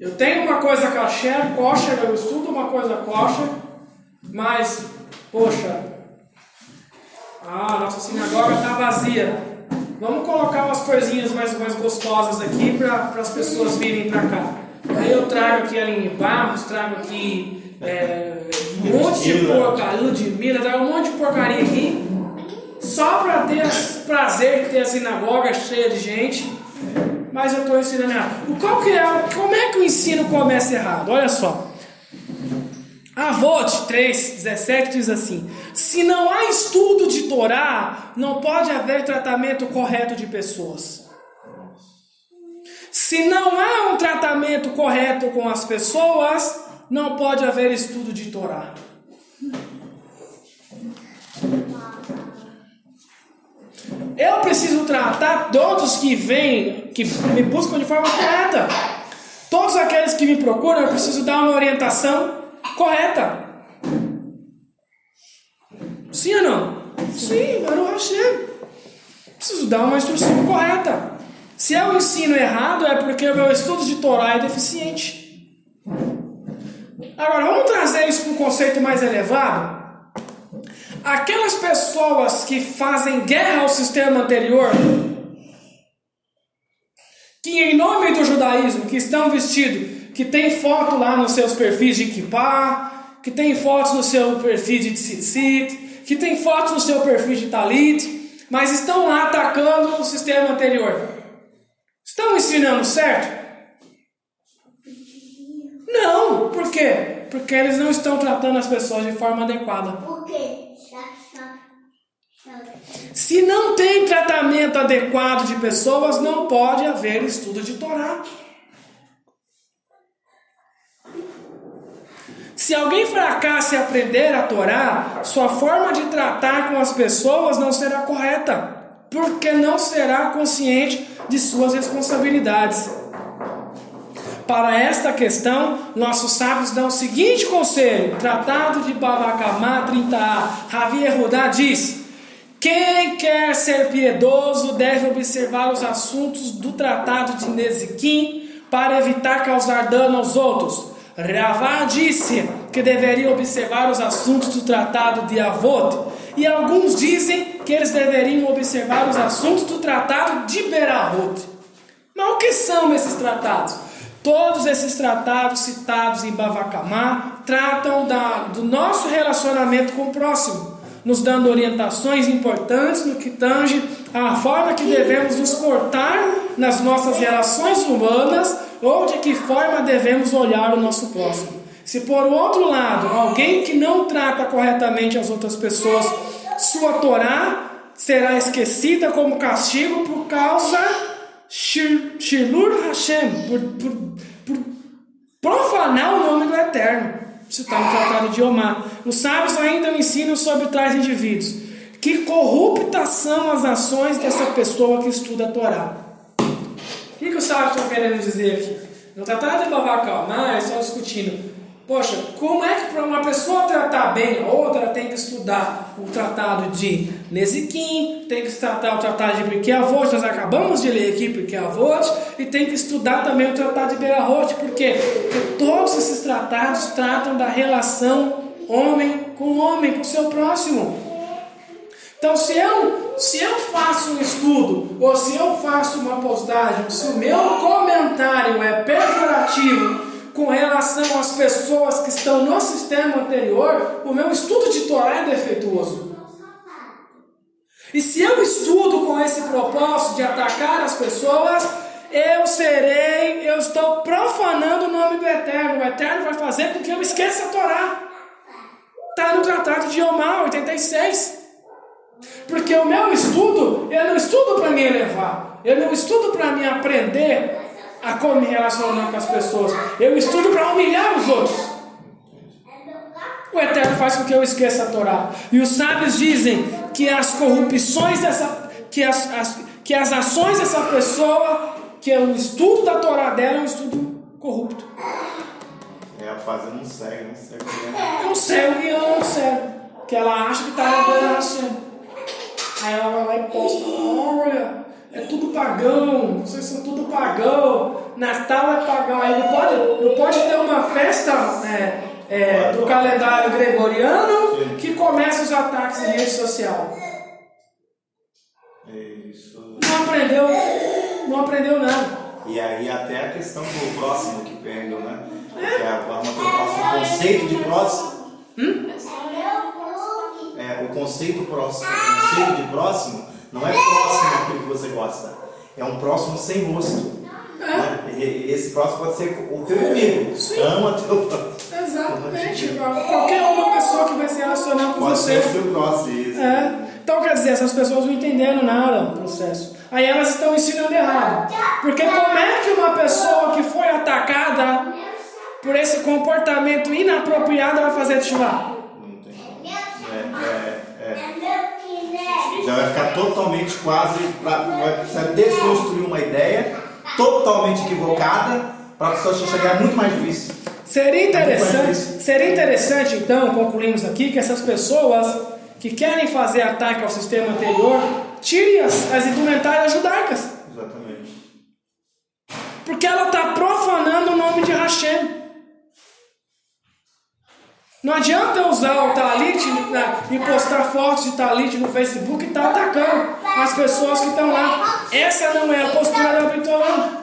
A: Eu tenho uma coisa caché, coxa, eu estudo uma coisa coxa, mas, poxa, ah, nossa sinagoga está vazia. Vamos colocar umas coisinhas mais, mais gostosas aqui para as pessoas virem para cá. Aí eu trago aqui a Aline Barros, trago aqui é, um monte de
C: Ludmilla.
A: porcaria, Ludmilla, trago um monte de porcaria aqui, só para ter prazer de ter a sinagoga cheia de gente, mas eu estou ensinando errado. Qual que é, como é que o ensino começa errado? Olha só. Avot 3, 17 diz assim: Se não há estudo de Torá, não pode haver tratamento correto de pessoas. Se não há um tratamento correto com as pessoas, não pode haver estudo de Torá. Eu preciso tratar todos que vêm, que me buscam de forma correta. Todos aqueles que me procuram, eu preciso dar uma orientação correta. Sim ou não? Sim, Baruch Hashem. Preciso dar uma instrução correta. Se eu ensino errado, é porque o meu estudo de Torá é deficiente. Agora, vamos trazer isso para um conceito mais elevado? Aquelas pessoas que fazem guerra ao sistema anterior, que em nome do judaísmo, que estão vestidos, que tem foto lá nos seus perfis de kippah, que tem fotos no seu perfil de tzitzit, que tem fotos no seu perfil de talit, mas estão lá atacando o sistema anterior. Estão ensinando certo? Não, por quê? Porque eles não estão tratando as pessoas de forma adequada.
E: Por quê?
A: Se não tem tratamento adequado de pessoas, não pode haver estudo de Torá. Se alguém fracassa em aprender a Torá, sua forma de tratar com as pessoas não será correta, porque não será consciente de suas responsabilidades. Para esta questão, nossos sábios dão o seguinte conselho: Tratado de Babacamá 30a, Ravi Erudá diz. Quem quer ser piedoso deve observar os assuntos do tratado de Neziquim para evitar causar dano aos outros. Ravá disse que deveria observar os assuntos do tratado de Avot, e alguns dizem que eles deveriam observar os assuntos do tratado de Berahot. Mas o que são esses tratados? Todos esses tratados citados em Bavacamá tratam da, do nosso relacionamento com o próximo nos dando orientações importantes no que tange à forma que devemos nos portar nas nossas relações humanas ou de que forma devemos olhar o nosso próximo. Se por outro lado, alguém que não trata corretamente as outras pessoas, sua Torá será esquecida como castigo por causa Shilur Hashem, por, por, por profanar o nome do Eterno. Está no Tratado de Omar. Os sábios ainda ensinam sobre tais indivíduos. Que corruptas são as ações dessa pessoa que estuda a Torá. O que, que os sábios estão querendo dizer aqui? No Tratado de Babacalmar, eles estão discutindo Poxa, como é que para uma pessoa tratar bem a outra, tem que estudar o tratado de Neziquim, tem que tratar o tratado de Pirkei-Avot, nós acabamos de ler aqui Pirkei-Avot, e tem que estudar também o tratado de Berahot, por quê? Porque todos esses tratados tratam da relação homem com homem, com o seu próximo. Então, se eu, se eu faço um estudo, ou se eu faço uma postagem, se o meu comentário é pejorativo, com relação às pessoas que estão no sistema anterior, o meu estudo de Torá é defeituoso. E se eu estudo com esse propósito de atacar as pessoas, eu serei, eu estou profanando o nome do Eterno. O Eterno vai fazer com que eu esqueça a Torá. Está no Tratado de Omar 86. Porque o meu estudo, eu não estudo para me elevar, eu não estudo para me aprender a como me relacionar com as pessoas. Eu estudo para humilhar os outros. O Eterno faz com que eu esqueça a Torá. E os sábios dizem que as corrupções dessa. que as, as, que as ações dessa pessoa, que é o estudo da Torá dela, é um estudo corrupto.
C: É fazendo um cego, um cego.
A: É um cego guiando um cego. Que ela acha que está assim. Aí ela vai lá e posta. Olha, é tudo pagão, vocês são tudo pagão, Natal é pagão, aí não pode, não pode ter uma festa é, é, do calendário gregoriano que começa os ataques em rede social.
C: Isso.
A: Não aprendeu, não aprendeu nada.
C: E aí até a questão do próximo que pega, né? Que é a forma que o conceito de próximo.
A: Hum?
C: É, o conceito próximo, o conceito de próximo não é próximo daquilo que você gosta. É um próximo sem rosto. É. Né? Esse próximo pode ser o teu inimigo.
A: Sim.
C: Ama teu próximo.
A: Exatamente. Qualquer uma pessoa que vai se relacionar com
C: pode
A: você.
C: Ser o próximo, isso.
A: É. Então, quer dizer, essas pessoas não entendendo nada do processo. Aí elas estão ensinando errado. Porque como é que uma pessoa que foi atacada por esse comportamento inapropriado vai fazer chuvar?
C: Não tem. É, é, é já vai ficar totalmente quase, pra, vai precisar desconstruir uma ideia totalmente equivocada para a pessoa chegar muito mais difícil.
A: Seria interessante, seria interessante então, concluímos aqui, que essas pessoas que querem fazer ataque ao sistema anterior tirem as, as indumentárias judaicas.
C: Exatamente.
A: Porque ela está profanando o nome de Hashem. Não adianta eu usar o Talit né, e postar fotos de Talit no Facebook e estar tá atacando as pessoas que estão lá. Essa não é a postura da Britolã.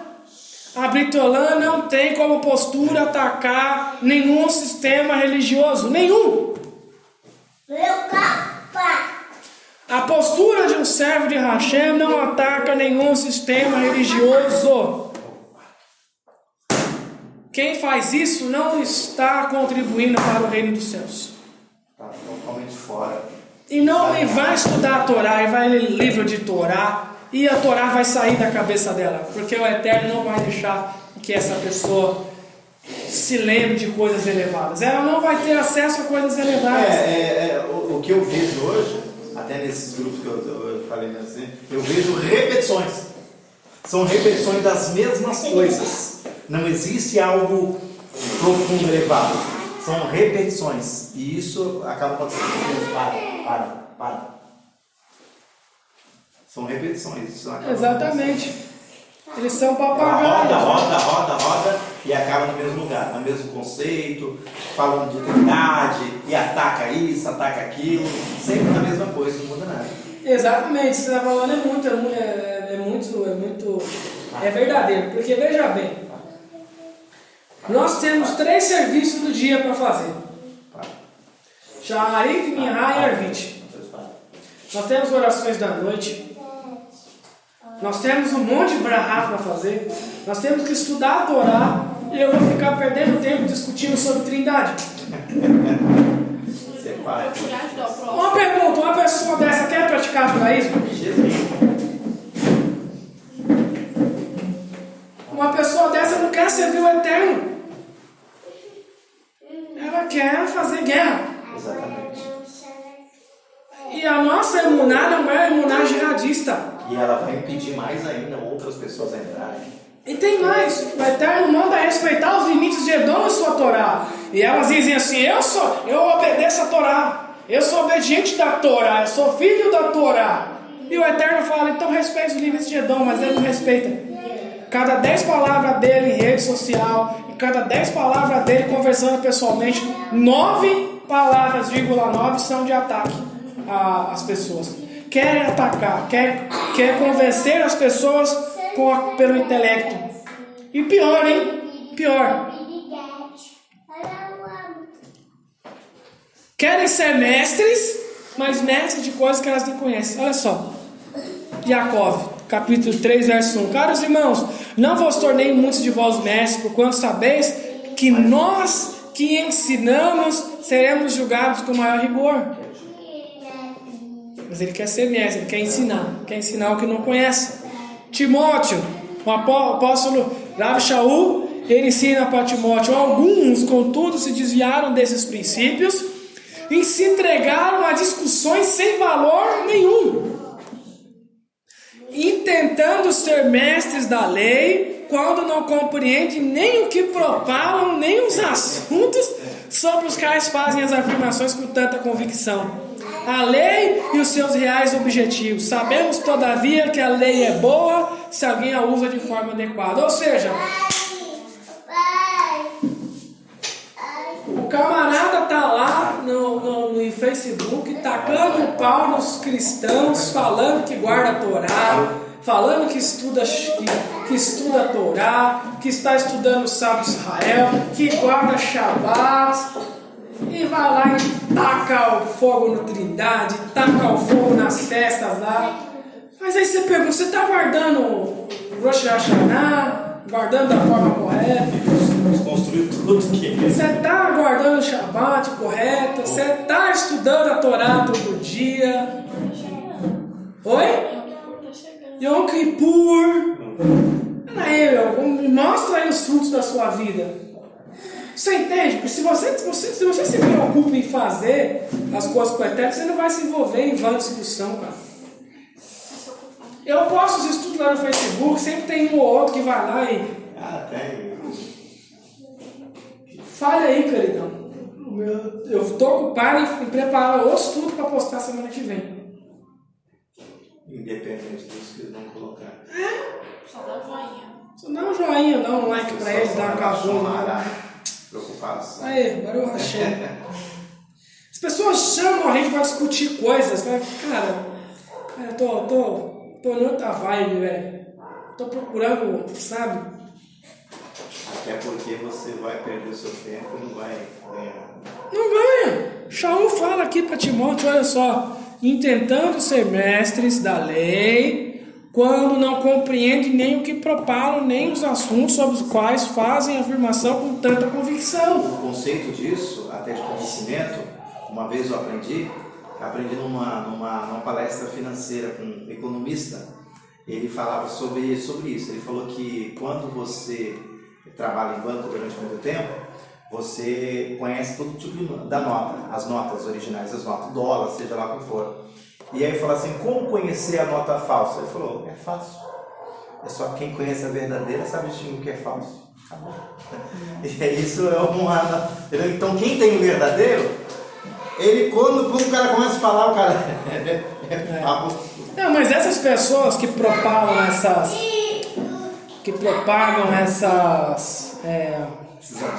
A: A Britolã não tem como postura atacar nenhum sistema religioso. Nenhum. A postura de um servo de Hashem não ataca nenhum sistema religioso. Quem faz isso não está contribuindo para o reino dos céus.
C: Está totalmente fora.
A: E não e vai estudar a Torá, e vai ler livro de Torá, e a Torá vai sair da cabeça dela, porque o Eterno não vai deixar que essa pessoa se lembre de coisas elevadas. Ela não vai ter acesso a coisas elevadas.
C: É, é, é o, o, que eu vejo hoje, até nesses grupos que eu, eu falei assim, eu vejo repetições. São repetições das mesmas coisas. Não existe algo profundo, elevado. São repetições. E isso acaba acontecendo. Para, para, para. São repetições. Isso
A: Exatamente. Eles são papagaios.
C: Roda, roda, roda, roda e acaba no mesmo lugar, no mesmo conceito, falando de trindade e ataca isso, ataca aquilo, sempre na mesma coisa, não muda nada.
A: Exatamente, você está falando é muito, é, é, é muito, é muito, é verdadeiro, porque veja bem, nós temos três serviços do dia para fazer. Shaharit, Minha e Arvit. Nós temos orações da noite. Nós temos um monte de brahá para fazer. Nós temos que estudar a Torá. E eu vou ficar perdendo tempo discutindo sobre trindade. Uma pergunta, uma pessoa dessa quer praticar judaísmo? E tem mais, o Eterno manda respeitar os limites de Edom e sua Torá. E elas dizem assim: Eu sou, eu obedeço a Torá. Eu sou obediente da Torá, eu sou filho da Torá. E o Eterno fala: Então respeite os limites de Edom, mas ele não respeita. Cada dez palavras dele em rede social, e cada dez palavras dele conversando pessoalmente, nove palavras, vírgula nove, são de ataque às pessoas. Querem atacar, quer, quer convencer as pessoas a, pelo intelecto. E pior, hein? Pior. Querem ser mestres, mas mestres de coisas que elas nem conhecem. Olha só. Jacó, capítulo 3, verso 1. Caros irmãos, não vos tornei muitos de vós mestres, por quanto sabeis que nós que ensinamos seremos julgados com maior rigor. Mas ele quer ser mestre, ele quer ensinar, quer ensinar o que não conhece. Timóteo, o apóstolo Rav Shaul, ele ensina para Timóteo: alguns, contudo, se desviaram desses princípios e se entregaram a discussões sem valor nenhum, intentando ser mestres da lei, quando não compreendem nem o que propalam, nem os assuntos sobre os quais fazem as afirmações com tanta convicção a lei e os seus reais objetivos. Sabemos, todavia, que a lei é boa se alguém a usa de forma adequada. Ou seja, o camarada tá lá no, no, no Facebook tacando pau nos cristãos, falando que guarda a Torá, falando que estuda, que, que estuda a Torá, que está estudando o sábado de Israel, que guarda Shabat e vai lá e taca o fogo no Trindade, taca o fogo nas festas lá. Mas aí você pergunta, você está guardando o Rosh Hashanah, guardando da forma correta?
C: Construiu tudo que
A: Você está guardando o Shabbat correto? Você está estudando a Torá todo dia? Oi? Yom Kippur. Aí, mostra aí os frutos da sua vida. Você entende? Porque se você, se você, se você se preocupa em fazer as coisas com o eterno, você não vai se envolver em vã discussão, cara. Eu posto os estudos lá no Facebook, sempre tem um ou outro que vai lá e.
C: Ah, tem.
A: Fale aí, queridão. Eu estou ocupado em preparar outro estudo para postar semana que vem.
C: Independente dos que eles vão colocar.
B: É? Só dá joinha.
A: Só dá um joinha, dá um like pra ele, dá uma cavona. Né?
C: Preocupados.
A: Aí, agora eu rachei. As pessoas chamam a gente pra discutir coisas. Cara, cara, eu tô, tô, tô em outra vibe, velho. Tô procurando, sabe?
C: Até porque você vai perder o seu tempo e não vai ganhar.
A: Não ganha. Shaul fala aqui para Timóteo, olha só, intentando ser mestres da lei, quando não compreendem nem o que propalam, nem os assuntos sobre os quais fazem afirmação com tanta convicção.
C: O conceito disso, até de conhecimento, uma vez eu aprendi, aprendi numa, numa, numa palestra financeira com um economista, ele falava sobre, sobre isso. Ele falou que quando você trabalha em banco durante muito tempo, você conhece todo tipo da nota, as notas originais, as notas, dólar, seja lá o que for. E aí fala assim, como conhecer a nota falsa? Ele falou, é fácil. É só quem conhece a verdadeira sabe distinguir o que é falso. E é isso é uma. Então quem tem o verdadeiro, ele quando, quando o cara começa a falar, o cara. é,
A: é Não, mas essas pessoas que propagam essas. que propagam essas. É,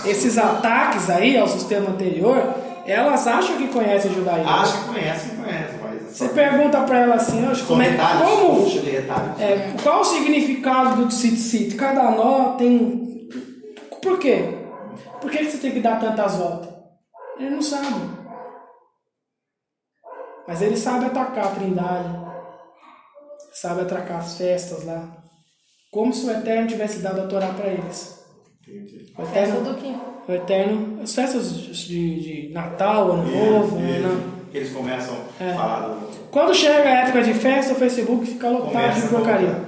A: esses ataques aí ao sistema anterior, elas acham que conhecem o judaísmo.
C: Acham que conhecem,
A: Você pergunta para ela assim, como é, como, é, qual o significado do tzitzit? Cada nó tem... Por quê? Por que você tem que dar tantas voltas? Ele não sabe. Mas ele sabe atacar a trindade. Sabe atacar as festas lá. Como se o Eterno tivesse dado a Torá para eles.
D: O eterno, do quê?
A: O eterno, as festas de, de Natal, Ano Novo,
C: né? Que eles começam é. a falar do...
A: Quando chega a época de festa, o Facebook fica lotado de porcaria.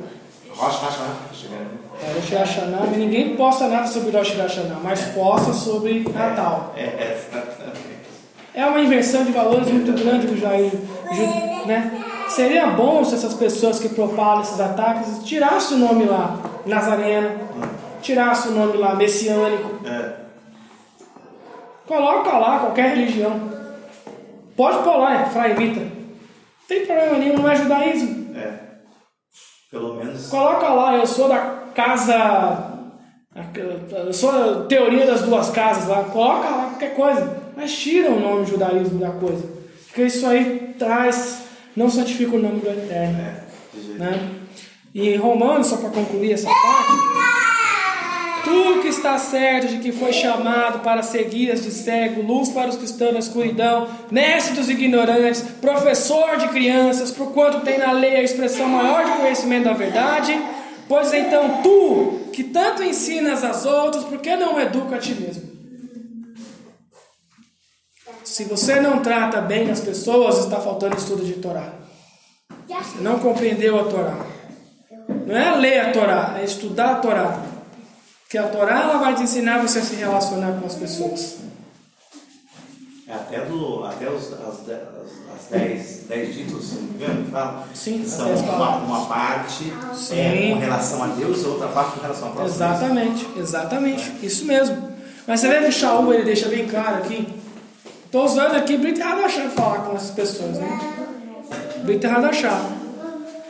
C: Rosh Hashanah.
A: É, Rosh Hashanah, mas ninguém posta nada sobre Rosh Hashanah, mas posta sobre Natal.
C: É, é,
A: é, é uma inversão de valores muito grande do Jair, né? Seria bom se essas pessoas que propagam esses ataques tirassem o nome lá, Nazareno, tirasse o nome lá, messiânico. É. Coloca lá qualquer religião. Pode pôr lá, Fraimita. Não tem problema nenhum, não é judaísmo.
C: É. Pelo menos.
A: Coloca lá, eu sou da casa. Eu sou a teoria das duas casas lá. Coloca lá qualquer coisa. Mas tira o nome judaísmo da coisa. Porque isso aí traz. Não santifica o nome do Eterno. É, né? E em Romanos, só para concluir essa parte. Tu que está certo de que foi chamado para ser guias de cego, luz para os que estão na escuridão, mestre dos ignorantes, professor de crianças, por quanto tem na lei a expressão maior de conhecimento da verdade, pois então tu, que tanto ensinas aos outros, por que não educa a ti mesmo? Se você não trata bem as pessoas, está faltando estudo de Torá. Você não compreendeu a Torá. Não é ler a Torá, é estudar a Torá. Que a Torá ela vai te ensinar você a se relacionar com as pessoas.
C: É até, do, até os, as, as, dez, dez ditos, se não me engano, fala.
A: Sim,
C: são uma, uma parte é, com relação a Deus e outra parte com relação a próxima.
A: Exatamente, exatamente. É. Isso mesmo. Mas você vê que Shaul ele deixa bem claro aqui. Estou usando aqui Brito Radachá falar com essas pessoas, né? Brito Radachá.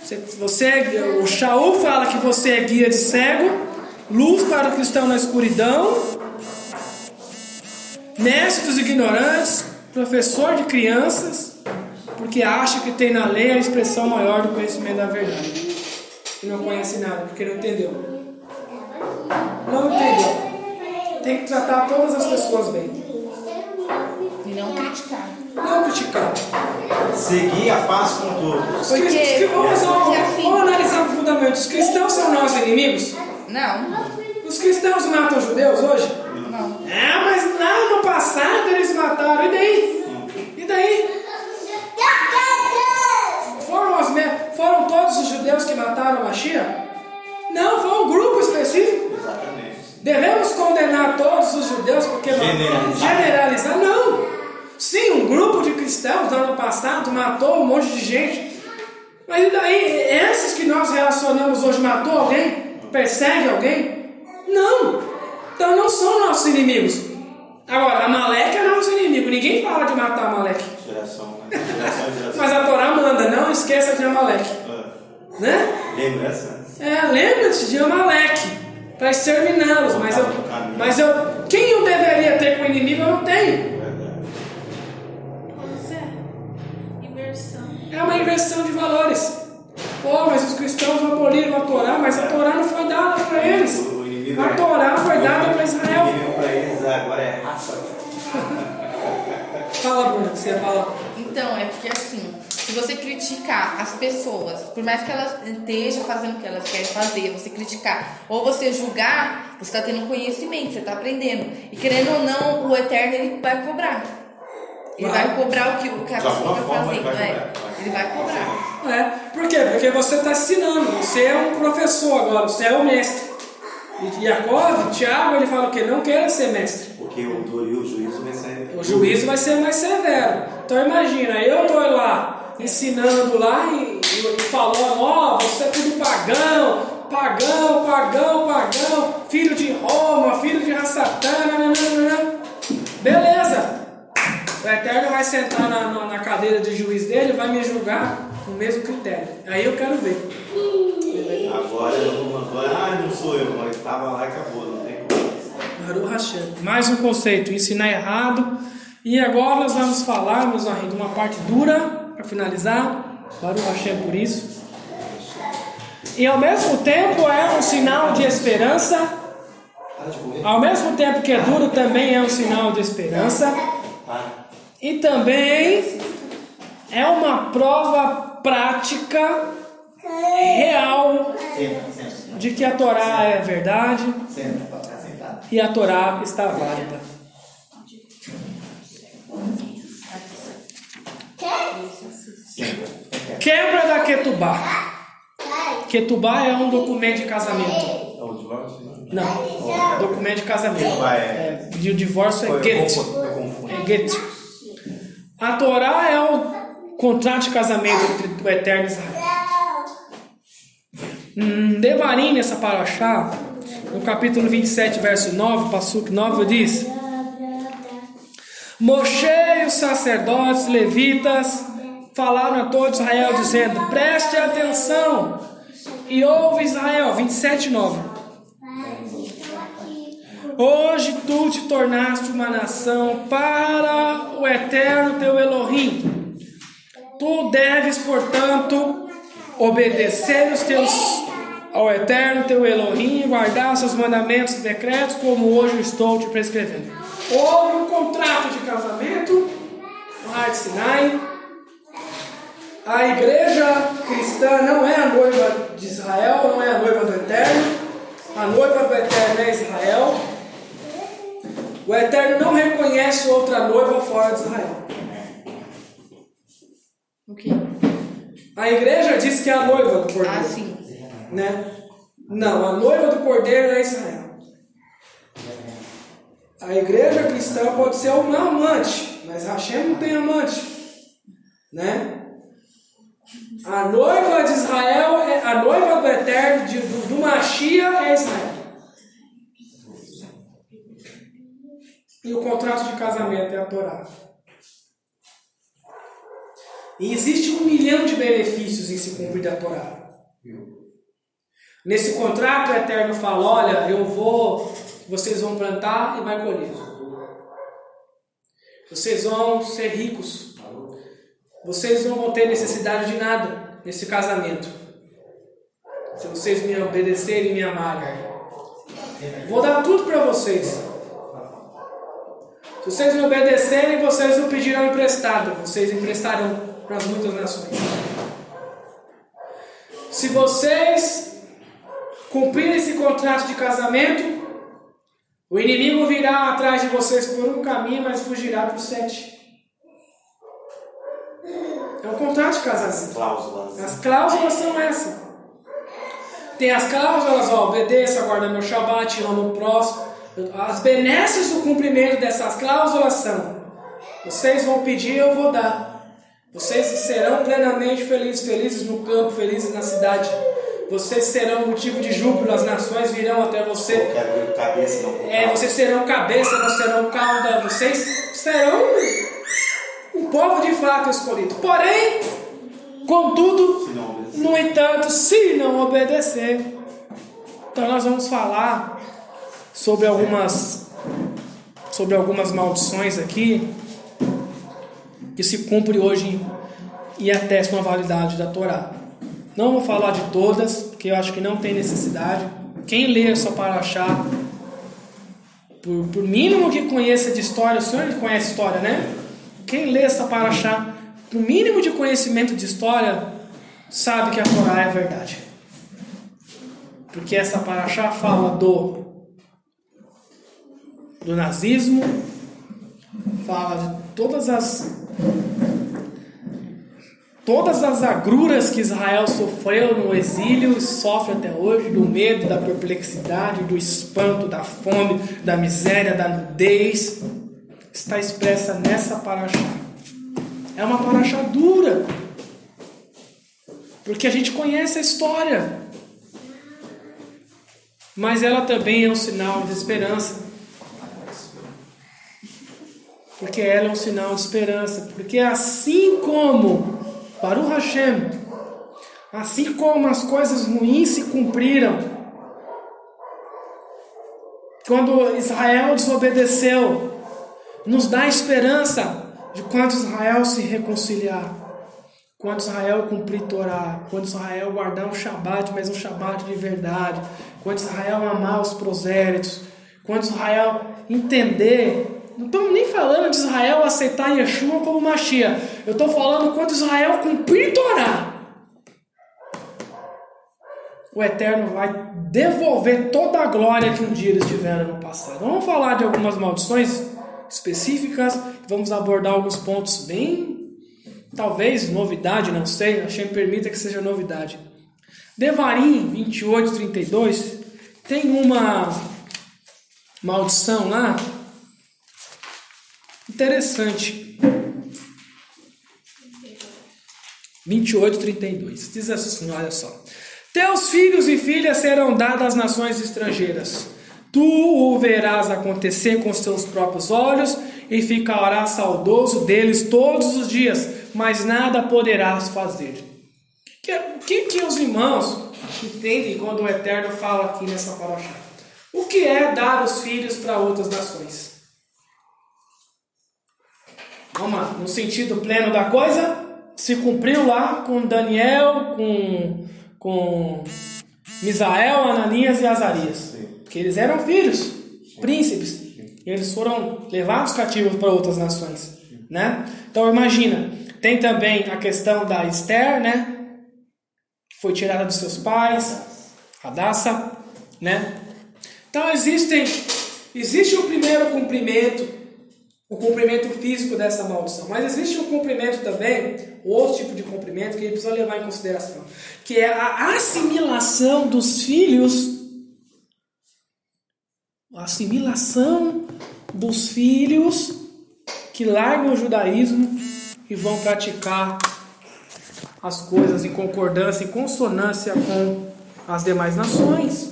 A: Você, você, o Shaul fala que você é guia de cego luz para os que estão na escuridão, mestre dos ignorantes, professor de crianças, porque acha que tem na lei a expressão maior do conhecimento da verdade. E não conhece nada, porque não entendeu. Não entendeu. Tem que tratar todas as pessoas bem.
D: E não criticar.
A: Não criticar.
C: Seguir a paz com todos.
A: Porque, vamos, vamos, vamos analisar profundamente. Os cristãos são nossos inimigos?
D: Não.
A: Os cristãos matam os judeus hoje?
D: Não.
A: Ah, mas lá no passado eles mataram. E daí? E daí? Foram, as, foram todos os judeus que mataram a Machia? Não, foi um grupo específico.
C: Exatamente.
A: Devemos condenar todos os judeus porque
C: generalizar.
A: generalizar? Não. Sim, um grupo de cristãos no ano passado matou um monte de gente. Mas e daí? Esses que nós relacionamos hoje matou alguém? Persegue alguém? Não! Então não são nossos inimigos. Agora, Amaleque é nosso inimigo. Ninguém fala de matar Amaleque.
C: Geração, né? Geração, geração.
A: Mas a Torá manda, não esqueça de Amaleque.
C: É.
A: Né?
C: Lembrança?
A: É, lembra-te de Amaleque. para exterminá-los. Mas eu, mas eu, quem eu deveria ter com o inimigo, eu não tenho.
B: É. Inversão.
A: É uma inversão de valores. Pô, mas os cristãos aboliram a Torá, mas a Torá não foi dada para eles. A
C: é-
A: Torá foi dada para Israel.
C: Inimigo para eles agora é raça.
A: Fala, Bruna, que você ia falar.
D: Então, é porque assim, se você criticar as pessoas, por mais que elas estejam fazendo o que elas querem fazer, você criticar, ou você julgar, você está tendo conhecimento, você está aprendendo. E querendo ou não, o eterno ele vai cobrar. Ele
A: Vai.
D: vai, cobrar o que, o que a
C: De
D: pessoa
C: alguma
D: está fazendo.
C: vai
D: né?
C: cobrar.
D: Ele vai cobrar.
A: É, por quê? Porque você está ensinando, você é um professor agora, você é o mestre. E Jacob, Tiago, ele fala o quê? Não queira ser mestre.
C: Porque o e o juízo vai ser.
A: O juízo vai ser mais severo. Então imagina, eu estou lá ensinando lá e, e falando, ó, você é tudo pagão, pagão, pagão, pagão, filho de Roma, filho de Rassatã, nananana. beleza. O Eterno vai sentar na, na, na cadeira de juiz dele e vai me julgar com o mesmo critério. Aí eu quero ver.
C: Agora eu não agora, ah, não sou eu, mas estava lá e acabou, não tem como.
A: Mais um conceito, ensinar errado. E agora nós vamos falar, meus amigos, uma parte dura para finalizar. Baruch Hashem por isso. E ao mesmo tempo é um sinal de esperança. Ao mesmo tempo que é duro, também é um sinal de esperança. E também é uma prova prática, real, de que a Torá é verdade e a Torá está válida. Quebra da Ketubá. Ketubá é um documento de casamento.
C: É? Não.
A: Não, documento de casamento.
C: É-
A: É, e o divórcio é get. É get. A Torá é o contrato de casamento entre o Eterno e Israel. Hum, Devarim, nessa paraxá, no capítulo 27, verso 9, Passuque 9, diz: Moshe e os sacerdotes levitas falaram a todo Israel, dizendo: Preste atenção e ouve Israel. 27, 9. Hoje tu te tornaste uma nação para o eterno teu Elohim. Tu deves, portanto, obedecer os teus ao eterno teu Elohim e guardar seus mandamentos e decretos, como hoje estou te prescrevendo. Houve um contrato de casamento no Har de Sinai. A igreja cristã não é a noiva de Israel, não é a noiva do Eterno. A noiva do Eterno é Israel. O Eterno não reconhece outra noiva fora de Israel.
D: O quê?
A: A igreja diz que é a noiva do cordeiro.
D: Ah, sim.
A: Né? Não, a noiva do cordeiro é Israel. A igreja cristã pode ser uma amante, mas Hashem não tem amante. Né? A noiva de Israel, é, a noiva do eterno, de, do, do Machia é Israel. E o contrato de casamento é a Torá. E existe um milhão de benefícios em se cumprir da Torá. Nesse contrato o Eterno fala, olha, eu vou, vocês vão plantar e vai colher. Vocês vão ser ricos. Vocês não vão ter necessidade de nada nesse casamento. Se vocês me obedecerem e me amarem. Vou dar tudo para vocês. Se vocês me obedecerem, vocês não pedirão emprestado. Vocês emprestarão para as muitas nações. Se vocês cumprirem esse contrato de casamento, o inimigo virá atrás de vocês por um caminho, mas fugirá por sete. É um contrato de casamento.
C: Cláusulas.
A: As cláusulas são essas. Tem as cláusulas, ó, obedeça, guarda meu Shabat, amo o próximo. As benesses do cumprimento dessas cláusulas são: vocês vão pedir, eu vou dar. Vocês serão plenamente felizes, felizes no campo, felizes na cidade. Vocês serão motivo de júbilo, as nações virão até você.
C: Eu quero ver cabeça, não
A: É, vocês serão cabeça, não serão cauda, vocês serão um povo de fato escolhido. Porém, contudo, no entanto, se não obedecer, Então nós vamos falar sobre algumas sobre algumas maldições aqui que se cumpre hoje e atestam a validade da Torá. Não vou falar de todas, porque eu acho que não tem necessidade. Quem lê só para achar, por, por mínimo que conheça de história, o senhor conhece história, né? Quem lê essa para achar, por mínimo de conhecimento de história, sabe que a Torá é verdade. Porque essa paraxá fala do do nazismo, fala de todas as todas as agruras que Israel sofreu no exílio e sofre até hoje, do medo, da perplexidade, do espanto, da fome, da miséria, da nudez, está expressa nessa paraxá. É uma paraxá dura, porque a gente conhece a história, mas ela também é um sinal de esperança porque ela é um sinal de esperança. Porque assim como, o Hashem, assim como as coisas ruins se cumpriram, quando Israel desobedeceu, nos dá esperança de quando Israel se reconciliar, quando Israel cumprir Torá, quando Israel guardar um Shabat, mas um Shabat de verdade, quando Israel amar os prosélitos, quando Israel entender não estamos nem falando de Israel aceitar Yeshua como Machia. Eu estou falando quando Israel cumprir Torá. O Eterno vai devolver toda a glória que um dia eles tiveram no passado. Vamos falar de algumas maldições específicas. Vamos abordar alguns pontos bem, talvez novidade, não sei. Hashem permita que seja novidade. Devarim 28, 32 tem uma maldição lá Interessante. 28, 32. Diz assim: olha só. Teus filhos e filhas serão dados às nações estrangeiras. Tu o verás acontecer com os teus próprios olhos e ficarás saudoso deles todos os dias, mas nada poderás fazer. O que, que, os irmãos entendem quando o Eterno fala aqui nessa palavra? O que é dar os filhos para outras nações? Lá, no sentido pleno da coisa, se cumpriu lá com Daniel, com, com Misael, Ananias e Azarias. Sim. Que eles eram filhos, Sim. príncipes. Sim. E eles foram levados cativos para outras nações. Né? Então imagina, tem também a questão da Esther, né? Que foi tirada dos seus pais, Radassa, né? Então existem, existe o primeiro cumprimento o cumprimento físico dessa maldição. Mas existe um cumprimento também, outro tipo de cumprimento que a gente precisa levar em consideração, que é a assimilação dos filhos. A assimilação dos filhos que largam o judaísmo e vão praticar as coisas em concordância, em consonância com as demais nações.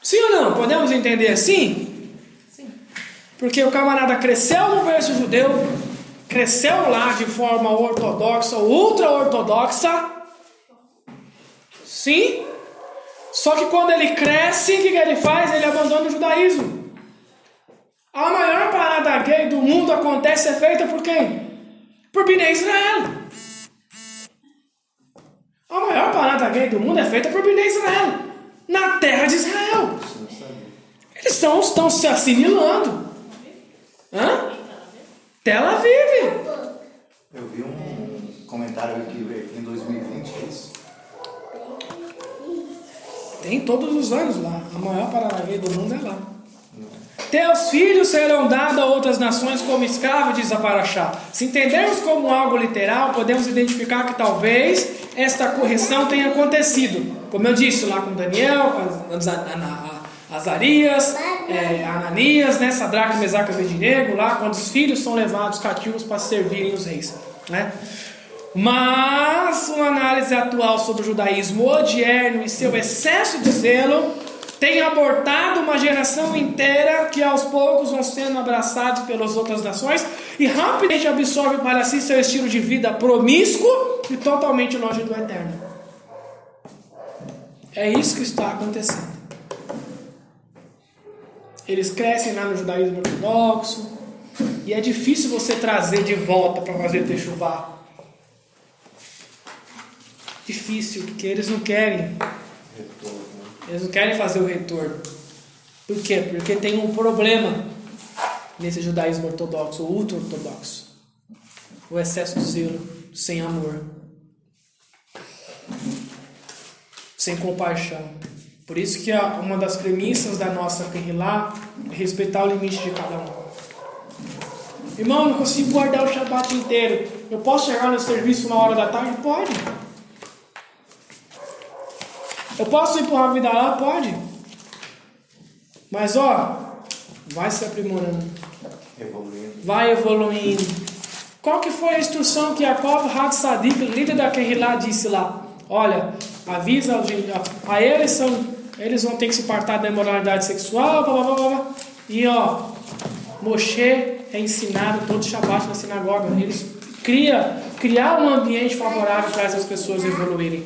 A: Sim ou não? Podemos entender assim? Porque o camarada cresceu no berço judeu, cresceu lá de forma ortodoxa, ultra ortodoxa. Sim. Só que quando ele cresce, o que, ele faz? Ele abandona o judaísmo. A maior parada gay do mundo acontece é feita por quem? Por Bnei Israel. A maior parada gay do mundo é feita por Bnei Israel. Na terra de Israel. Eles estão, estão se assimilando. Hã? Tel Aviv.
C: Eu vi um comentário aqui em 2020, é isso?
A: Tem todos os anos lá. A maior Paranavê do mundo é lá. Teus filhos serão dados a outras nações como escravos, diz a Paraxá. Se entendermos como algo literal, podemos identificar que talvez esta correção tenha acontecido. Como eu disse lá com Daniel, com Azarias, é, Ananias, né, Sadraque, Mesaque e Abednego, lá quando os filhos são levados cativos para servirem os reis. Né? Mas uma análise atual sobre o judaísmo odierno e seu excesso de zelo tem abortado uma geração inteira que aos poucos vão sendo abraçados pelas outras nações e rapidamente absorve para si seu estilo de vida promíscuo e totalmente longe do eterno. É isso que está acontecendo. Eles crescem lá no judaísmo ortodoxo. E é difícil você trazer de volta para fazer techuvá. Difícil, porque eles não querem. Eles não querem fazer o retorno. Por quê? Porque tem um problema nesse judaísmo ortodoxo, ou ultra-ortodoxo. O excesso de zelo, sem amor. Sem compaixão. Por isso que uma das premissas da nossa Kehilá é respeitar o limite de cada um. Irmão, não consigo guardar o Shabat inteiro. Eu posso chegar no serviço uma hora da tarde? Pode. Eu posso ir para a vida lá? Pode. Mas ó, vai se aprimorando.
C: Evoluindo.
A: Vai evoluindo. Qual que foi a instrução que Yaakov Hatzadik, líder da Kehilá, disse lá? Olha, avisa a eles são eles vão ter que se apartar da imoralidade sexual, blá, blá, blá, blá. e ó, Moshe é ensinado todo Shabbat na sinagoga. Eles cria, criar um ambiente favorável para essas pessoas evoluírem.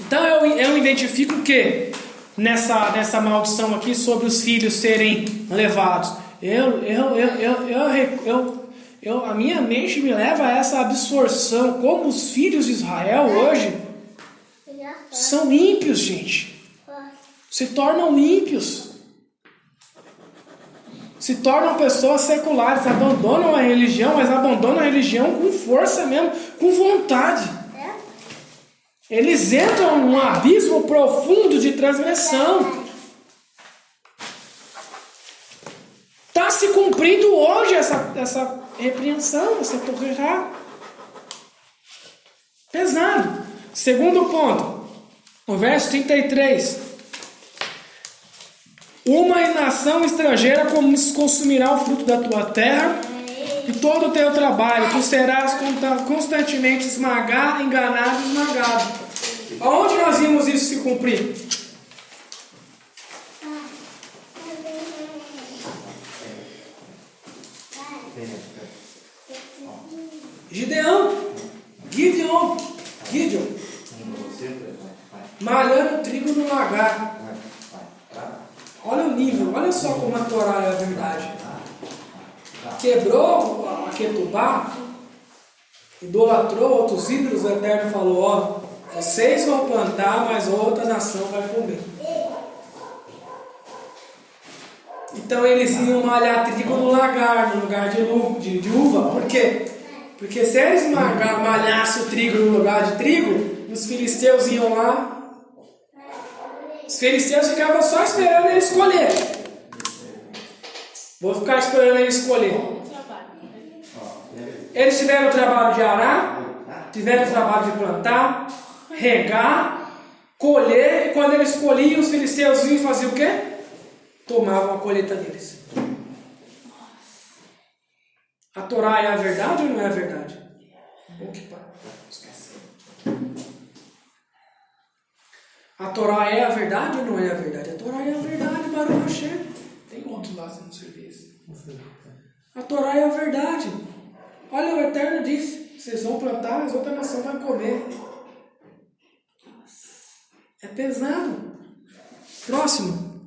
A: Então eu, eu identifico o que nessa, nessa maldição aqui sobre os filhos serem levados. Eu, eu, eu, eu, eu, eu, eu, a minha mente me leva a essa absorção, como os filhos de Israel hoje são ímpios, gente se tornam ímpios, se tornam pessoas seculares, abandonam a religião, mas abandonam a religião com força mesmo, com vontade. Eles entram num abismo profundo de transgressão. Está se cumprindo hoje essa, essa repreensão, essa torrerá. Pesado. Segundo ponto, o verso 33. Uma nação estrangeira consumirá o fruto da tua terra e todo o teu trabalho. Tu serás constantemente esmagado, enganado, esmagado. Aonde nós vimos isso se cumprir? Gideão, Gideon, Gideon, malhando trigo no lagar. Olha o nível, olha só como a Torá é a verdade. Quebrou a Ketubá, idolatrou outros ídolos, o Eterno falou: Ó, vocês vão plantar, mas outra nação vai comer. Então eles iam malhar trigo no lagar, no lugar de, de, de uva. Por quê? Porque se eles malhassem o trigo no lugar de trigo, os filisteus iam lá os filisteus ficavam só esperando ele escolher. Vou ficar esperando ele escolher. Eles tiveram o trabalho de arar, tiveram o trabalho de plantar, regar, colher, e quando eles colhiam, os filisteus vinham fazer o quê? Tomavam a colheita deles. A Torá é a verdade ou não é a verdade? Bom que A Torá é a verdade ou não é a verdade? A Torá é a verdade, Baruch Hashem. Tem outros lá no serviço. A Torá é a verdade. Olha, o Eterno disse: vocês vão plantar, as outras nações vão comer. É pesado. Próximo.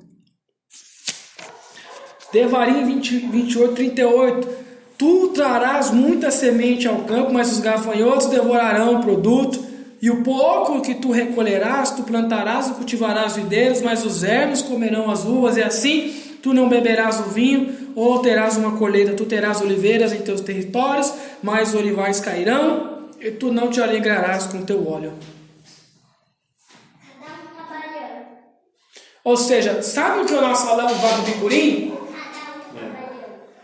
A: Devarim 20, 28, 38. Tu trarás muita semente ao campo, mas os gafanhotos devorarão o produto. E o pouco que tu recolherás, tu plantarás e cultivarás videiros, mas os ervos comerão as uvas, e assim tu não beberás o vinho, ou terás uma colheita, tu terás oliveiras em teus territórios, mas olivais cairão, e tu não te alegrarás com teu óleo. Ou seja, sabe o que nós falamos lá do bicurim?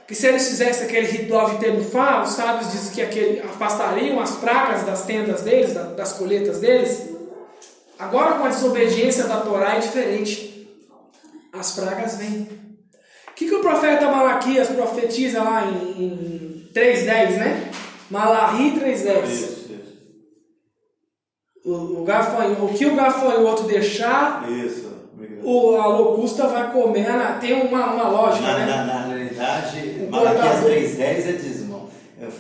A: Que se eles fizessem aquele ritual de Tenufá, os sábios dizem que aquele, afastariam as pragas das tendas deles, das colheitas deles. Agora com a desobediência da Torá é diferente. As pragas vêm. O que, que o profeta Malaquias profetiza lá em, em 3.10, né? Malahi 3.10. O, o, gafanho, o que o gafanhoto deixar,
C: Isso.
A: O, a locusta vai comer. Tem uma, uma lógica, né?
C: Na realidade, Malaquias 3.10 é dízimo,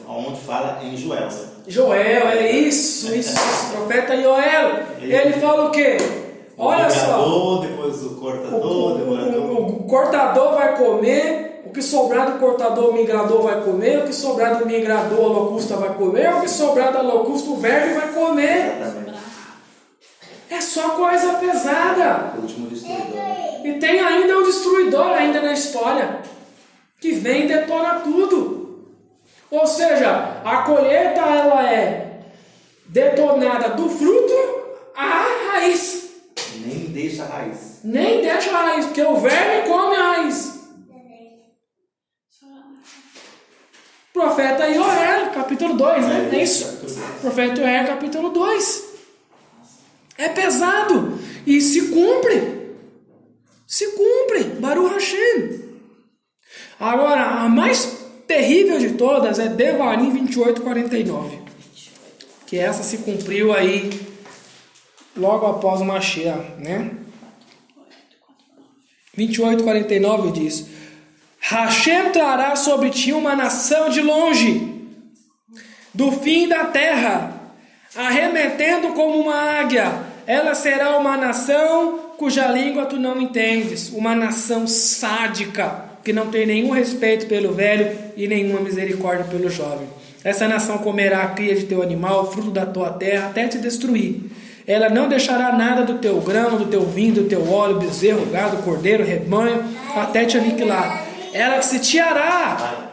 C: onde fala em Joel.
A: Joel, é isso, isso, profeta Joel. Ele fala o quê? Olha
C: só. depois o cortador,
A: o, o, o, cortador vai comer, o que sobrar do cortador o migrador vai comer, o que sobrar do migrador a locusta vai comer, o que sobrar da locusta o verme vai comer. É só coisa pesada.
C: O último destruidor.
A: E tem ainda um destruidor ainda na história. Que vem e detona tudo. Ou seja, a colheita ela é detonada do fruto à raiz.
C: Nem deixa a raiz.
A: Nem deixa a raiz, porque o verme come a raiz. Profeta Joel, capítulo 2, né? É isso. Profeta Joel, capítulo 2. É pesado e se cumpre. Se cumpre. Baruch Hashem. Agora, a mais terrível de todas é Devarim 28, 49. Que essa se cumpriu aí logo após o Mashiach, né? 28, 49 diz: Hashem trará sobre ti uma nação de longe, do fim da terra, arremetendo como uma águia, ela será uma nação cuja língua tu não entendes, uma nação sádica, que não tem nenhum respeito pelo velho e nenhuma misericórdia pelo jovem. Essa nação comerá a cria de teu animal, fruto da tua terra, até te destruir. Ela não deixará nada do teu grão, do teu vinho, do teu óleo, bezerro, gado, cordeiro, rebanho, até te aniquilar. Ela se tiará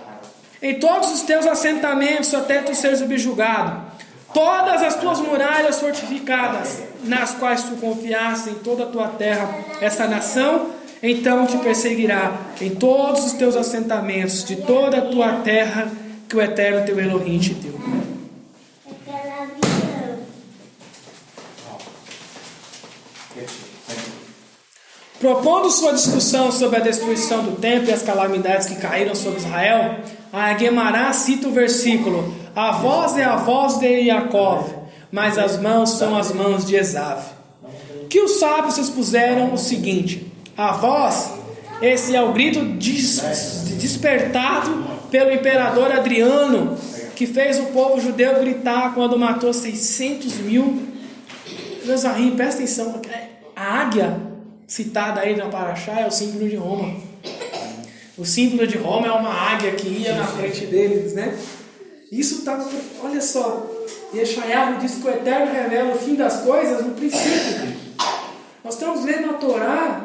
A: em todos os teus assentamentos até tu seres subjugado todas as tuas muralhas fortificadas, nas quais tu confiaste em toda a tua terra, essa nação, então te perseguirá em todos os teus assentamentos, de toda a tua terra, que o eterno teu Elohim te deu. Propondo sua discussão sobre a destruição do templo e as calamidades que caíram sobre Israel, a Guemará cita o versículo: A voz é a voz de Yaakov, mas as mãos são as mãos de Esav. Que os sábios expuseram o seguinte: A voz, esse é o grito despertado pelo imperador Adriano, que fez o povo judeu gritar quando matou 600 mil. Meus amigos, presta atenção: a águia citada aí na Paraxá é o símbolo de Roma. O símbolo de Roma é uma águia que ia na frente deles, né? Isso está. Olha só. Yeshayahu diz que o Eterno revela o fim das coisas no princípio. Nós estamos lendo a Torá.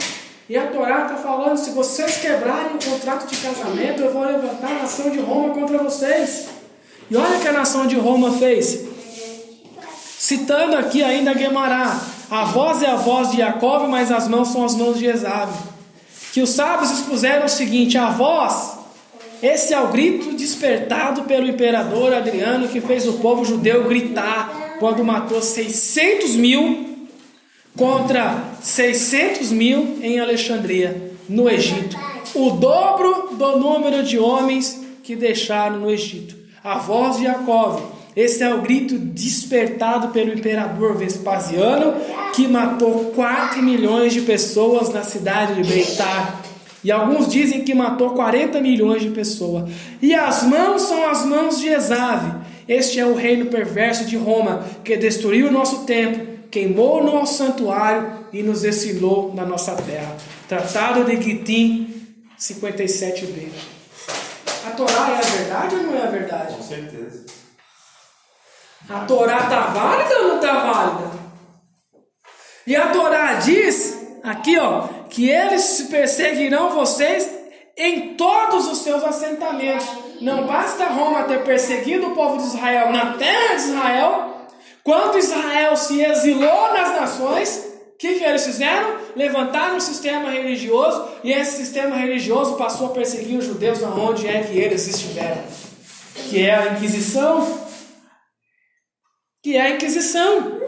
A: E a Torá está falando: se vocês quebrarem o contrato de casamento, eu vou levantar a nação de Roma contra vocês. E olha o que a nação de Roma fez. Citando aqui ainda Guemará: a voz é a voz de Jacob, mas as mãos são as mãos de Esaú que os sábios expuseram o seguinte: a voz, esse é o grito despertado pelo imperador Adriano que fez o povo judeu gritar quando matou 600 mil contra 600 mil em Alexandria, no Egito. O dobro do número de homens que deixaram no Egito. A voz de Jacob esse é o grito despertado pelo imperador Vespasiano, que matou 4 milhões de pessoas na cidade de Beitar. E alguns dizem que matou 40 milhões de pessoas. E as mãos são as mãos de Esave. Este é o reino perverso de Roma, que destruiu o nosso templo, queimou o nosso santuário e nos exilou na nossa terra. Tratado de Gitim 57b. A Torá é a verdade ou não é a verdade?
C: Com certeza.
A: A Torá está válida ou não está válida? E a Torá diz, aqui ó, que eles perseguirão vocês em todos os seus assentamentos. Não basta Roma ter perseguido o povo de Israel na terra de Israel, quando Israel se exilou nas nações, o que, que eles fizeram? Levantaram um sistema religioso e esse sistema religioso passou a perseguir os judeus aonde é que eles estiveram. Que é a Inquisição, que é a Inquisição.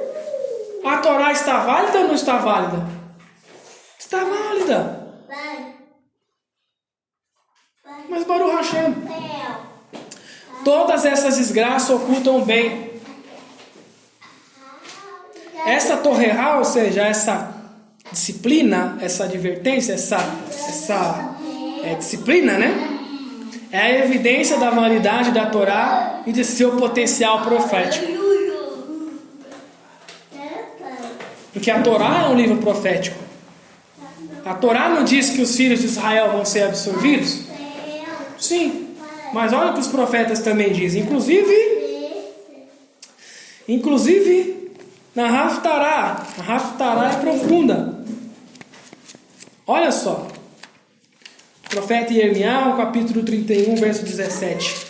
A: A Torá está válida ou não está válida? Está válida. Mas Baruch Hashem, todas essas desgraças ocultam o bem. Essa torreira, ou seja, essa disciplina, essa advertência, essa, essa é, disciplina, né? É a evidência da validade da Torá e de seu potencial profético. Porque a Torá é um livro profético. A Torá não diz que os filhos de Israel vão ser absorvidos? Sim. Mas olha o que os profetas também dizem. Inclusive, inclusive na Raftará. A Raftará é profunda. Olha só. Profeta Irmial, capítulo 31, verso 17.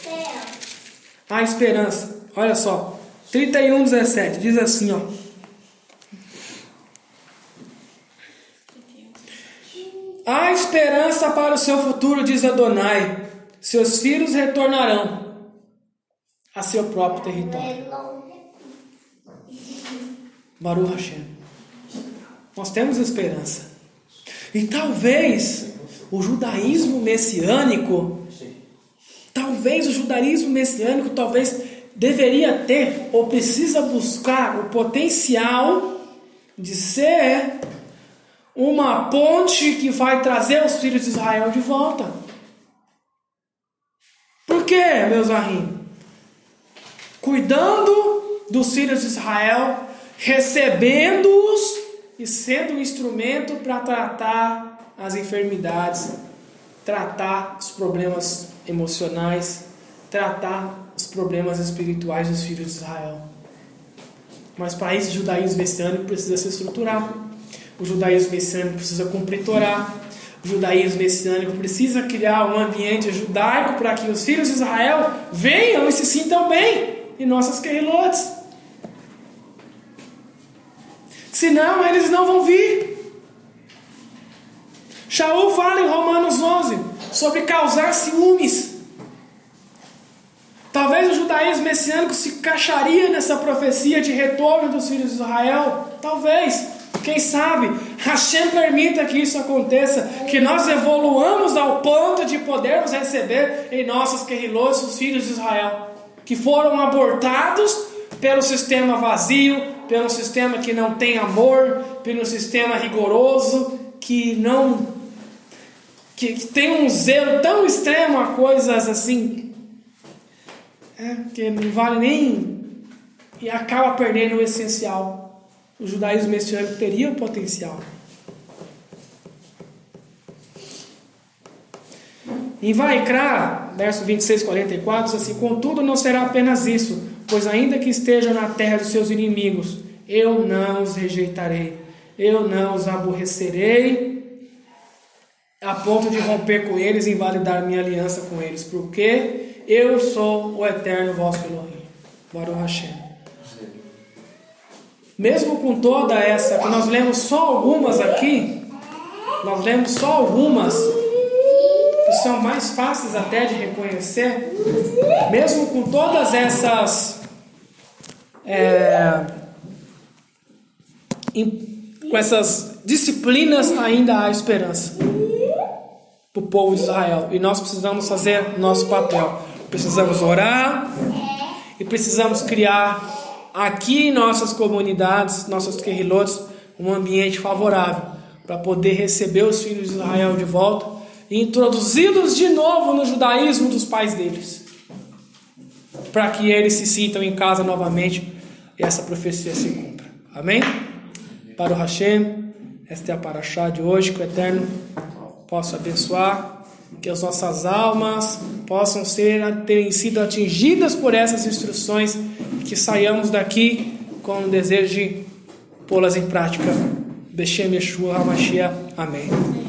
A: A esperança. Olha só. 31, 17. Diz assim, ó. Há esperança para o seu futuro, diz Adonai. Seus filhos retornarão a seu próprio território. Baruch Hashem. Nós temos esperança. E talvez o judaísmo messiânico, talvez o judaísmo messiânico, talvez deveria ter ou precisa buscar o potencial de ser uma ponte que vai trazer os filhos de Israel de volta. Por quê, meus arrim? Cuidando dos filhos de Israel, recebendo-os e sendo um instrumento para tratar as enfermidades, tratar os problemas emocionais, tratar os problemas espirituais dos filhos de Israel. Mas para isso, o judaísmo messiânico precisa se estruturar. O judaísmo messiânico precisa cumprir Torá. O judaísmo messiânico precisa criar um ambiente judaico para que os filhos de Israel venham e se sintam bem em nossas querilotes. Senão eles não vão vir. Shaul fala em Romanos 11 sobre causar ciúmes. Talvez o judaísmo messiânico se encaixaria nessa profecia de retorno dos filhos de Israel. Talvez. Quem sabe Hashem permita que isso aconteça, que nós evoluamos ao ponto de podermos receber em nossos querilos os filhos de Israel, que foram abortados pelo sistema vazio, pelo sistema que não tem amor, pelo sistema rigoroso, que não que, que tem um zelo tão extremo a coisas assim, é, que não vale nem e acaba perdendo o essencial o judaísmo messiânico teria o potencial. Em Vaikra, verso 26, 44, diz assim: Contudo, não será apenas isso, pois ainda que estejam na terra dos seus inimigos, eu não os rejeitarei, eu não os aborrecerei, a ponto de romper com eles e invalidar minha aliança com eles, porque eu sou o eterno vosso Elohim. Baruch Hashem. Mesmo com toda essa, nós lemos só algumas aqui, nós lemos só algumas, que são mais fáceis até de reconhecer, mesmo com todas essas. É, com essas disciplinas, ainda há esperança para o povo de Israel. E nós precisamos fazer nosso papel. Precisamos orar e precisamos criar aqui em nossas comunidades, nossos querilotes, um ambiente favorável para poder receber os filhos de Israel de volta e introduzi-los de novo no judaísmo dos pais deles, para que eles se sintam em casa novamente e essa profecia se cumpra. Amém? Para o Hashem, esta é a paraxá de hoje, que o Eterno possa abençoar, que as nossas almas possam ser terem sido atingidas por essas instruções que saiamos daqui com o desejo de pô-las em prática. Beshem Yeshua HaMashiach. Amém.